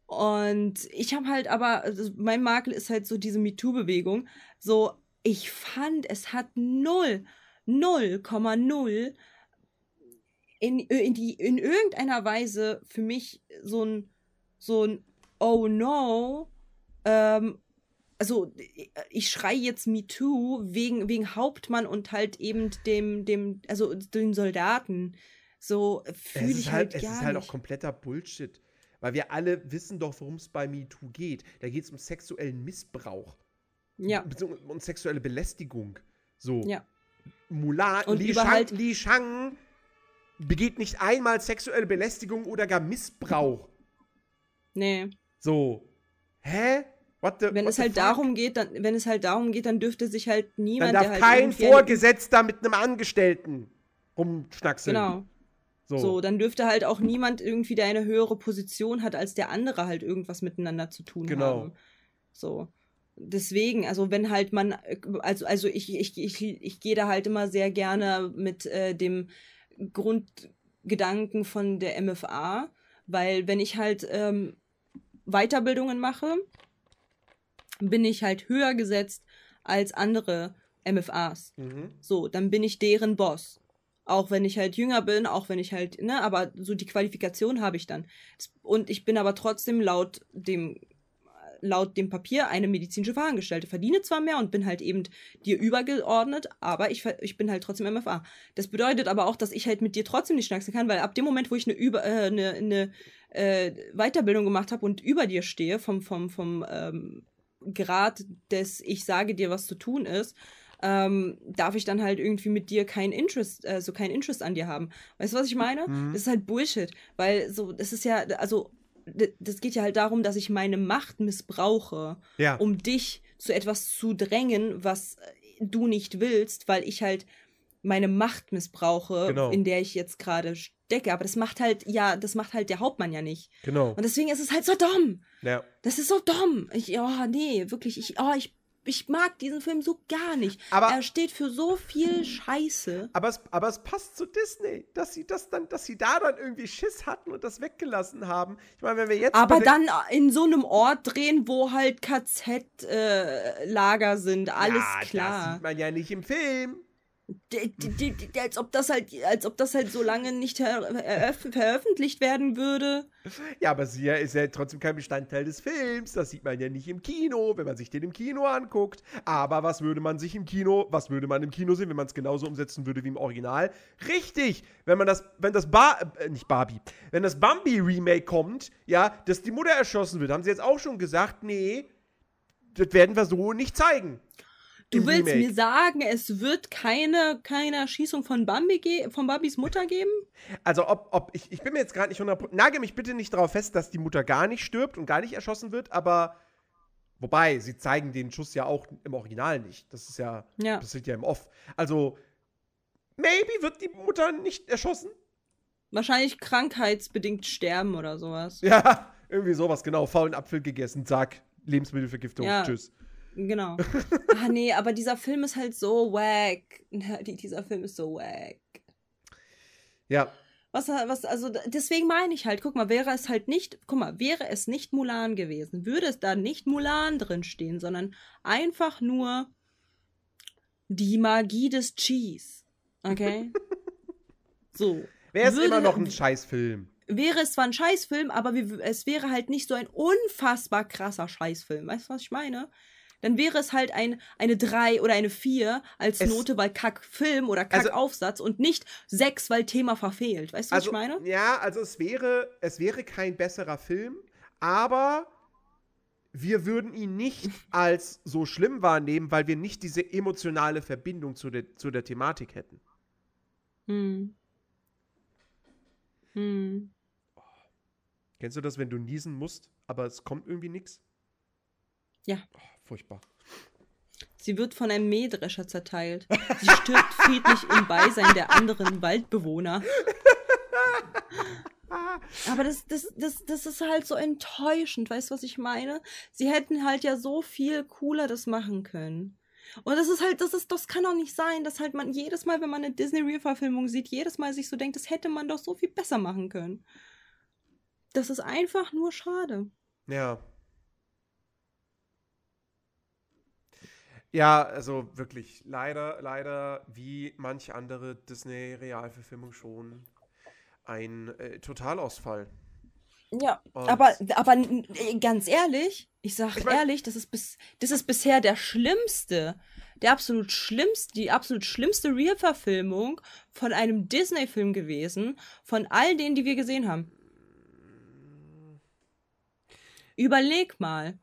und ich habe halt aber, also mein Makel ist halt so diese MeToo-Bewegung. So, ich fand, es hat null, 0,0 in, in, die, in irgendeiner Weise für mich so ein, so ein Oh no, ähm, also ich schreie jetzt MeToo wegen, wegen Hauptmann und halt eben dem, dem, also den Soldaten. So fühle ich halt, halt Es ist halt auch kompletter Bullshit. Weil wir alle wissen doch, worum es bei MeToo geht. Da geht es um sexuellen Missbrauch. Ja. Um sexuelle Belästigung. So. Ja. Mulan, und Li, Shang, halt Li Shang begeht nicht einmal sexuelle Belästigung oder gar Missbrauch. Nee. So. Hä? What the, wenn what es halt fuck? darum geht, dann, wenn es halt darum geht, dann dürfte sich halt niemand. Dann darf halt kein Vorgesetzter mit einem Angestellten rumschnackseln. Genau. So. so. dann dürfte halt auch niemand irgendwie, der eine höhere Position hat als der andere, halt irgendwas miteinander zu tun genau. haben. So. Deswegen, also wenn halt man, also, also ich, ich, ich, ich gehe da halt immer sehr gerne mit äh, dem Grundgedanken von der MFA, weil wenn ich halt ähm, Weiterbildungen mache, bin ich halt höher gesetzt als andere MFAs. Mhm. So, dann bin ich deren Boss auch wenn ich halt jünger bin, auch wenn ich halt, ne, aber so die Qualifikation habe ich dann. Und ich bin aber trotzdem laut dem laut dem Papier eine medizinische Fachangestellte. Verdiene zwar mehr und bin halt eben dir übergeordnet, aber ich, ich bin halt trotzdem MFA. Das bedeutet aber auch, dass ich halt mit dir trotzdem nicht schnacksen kann, weil ab dem Moment, wo ich eine, über, äh, eine, eine äh, Weiterbildung gemacht habe und über dir stehe, vom, vom, vom ähm, Grad des Ich sage dir, was zu tun ist, ähm, darf ich dann halt irgendwie mit dir kein Interest, äh, so kein Interest an dir haben. Weißt du, was ich meine? Mhm. Das ist halt Bullshit, weil so, das ist ja, also, das geht ja halt darum, dass ich meine Macht missbrauche, ja. um dich zu etwas zu drängen, was du nicht willst, weil ich halt meine Macht missbrauche, genau. in der ich jetzt gerade stecke. Aber das macht halt, ja, das macht halt der Hauptmann ja nicht. Genau. Und deswegen ist es halt so dumm. Ja. Das ist so dumm. Ich, oh, nee, wirklich, ich, oh, ich ich mag diesen Film so gar nicht. Aber, er steht für so viel Scheiße. Aber es, aber es passt zu Disney, dass sie das dann, dass sie da dann irgendwie Schiss hatten und das weggelassen haben. Ich meine, wenn wir jetzt. Aber dann in so einem Ort drehen, wo halt KZ-Lager äh, sind, alles ja, klar. Das sieht man ja nicht im Film. Als ob das halt, als ob das halt so lange nicht veröffentlicht werden würde. Ja, aber sie ist ja trotzdem kein Bestandteil des Films. Das sieht man ja nicht im Kino, wenn man sich den im Kino anguckt. Aber was würde man sich im Kino, was würde man im Kino sehen, wenn man es genauso umsetzen würde wie im Original? Richtig! Wenn man das, wenn das Bar, äh, nicht Barbie, wenn das Bambi-Remake kommt, ja, dass die Mutter erschossen wird, haben sie jetzt auch schon gesagt, nee, das werden wir so nicht zeigen. Du willst Remake. mir sagen, es wird keine, keine Erschießung von Bambi von Bambis Mutter geben? Also ob, ob ich, ich bin mir jetzt gerade nicht 100%, nage mich bitte nicht darauf fest, dass die Mutter gar nicht stirbt und gar nicht erschossen wird, aber wobei, sie zeigen den Schuss ja auch im Original nicht. Das ist ja, ja. das ist ja im Off. Also maybe wird die Mutter nicht erschossen? Wahrscheinlich krankheitsbedingt sterben oder sowas. Ja, irgendwie sowas, genau. Faulen Apfel gegessen, zack, Lebensmittelvergiftung, ja. tschüss. Genau. ah, nee, aber dieser Film ist halt so wack. dieser Film ist so wack. Ja. Was, was, also deswegen meine ich halt, guck mal, wäre es halt nicht, guck mal, wäre es nicht Mulan gewesen, würde es da nicht Mulan drin stehen, sondern einfach nur die Magie des Cheese. Okay? so. Wäre es immer noch ein Scheißfilm. Wäre es zwar ein Scheißfilm, aber es wäre halt nicht so ein unfassbar krasser Scheißfilm. Weißt du, was ich meine? Dann wäre es halt ein, eine 3 oder eine 4 als es, Note, weil Kack-Film oder Kack-Aufsatz also, und nicht 6, weil Thema verfehlt. Weißt du, also, was ich meine? Ja, also es wäre, es wäre kein besserer Film, aber wir würden ihn nicht als so schlimm wahrnehmen, weil wir nicht diese emotionale Verbindung zu der, zu der Thematik hätten. Hm. Hm. Kennst du das, wenn du niesen musst, aber es kommt irgendwie nichts? Ja. Oh, furchtbar. Sie wird von einem Mähdrescher zerteilt. Sie stirbt friedlich im Beisein der anderen Waldbewohner. Aber das, das, das, das ist halt so enttäuschend, weißt du, was ich meine? Sie hätten halt ja so viel cooler das machen können. Und das ist halt, das ist, das kann doch nicht sein, dass halt man jedes Mal, wenn man eine Disney-Real-Verfilmung sieht, jedes Mal sich so denkt, das hätte man doch so viel besser machen können. Das ist einfach nur schade. Ja. Ja, also wirklich, leider, leider, wie manche andere Disney-Realverfilmung schon, ein äh, Totalausfall. Ja, Und aber, aber ganz ehrlich, ich sag ich mein, ehrlich, das ist, bis, das ist bisher der schlimmste, der absolut schlimmste, die absolut schlimmste Real-Verfilmung von einem Disney-Film gewesen, von all denen, die wir gesehen haben. Überleg mal.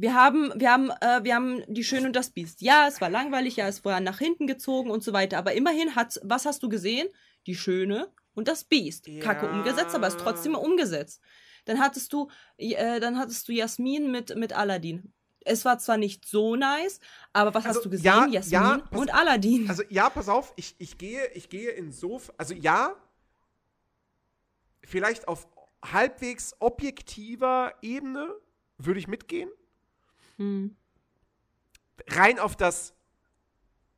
Wir haben, wir haben, äh, wir haben die Schöne und das Biest. Ja, es war langweilig, ja, es war nach hinten gezogen und so weiter. Aber immerhin hat, was hast du gesehen? Die Schöne und das Biest. Ja. Kacke umgesetzt, aber es ist trotzdem umgesetzt. Dann hattest du, äh, dann hattest du Jasmin mit, mit Aladdin. Es war zwar nicht so nice, aber was also, hast du gesehen? Ja, Jasmin ja, pass, und Aladdin. Also ja, pass auf, ich, ich gehe, ich gehe insofern, also ja, vielleicht auf halbwegs objektiver Ebene würde ich mitgehen. Hm. Rein auf das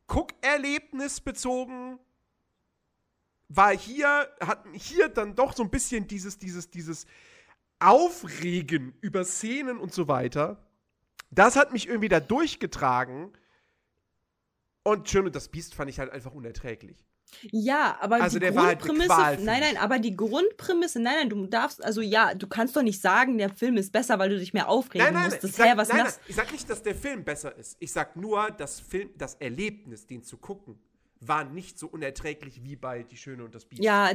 Guckerlebnis bezogen, war hier, hat hier dann doch so ein bisschen dieses, dieses, dieses Aufregen über Szenen und so weiter. Das hat mich irgendwie da durchgetragen. Und Schön und das Biest fand ich halt einfach unerträglich. Ja, aber also die Grundprämisse, halt nein, nein, aber die Grundprämisse, nein, nein, du darfst, also ja, du kannst doch nicht sagen, der Film ist besser, weil du dich mehr aufregen nein, nein, musst. Das sag, was nein, nein, ich sag nicht, dass der Film besser ist. Ich sag nur, das Film, das Erlebnis, den zu gucken, war nicht so unerträglich wie bei Die Schöne und das Biest. Ja,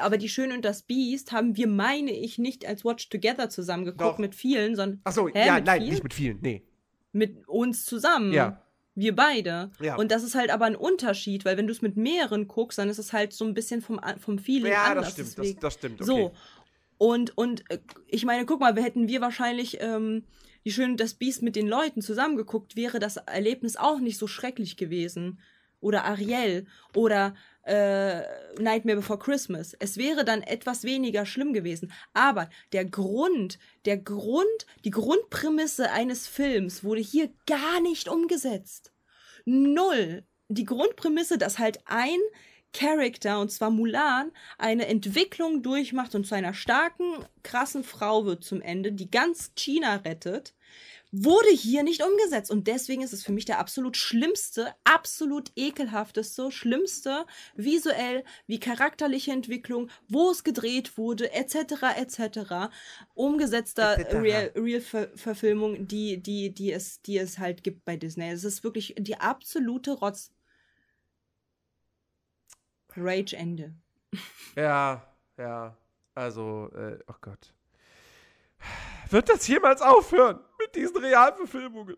aber Die Schöne und das Biest haben wir, meine ich, nicht als Watch Together zusammengeguckt mit vielen, sondern. Achso, ja, nein, vielen? nicht mit vielen, nee. Mit uns zusammen. Ja. Wir beide. Ja. Und das ist halt aber ein Unterschied, weil wenn du es mit mehreren guckst, dann ist es halt so ein bisschen vom, vom Feeling ja, anders. Ja, das stimmt, das, das, stimmt. Okay. So. Und, und äh, ich meine, guck mal, wir hätten wir wahrscheinlich ähm, die Schöne das Biest mit den Leuten zusammengeguckt, wäre das Erlebnis auch nicht so schrecklich gewesen. Oder Ariel oder äh, Nightmare Before Christmas. Es wäre dann etwas weniger schlimm gewesen. Aber der Grund, der Grund, die Grundprämisse eines Films wurde hier gar nicht umgesetzt. Null. Die Grundprämisse, dass halt ein Charakter, und zwar Mulan, eine Entwicklung durchmacht und zu einer starken, krassen Frau wird zum Ende, die ganz China rettet, wurde hier nicht umgesetzt. Und deswegen ist es für mich der absolut schlimmste, absolut ekelhafteste, schlimmste, visuell, wie charakterliche Entwicklung, wo es gedreht wurde, etc., etc., umgesetzter Real-Verfilmung, Real die, die, die, es, die es halt gibt bei Disney. Es ist wirklich die absolute Rotz. Rage-Ende. Ja, ja. Also, äh, oh Gott. Wird das jemals aufhören mit diesen Realverfilmungen?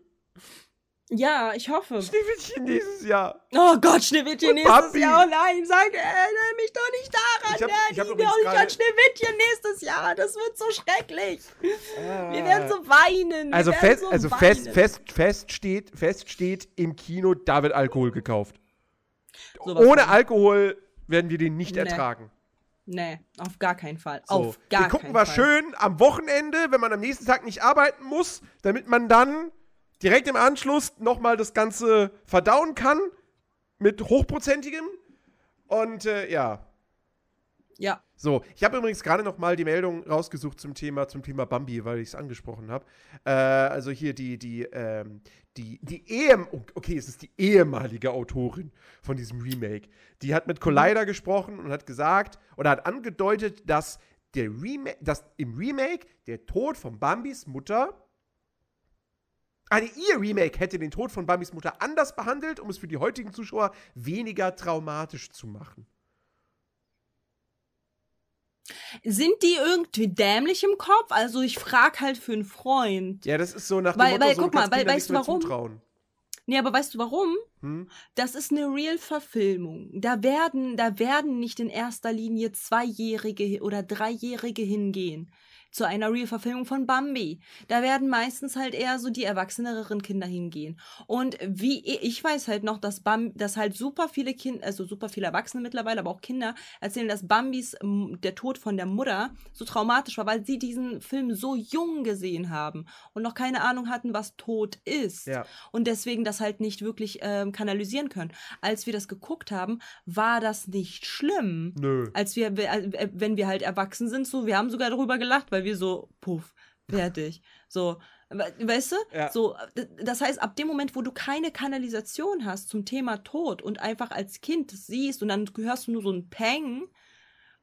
Ja, ich hoffe. Schneewittchen nächstes Jahr. Oh Gott, Schneewittchen nächstes Bambi. Jahr. Oh nein, sag, erinnere mich doch nicht daran. Ich hab, ich hab doch nicht an Schneewittchen nächstes Jahr. Das wird so schrecklich. Ah. Wir werden so weinen. Wir also, fest, so also weinen. Fest, fest, fest, steht, fest steht im Kino, da wird Alkohol gekauft. So Ohne Alkohol werden wir den nicht nee. ertragen. Nee, auf gar keinen Fall. So, auf gar den gucken wir schön am Wochenende, wenn man am nächsten Tag nicht arbeiten muss, damit man dann direkt im Anschluss nochmal das Ganze verdauen kann mit hochprozentigem. Und äh, ja. Ja. So, ich habe übrigens gerade noch mal die Meldung rausgesucht zum Thema, zum Thema Bambi, weil ich es angesprochen habe. Äh, also hier die, die, ähm, die, die Ehem okay, es ist die ehemalige Autorin von diesem Remake. Die hat mit Collider mhm. gesprochen und hat gesagt oder hat angedeutet, dass der Remake, dass im Remake der Tod von Bambis Mutter eine ihr Remake hätte den Tod von Bambis Mutter anders behandelt, um es für die heutigen Zuschauer weniger traumatisch zu machen. Sind die irgendwie dämlich im Kopf? Also ich frage halt für einen Freund. Ja, das ist so nach dem weil, Motto, weil, so, guck mal, weil, weißt du warum? Zutrauen. Nee, aber weißt du warum? Hm? Das ist eine Real-Verfilmung. Da werden, da werden nicht in erster Linie Zweijährige oder Dreijährige hingehen zu einer Real-Verfilmung von Bambi. Da werden meistens halt eher so die erwachseneren Kinder hingehen. Und wie ich weiß halt noch, dass Bambi, dass halt super viele Kinder, also super viele Erwachsene mittlerweile, aber auch Kinder erzählen, dass Bambis der Tod von der Mutter so traumatisch war, weil sie diesen Film so jung gesehen haben und noch keine Ahnung hatten, was Tod ist. Ja. Und deswegen das halt nicht wirklich ähm, kanalisieren können. Als wir das geguckt haben, war das nicht schlimm. Nö. Als wir, äh, wenn wir halt erwachsen sind, so, wir haben sogar darüber gelacht, weil weil wir so, puff, fertig. So, weißt du? Ja. So, das heißt, ab dem Moment, wo du keine Kanalisation hast zum Thema Tod und einfach als Kind siehst und dann hörst du nur so ein Peng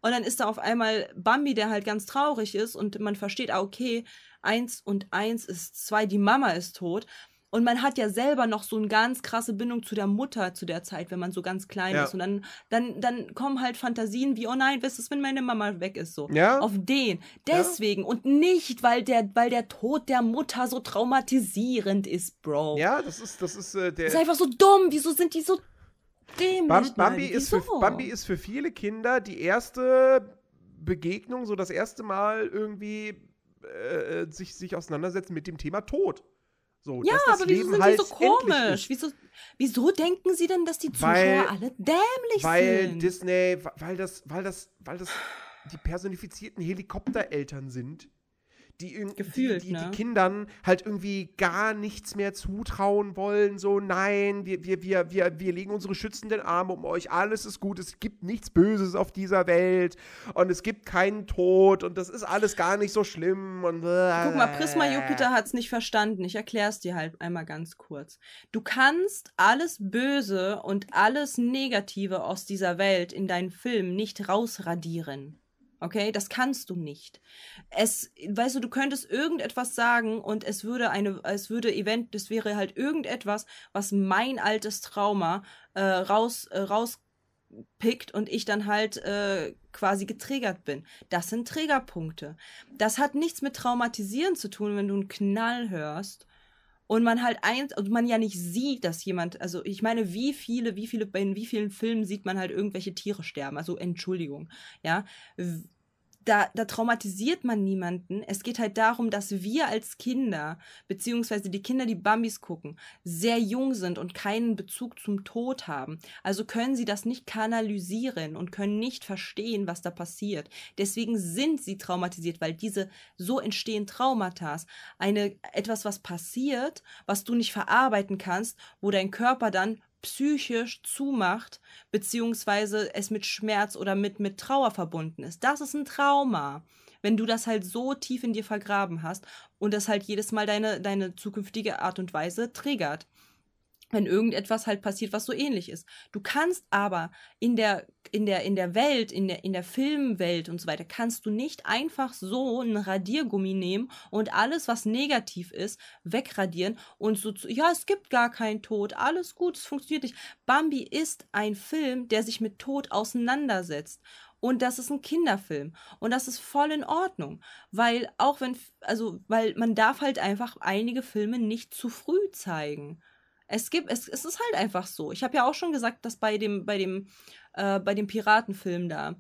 und dann ist da auf einmal Bambi, der halt ganz traurig ist und man versteht, ah, okay, eins und eins ist zwei, die Mama ist tot. Und man hat ja selber noch so eine ganz krasse Bindung zu der Mutter zu der Zeit, wenn man so ganz klein ja. ist. Und dann, dann, dann kommen halt Fantasien wie, oh nein, was ist, wenn meine Mama weg ist? So. Ja. Auf den. Deswegen. Ja. Und nicht, weil der, weil der Tod der Mutter so traumatisierend ist, Bro. Ja, das ist, das ist äh, der. Das ist einfach so dumm. Wieso sind die so dämlich? Bam, Bambi, ist für, Bambi ist für viele Kinder die erste Begegnung, so das erste Mal irgendwie äh, äh sich, sich auseinandersetzen mit dem Thema Tod. So, ja, aber wieso sind halt sie so komisch? Wieso, wieso denken sie denn, dass die Zuschauer weil, alle dämlich weil sind? Weil Disney, weil das, weil das, weil das die personifizierten Helikoptereltern sind, die, Gefühlt, die, die, ne? die, Kindern halt irgendwie gar nichts mehr zutrauen wollen. So, nein, wir, wir, wir, wir, wir legen unsere schützenden Arme um euch, alles ist gut, es gibt nichts Böses auf dieser Welt und es gibt keinen Tod und das ist alles gar nicht so schlimm. Und, Guck mal, Prisma Jupiter hat es nicht verstanden. Ich erkläre es dir halt einmal ganz kurz. Du kannst alles Böse und alles Negative aus dieser Welt in deinen Film nicht rausradieren. Okay, das kannst du nicht. Es, weißt du, du könntest irgendetwas sagen und es würde eine, es würde Event, das wäre halt irgendetwas, was mein altes Trauma äh, raus, äh, rauspickt und ich dann halt äh, quasi getriggert bin. Das sind Triggerpunkte. Das hat nichts mit Traumatisieren zu tun, wenn du einen Knall hörst und man halt eins, also man ja nicht sieht, dass jemand, also ich meine, wie viele, wie viele, in wie vielen Filmen sieht man halt irgendwelche Tiere sterben, also Entschuldigung, ja, da, da traumatisiert man niemanden. Es geht halt darum, dass wir als Kinder, beziehungsweise die Kinder, die Bambis gucken, sehr jung sind und keinen Bezug zum Tod haben. Also können sie das nicht kanalisieren und können nicht verstehen, was da passiert. Deswegen sind sie traumatisiert, weil diese, so entstehen Traumata. Eine, etwas, was passiert, was du nicht verarbeiten kannst, wo dein Körper dann psychisch zumacht, beziehungsweise es mit Schmerz oder mit, mit Trauer verbunden ist. Das ist ein Trauma. wenn du das halt so tief in dir vergraben hast und das halt jedes Mal deine, deine zukünftige Art und Weise triggert wenn irgendetwas halt passiert, was so ähnlich ist. Du kannst aber in der, in der, in der Welt, in der, in der Filmwelt und so weiter, kannst du nicht einfach so ein Radiergummi nehmen und alles, was negativ ist, wegradieren und so, zu, ja, es gibt gar keinen Tod, alles gut, es funktioniert nicht. Bambi ist ein Film, der sich mit Tod auseinandersetzt. Und das ist ein Kinderfilm. Und das ist voll in Ordnung. Weil auch wenn, also, weil man darf halt einfach einige Filme nicht zu früh zeigen. Es gibt, es, es ist halt einfach so. Ich habe ja auch schon gesagt, dass bei dem, bei dem, äh, bei dem Piratenfilm da,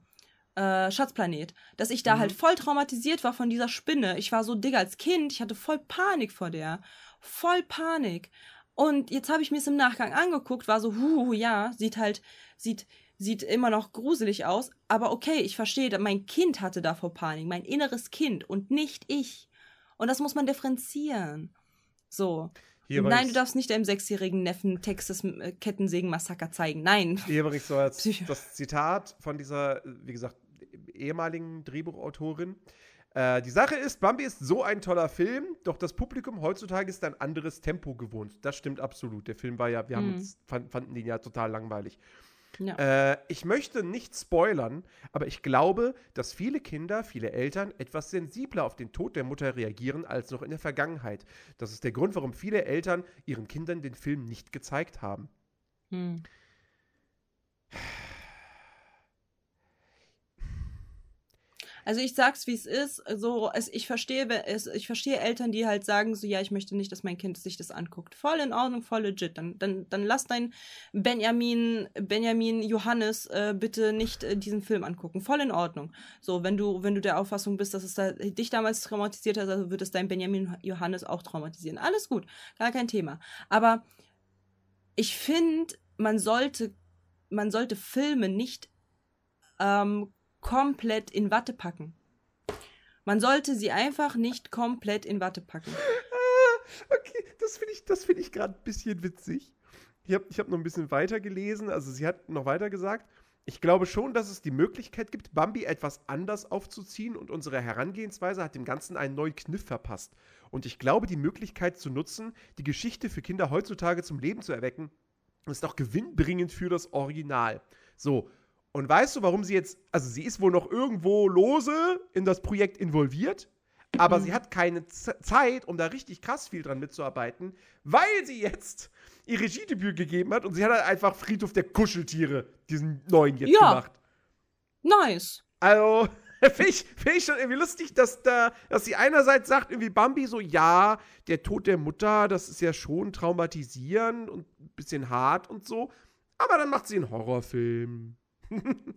äh, Schatzplanet, dass ich da mhm. halt voll traumatisiert war von dieser Spinne. Ich war so dick als Kind, ich hatte voll Panik vor der. Voll Panik. Und jetzt habe ich mir es im Nachgang angeguckt, war so, huh, ja, sieht halt, sieht, sieht immer noch gruselig aus. Aber okay, ich verstehe, mein Kind hatte davor Panik, mein inneres Kind und nicht ich. Und das muss man differenzieren. So. Hier Nein, du darfst nicht deinem sechsjährigen Neffen Texas äh, Kettensägen-Massaker zeigen. Nein. Hier übrigens so als das Zitat von dieser, wie gesagt, ehemaligen Drehbuchautorin. Äh, die Sache ist, Bambi ist so ein toller Film, doch das Publikum heutzutage ist ein anderes Tempo gewohnt. Das stimmt absolut. Der Film war ja, wir mhm. uns, fanden den ja total langweilig. Ja. Äh, ich möchte nicht spoilern, aber ich glaube, dass viele Kinder, viele Eltern etwas sensibler auf den Tod der Mutter reagieren als noch in der Vergangenheit. Das ist der Grund, warum viele Eltern ihren Kindern den Film nicht gezeigt haben. Hm. Also ich sag's, wie es ist. So, es, ich verstehe, es, ich verstehe Eltern, die halt sagen, so ja, ich möchte nicht, dass mein Kind sich das anguckt. Voll in Ordnung, voll legit. Dann, dann, dann lass dein Benjamin, Benjamin Johannes äh, bitte nicht äh, diesen Film angucken. Voll in Ordnung. So, wenn du, wenn du der Auffassung bist, dass es da, dich damals traumatisiert hat, also wird es dein Benjamin Johannes auch traumatisieren. Alles gut, gar kein Thema. Aber ich finde, man sollte, man sollte Filme nicht ähm, komplett in Watte packen. Man sollte sie einfach nicht komplett in Watte packen. Ah, okay, das finde ich, find ich gerade ein bisschen witzig. Ich habe ich hab noch ein bisschen weiter gelesen, also sie hat noch weiter gesagt. Ich glaube schon, dass es die Möglichkeit gibt, Bambi etwas anders aufzuziehen und unsere Herangehensweise hat dem Ganzen einen neuen Kniff verpasst. Und ich glaube, die Möglichkeit zu nutzen, die Geschichte für Kinder heutzutage zum Leben zu erwecken, ist auch gewinnbringend für das Original. So, und weißt du, warum sie jetzt, also sie ist wohl noch irgendwo lose in das Projekt involviert, aber mhm. sie hat keine Z Zeit, um da richtig krass viel dran mitzuarbeiten, weil sie jetzt ihr Regiedebüt gegeben hat und sie hat halt einfach Friedhof der Kuscheltiere, diesen neuen jetzt ja. gemacht. Nice. Also, finde ich, find ich schon irgendwie lustig, dass da, dass sie einerseits sagt, irgendwie Bambi so, ja, der Tod der Mutter, das ist ja schon traumatisierend und ein bisschen hart und so. Aber dann macht sie einen Horrorfilm.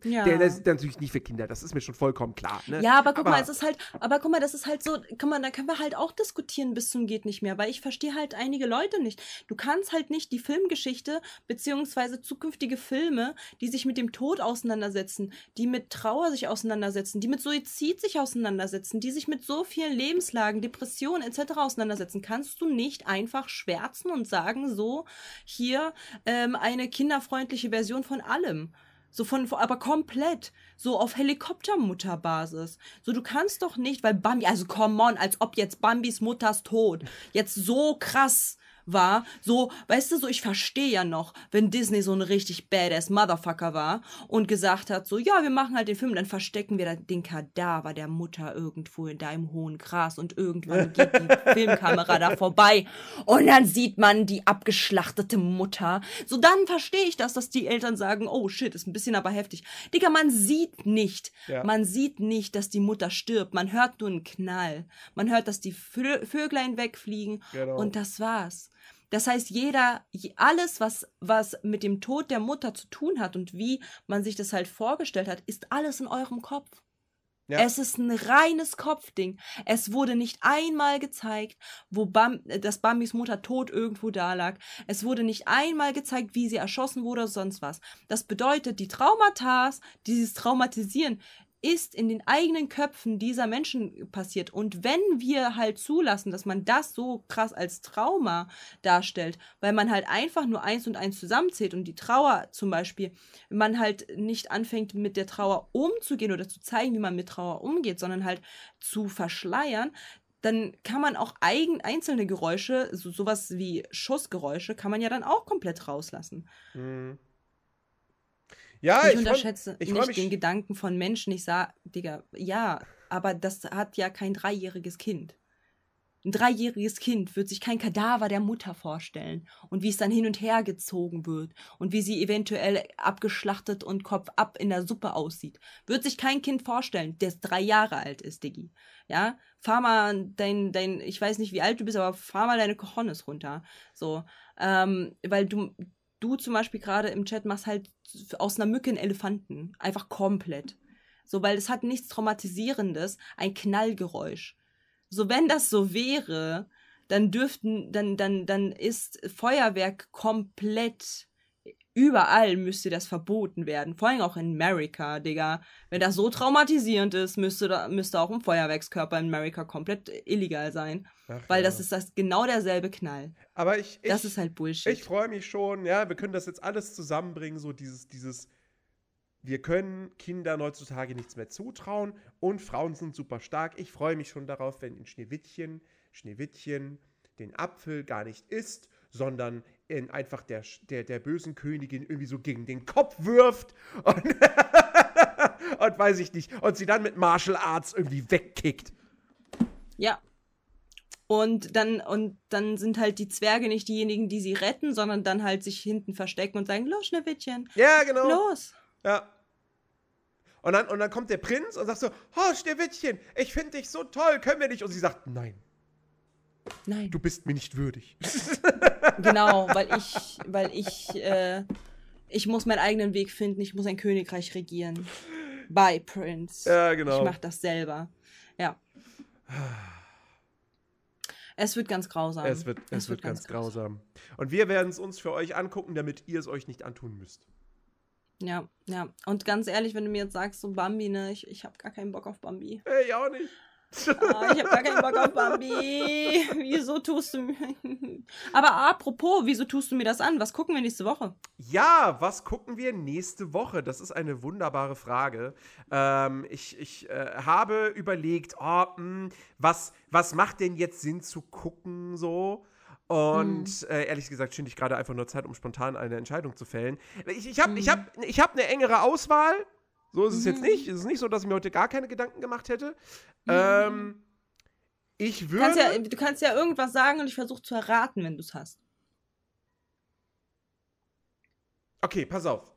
Ja. Der, ist natürlich nicht für Kinder, das ist mir schon vollkommen klar. Ne? Ja, aber guck aber, mal, es ist halt, aber guck mal, das ist halt so, guck mal, da können wir halt auch diskutieren bis zum geht nicht mehr, weil ich verstehe halt einige Leute nicht. Du kannst halt nicht die Filmgeschichte beziehungsweise zukünftige Filme, die sich mit dem Tod auseinandersetzen, die mit Trauer sich auseinandersetzen, die mit Suizid sich auseinandersetzen, die sich mit so vielen Lebenslagen, Depressionen etc. auseinandersetzen, kannst du nicht einfach schwärzen und sagen, so hier ähm, eine kinderfreundliche Version von allem. So von, aber komplett. So auf Helikoptermutterbasis. So, du kannst doch nicht, weil Bambi, also come on, als ob jetzt Bambis Mutters Tod jetzt so krass war, so, weißt du, so, ich verstehe ja noch, wenn Disney so ein richtig badass Motherfucker war und gesagt hat, so, ja, wir machen halt den Film, dann verstecken wir den Kadaver der Mutter irgendwo in deinem hohen Gras und irgendwann geht die Filmkamera da vorbei und dann sieht man die abgeschlachtete Mutter. So, dann verstehe ich das, dass die Eltern sagen, oh shit, ist ein bisschen aber heftig. Digga, man sieht nicht, ja. man sieht nicht, dass die Mutter stirbt. Man hört nur einen Knall. Man hört, dass die Vöglein wegfliegen genau. und das war's. Das heißt, jeder, alles, was, was mit dem Tod der Mutter zu tun hat und wie man sich das halt vorgestellt hat, ist alles in eurem Kopf. Ja. Es ist ein reines Kopfding. Es wurde nicht einmal gezeigt, wo Bam, dass Bambis Mutter tot irgendwo da lag. Es wurde nicht einmal gezeigt, wie sie erschossen wurde oder sonst was. Das bedeutet, die Traumata, dieses Traumatisieren, ist in den eigenen Köpfen dieser Menschen passiert. Und wenn wir halt zulassen, dass man das so krass als Trauma darstellt, weil man halt einfach nur eins und eins zusammenzählt und die Trauer zum Beispiel, man halt nicht anfängt mit der Trauer umzugehen oder zu zeigen, wie man mit Trauer umgeht, sondern halt zu verschleiern, dann kann man auch eigen, einzelne Geräusche, so, sowas wie Schussgeräusche, kann man ja dann auch komplett rauslassen. Mhm. Ja, ich, ich unterschätze ich nicht den Gedanken von Menschen. Ich sage, Digga, ja, aber das hat ja kein dreijähriges Kind. Ein dreijähriges Kind wird sich kein Kadaver der Mutter vorstellen und wie es dann hin und her gezogen wird und wie sie eventuell abgeschlachtet und Kopf ab in der Suppe aussieht. Wird sich kein Kind vorstellen, der drei Jahre alt ist, Diggi. Ja, fahr mal dein, dein, ich weiß nicht, wie alt du bist, aber fahr mal deine Cojones runter. So, ähm, weil du, du zum Beispiel gerade im Chat machst halt aus einer Mücke einen Elefanten. Einfach komplett. So, weil es hat nichts Traumatisierendes, ein Knallgeräusch. So, wenn das so wäre, dann dürften, dann, dann, dann ist Feuerwerk komplett Überall müsste das verboten werden. Vor allem auch in Amerika, Digga. Wenn das so traumatisierend ist, müsste, da, müsste auch ein Feuerwerkskörper in Amerika komplett illegal sein. Ach, weil ja. das ist das genau derselbe Knall. Aber ich. ich das ist halt Bullshit. Ich freue mich schon, ja, wir können das jetzt alles zusammenbringen, so dieses, dieses. Wir können Kindern heutzutage nichts mehr zutrauen und Frauen sind super stark. Ich freue mich schon darauf, wenn in Schneewittchen, Schneewittchen den Apfel gar nicht isst, sondern in einfach der, der, der bösen Königin irgendwie so gegen den Kopf wirft und, und weiß ich nicht, und sie dann mit Martial Arts irgendwie wegkickt. Ja. Und dann, und dann sind halt die Zwerge nicht diejenigen, die sie retten, sondern dann halt sich hinten verstecken und sagen, los, Schneewittchen. Ja, genau. Los. Ja. Und dann, und dann kommt der Prinz und sagt so, oh, Schneewittchen, ich finde dich so toll, können wir nicht? Und sie sagt, nein. Nein. Du bist mir nicht würdig. genau, weil ich, weil ich, äh, ich muss meinen eigenen Weg finden, ich muss ein Königreich regieren. Bye, Prince. Ja, genau. Ich mach das selber. Ja. Es wird ganz grausam. Es wird, es, es wird, wird, ganz, ganz grausam. grausam. Und wir werden es uns für euch angucken, damit ihr es euch nicht antun müsst. Ja, ja. Und ganz ehrlich, wenn du mir jetzt sagst, so Bambi, ne, ich, ich habe gar keinen Bock auf Bambi. Ey, auch nicht. Oh, ich habe gar keinen Bock auf Bambi. Wieso tust du mir. Aber apropos, wieso tust du mir das an? Was gucken wir nächste Woche? Ja, was gucken wir nächste Woche? Das ist eine wunderbare Frage. Ähm, ich ich äh, habe überlegt, oh, mh, hm, was, was macht denn jetzt Sinn zu gucken so? Und mhm. äh, ehrlich gesagt finde ich gerade einfach nur Zeit, um spontan eine Entscheidung zu fällen. Ich, ich habe mhm. ich hab, ich hab eine engere Auswahl. So ist es mhm. jetzt nicht. Es ist nicht so, dass ich mir heute gar keine Gedanken gemacht hätte. Mhm. Ähm, ich würde. Kannst ja, du kannst ja irgendwas sagen und ich versuche zu erraten, wenn du es hast. Okay, pass auf.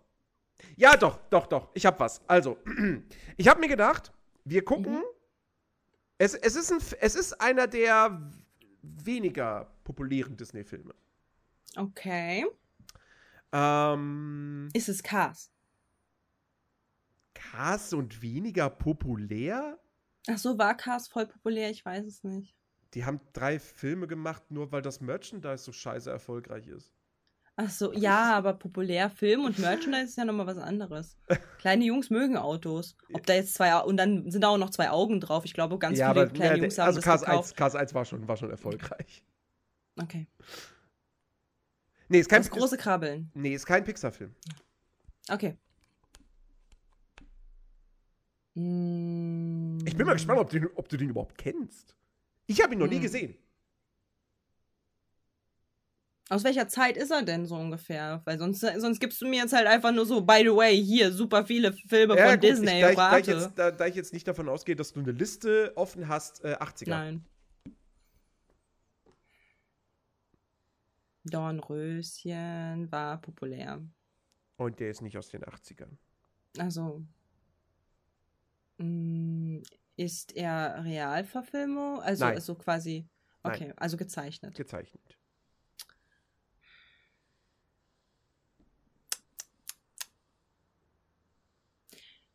Ja, doch, doch, doch. Ich habe was. Also, ich habe mir gedacht, wir gucken. Mhm. Es, es, ist ein, es ist einer der weniger populären Disney-Filme. Okay. Ähm, ist es Cars? Cars und weniger populär? Ach so, war Cars voll populär? Ich weiß es nicht. Die haben drei Filme gemacht, nur weil das Merchandise so scheiße erfolgreich ist. Ach so, ja, aber populär Film und Merchandise ist ja nochmal was anderes. Kleine Jungs mögen Autos. Ob da jetzt zwei, und dann sind da auch noch zwei Augen drauf. Ich glaube, ganz ja, viele aber, kleine ja, Jungs haben also das Cars gekauft. 1, Cars 1 war schon, war schon erfolgreich. Okay. Nee, ist kein das große Krabbeln. Nee, ist kein Pixar-Film. Okay. Ich bin mal gespannt, ob, den, ob du den überhaupt kennst. Ich habe ihn noch hm. nie gesehen. Aus welcher Zeit ist er denn so ungefähr? Weil sonst, sonst gibst du mir jetzt halt einfach nur so, by the way, hier super viele Filme ja, von gut, Disney. Ich, da, ich, da, ich jetzt, da, da, ich jetzt nicht davon ausgehe, dass du eine Liste offen hast, äh, 80er. Nein. Dornröschen war populär. Und der ist nicht aus den 80ern. Also, Mm, ist er Realverfilmung? Also, Nein. also quasi. Okay, Nein. also gezeichnet. Gezeichnet.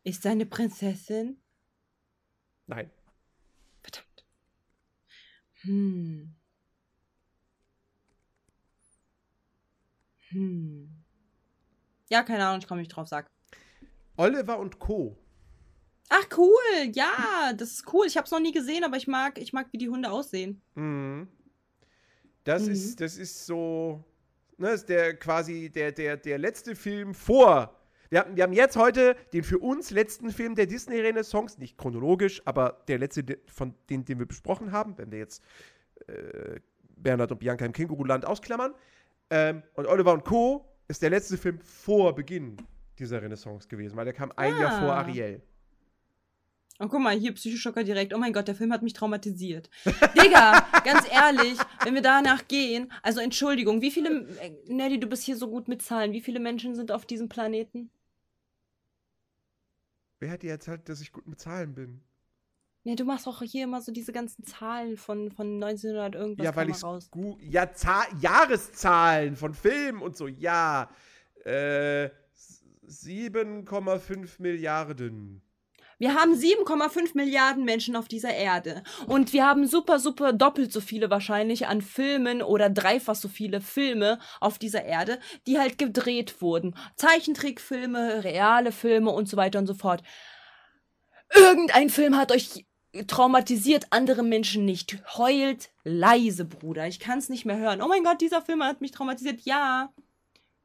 Ist er eine Prinzessin? Nein. Verdammt. Hm. Hm. Ja, keine Ahnung, ich komme nicht drauf, sag. Oliver und Co. Ach cool, ja, das ist cool. Ich habe es noch nie gesehen, aber ich mag, ich mag, wie die Hunde aussehen. Mhm. Das mhm. ist, das ist so, ne, ist der quasi der, der, der letzte Film vor. Wir haben, wir haben jetzt heute den für uns letzten Film der Disney-Renaissance, nicht chronologisch, aber der letzte von den, den wir besprochen haben, wenn wir jetzt äh, Bernhard und Bianca im Känguruland ausklammern. Ähm, und Oliver und Co. ist der letzte Film vor Beginn dieser Renaissance gewesen, weil der kam ein ah. Jahr vor ah. Ariel. Und oh, guck mal, hier Psychoschocker direkt. Oh mein Gott, der Film hat mich traumatisiert. Digga, ganz ehrlich, wenn wir danach gehen, also Entschuldigung, wie viele, äh, Nelly, du bist hier so gut mit Zahlen, wie viele Menschen sind auf diesem Planeten? Wer hat dir erzählt, dass ich gut mit Zahlen bin? Nee, du machst auch hier immer so diese ganzen Zahlen von, von 1900 irgendwas ja, weil ich raus. Ja, Zahl Jahreszahlen von Filmen und so, ja. Äh, 7,5 Milliarden. Wir haben 7,5 Milliarden Menschen auf dieser Erde. Und wir haben super, super doppelt so viele wahrscheinlich an Filmen oder dreifach so viele Filme auf dieser Erde, die halt gedreht wurden. Zeichentrickfilme, reale Filme und so weiter und so fort. Irgendein Film hat euch traumatisiert, andere Menschen nicht. Heult leise, Bruder. Ich kann es nicht mehr hören. Oh mein Gott, dieser Film hat mich traumatisiert. Ja.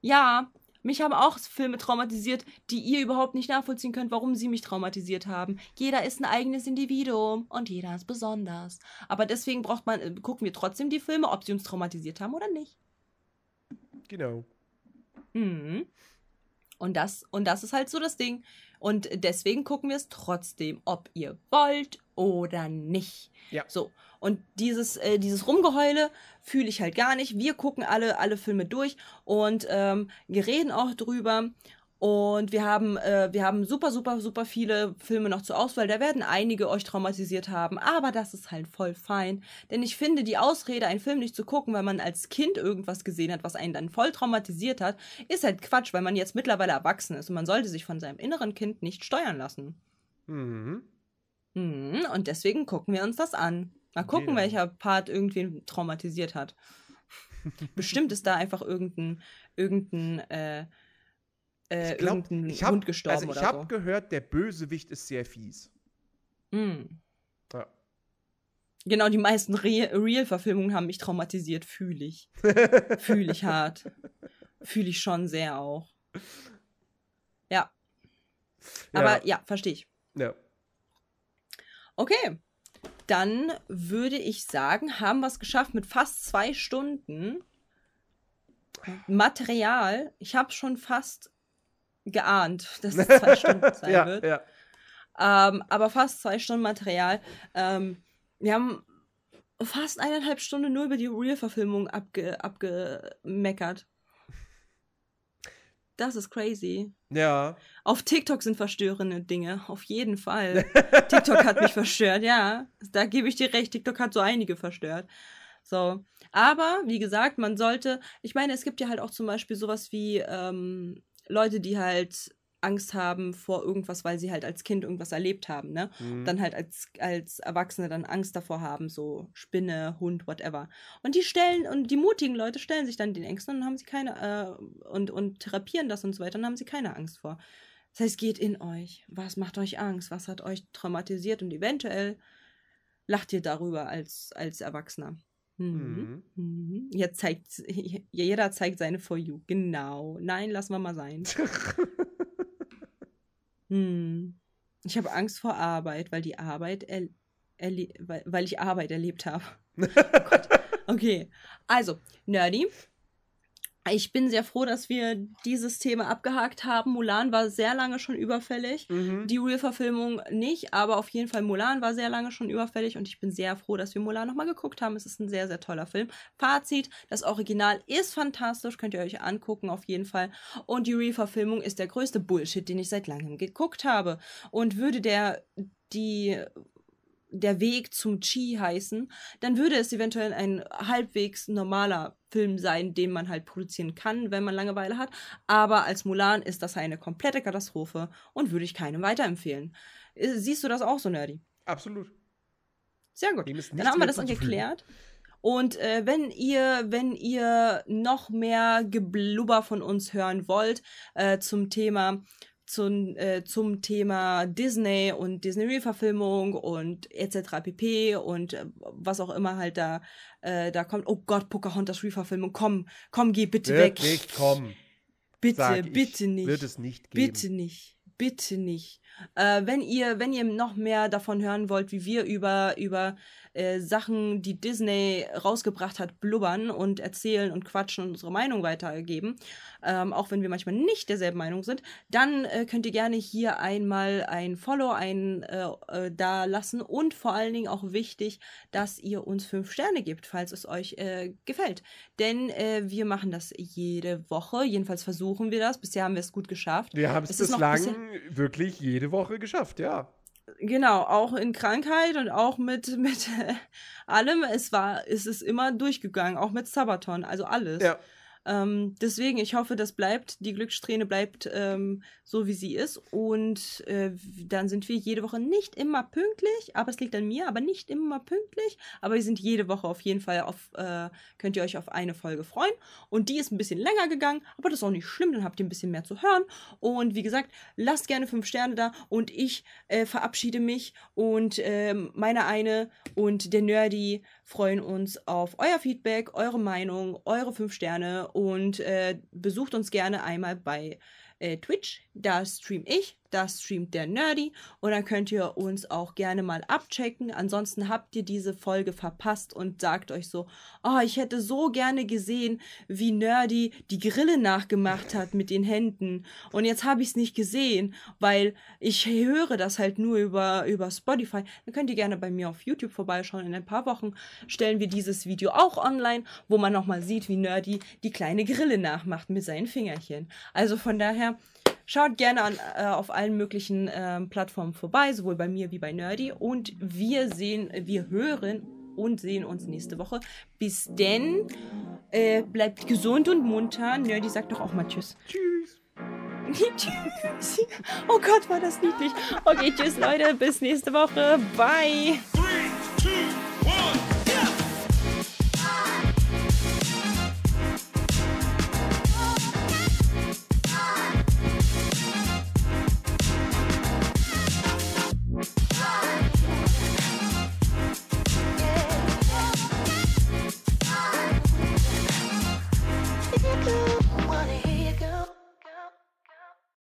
Ja. Mich haben auch Filme traumatisiert, die ihr überhaupt nicht nachvollziehen könnt, warum sie mich traumatisiert haben. Jeder ist ein eigenes Individuum und jeder ist besonders. Aber deswegen braucht man, äh, gucken wir trotzdem die Filme, ob sie uns traumatisiert haben oder nicht. Genau. Mhm. Und das, und das ist halt so das Ding. Und deswegen gucken wir es trotzdem, ob ihr wollt oder nicht. Ja. So. Und dieses, äh, dieses Rumgeheule fühle ich halt gar nicht. Wir gucken alle, alle Filme durch und ähm, wir reden auch drüber. Und wir haben, äh, wir haben super, super, super viele Filme noch zur Auswahl. Da werden einige euch traumatisiert haben, aber das ist halt voll fein. Denn ich finde, die Ausrede, einen Film nicht zu gucken, weil man als Kind irgendwas gesehen hat, was einen dann voll traumatisiert hat, ist halt Quatsch, weil man jetzt mittlerweile erwachsen ist und man sollte sich von seinem inneren Kind nicht steuern lassen. Mhm. Mhm, und deswegen gucken wir uns das an. Mal gucken, genau. welcher Part irgendwen traumatisiert hat. Bestimmt ist da einfach irgendein, irgendein, äh, äh, ich glaub, irgendein ich hab, Hund gestorben also ich habe so. gehört, der Bösewicht ist sehr fies. Mm. Ja. Genau, die meisten Re Real-Verfilmungen haben mich traumatisiert, fühle ich. fühle ich hart. Fühle ich schon sehr auch. Ja. Aber ja, ja verstehe ich. Ja. Okay. Dann würde ich sagen, haben wir es geschafft mit fast zwei Stunden Material. Ich habe schon fast geahnt, dass es zwei Stunden sein ja, wird. Ja. Ähm, aber fast zwei Stunden Material. Ähm, wir haben fast eineinhalb Stunden nur über die Real-Verfilmung abge abgemeckert. Das ist crazy. Ja. Auf TikTok sind verstörende Dinge, auf jeden Fall. TikTok hat mich verstört, ja. Da gebe ich dir recht, TikTok hat so einige verstört. So. Aber, wie gesagt, man sollte, ich meine, es gibt ja halt auch zum Beispiel sowas wie ähm, Leute, die halt Angst haben vor irgendwas, weil sie halt als Kind irgendwas erlebt haben, ne? Mhm. Dann halt als, als Erwachsene dann Angst davor haben, so Spinne, Hund, whatever. Und die stellen, und die mutigen Leute stellen sich dann den Ängsten und haben sie keine, äh, und, und therapieren das und so weiter, dann haben sie keine Angst vor. Das heißt, geht in euch. Was macht euch Angst? Was hat euch traumatisiert? Und eventuell lacht ihr darüber als, als Erwachsener. Mhm. Mhm. Jetzt zeigt jeder zeigt seine For You. Genau. Nein, lassen wir mal sein. hm. Ich habe Angst vor Arbeit, weil die Arbeit weil, weil ich Arbeit erlebt habe. oh okay. Also, Nerdy, ich bin sehr froh, dass wir dieses Thema abgehakt haben. Mulan war sehr lange schon überfällig. Mhm. Die Real-Verfilmung nicht, aber auf jeden Fall Mulan war sehr lange schon überfällig und ich bin sehr froh, dass wir Mulan nochmal geguckt haben. Es ist ein sehr, sehr toller Film. Fazit: Das Original ist fantastisch, könnt ihr euch angucken, auf jeden Fall. Und die Real-Verfilmung ist der größte Bullshit, den ich seit langem geguckt habe. Und würde der die der Weg zum Chi heißen, dann würde es eventuell ein halbwegs normaler Film sein, den man halt produzieren kann, wenn man Langeweile hat. Aber als Mulan ist das eine komplette Katastrophe und würde ich keinem weiterempfehlen. Äh, siehst du das auch so, Nerdy? Absolut. Sehr gut. Dann haben wir das geklärt. Und äh, wenn ihr, wenn ihr noch mehr Geblubber von uns hören wollt äh, zum Thema zum, äh, zum Thema Disney und Disney-Verfilmung und etc. pp. und äh, was auch immer halt da, äh, da kommt. Oh Gott, Pocahontas Reverfilmung, komm, komm, geh bitte Wird weg. Kommen. Bitte, bitte nicht. Wird es nicht geben. Bitte nicht. Bitte nicht. Äh, wenn ihr, wenn ihr noch mehr davon hören wollt, wie wir über, über äh, Sachen, die Disney rausgebracht hat, blubbern und erzählen und quatschen und unsere Meinung weitergeben, ähm, auch wenn wir manchmal nicht derselben Meinung sind, dann äh, könnt ihr gerne hier einmal ein Follow ein, äh, äh, da lassen und vor allen Dingen auch wichtig, dass ihr uns fünf Sterne gebt, falls es euch äh, gefällt. Denn wir machen das jede Woche, jedenfalls versuchen wir das. Bisher haben wir es gut geschafft. Wir haben es bislang wirklich jede Woche geschafft, ja. Genau, auch in Krankheit und auch mit, mit allem. Es war, es ist immer durchgegangen, auch mit Sabaton, also alles. Ja. Ähm, deswegen, ich hoffe, das bleibt, die Glückssträhne bleibt ähm, so, wie sie ist. Und äh, dann sind wir jede Woche nicht immer pünktlich, aber es liegt an mir, aber nicht immer pünktlich. Aber wir sind jede Woche auf jeden Fall auf, äh, könnt ihr euch auf eine Folge freuen. Und die ist ein bisschen länger gegangen, aber das ist auch nicht schlimm, dann habt ihr ein bisschen mehr zu hören. Und wie gesagt, lasst gerne fünf Sterne da und ich äh, verabschiede mich und ähm, meine eine und der Nerdy freuen uns auf euer Feedback, eure Meinung, eure fünf Sterne und äh, besucht uns gerne einmal bei äh, Twitch. Da stream ich da streamt der Nerdy und dann könnt ihr uns auch gerne mal abchecken. Ansonsten habt ihr diese Folge verpasst und sagt euch so, oh, ich hätte so gerne gesehen, wie Nerdy die Grille nachgemacht hat mit den Händen und jetzt habe ich es nicht gesehen, weil ich höre das halt nur über, über Spotify. Dann könnt ihr gerne bei mir auf YouTube vorbeischauen. In ein paar Wochen stellen wir dieses Video auch online, wo man nochmal sieht, wie Nerdy die kleine Grille nachmacht mit seinen Fingerchen. Also von daher, Schaut gerne an, äh, auf allen möglichen äh, Plattformen vorbei, sowohl bei mir wie bei Nerdy. Und wir sehen, wir hören und sehen uns nächste Woche. Bis denn, äh, bleibt gesund und munter. Nerdy sagt doch auch mal Tschüss. Tschüss. tschüss. Oh Gott, war das niedlich. Okay, tschüss Leute, bis nächste Woche. Bye. Three, two,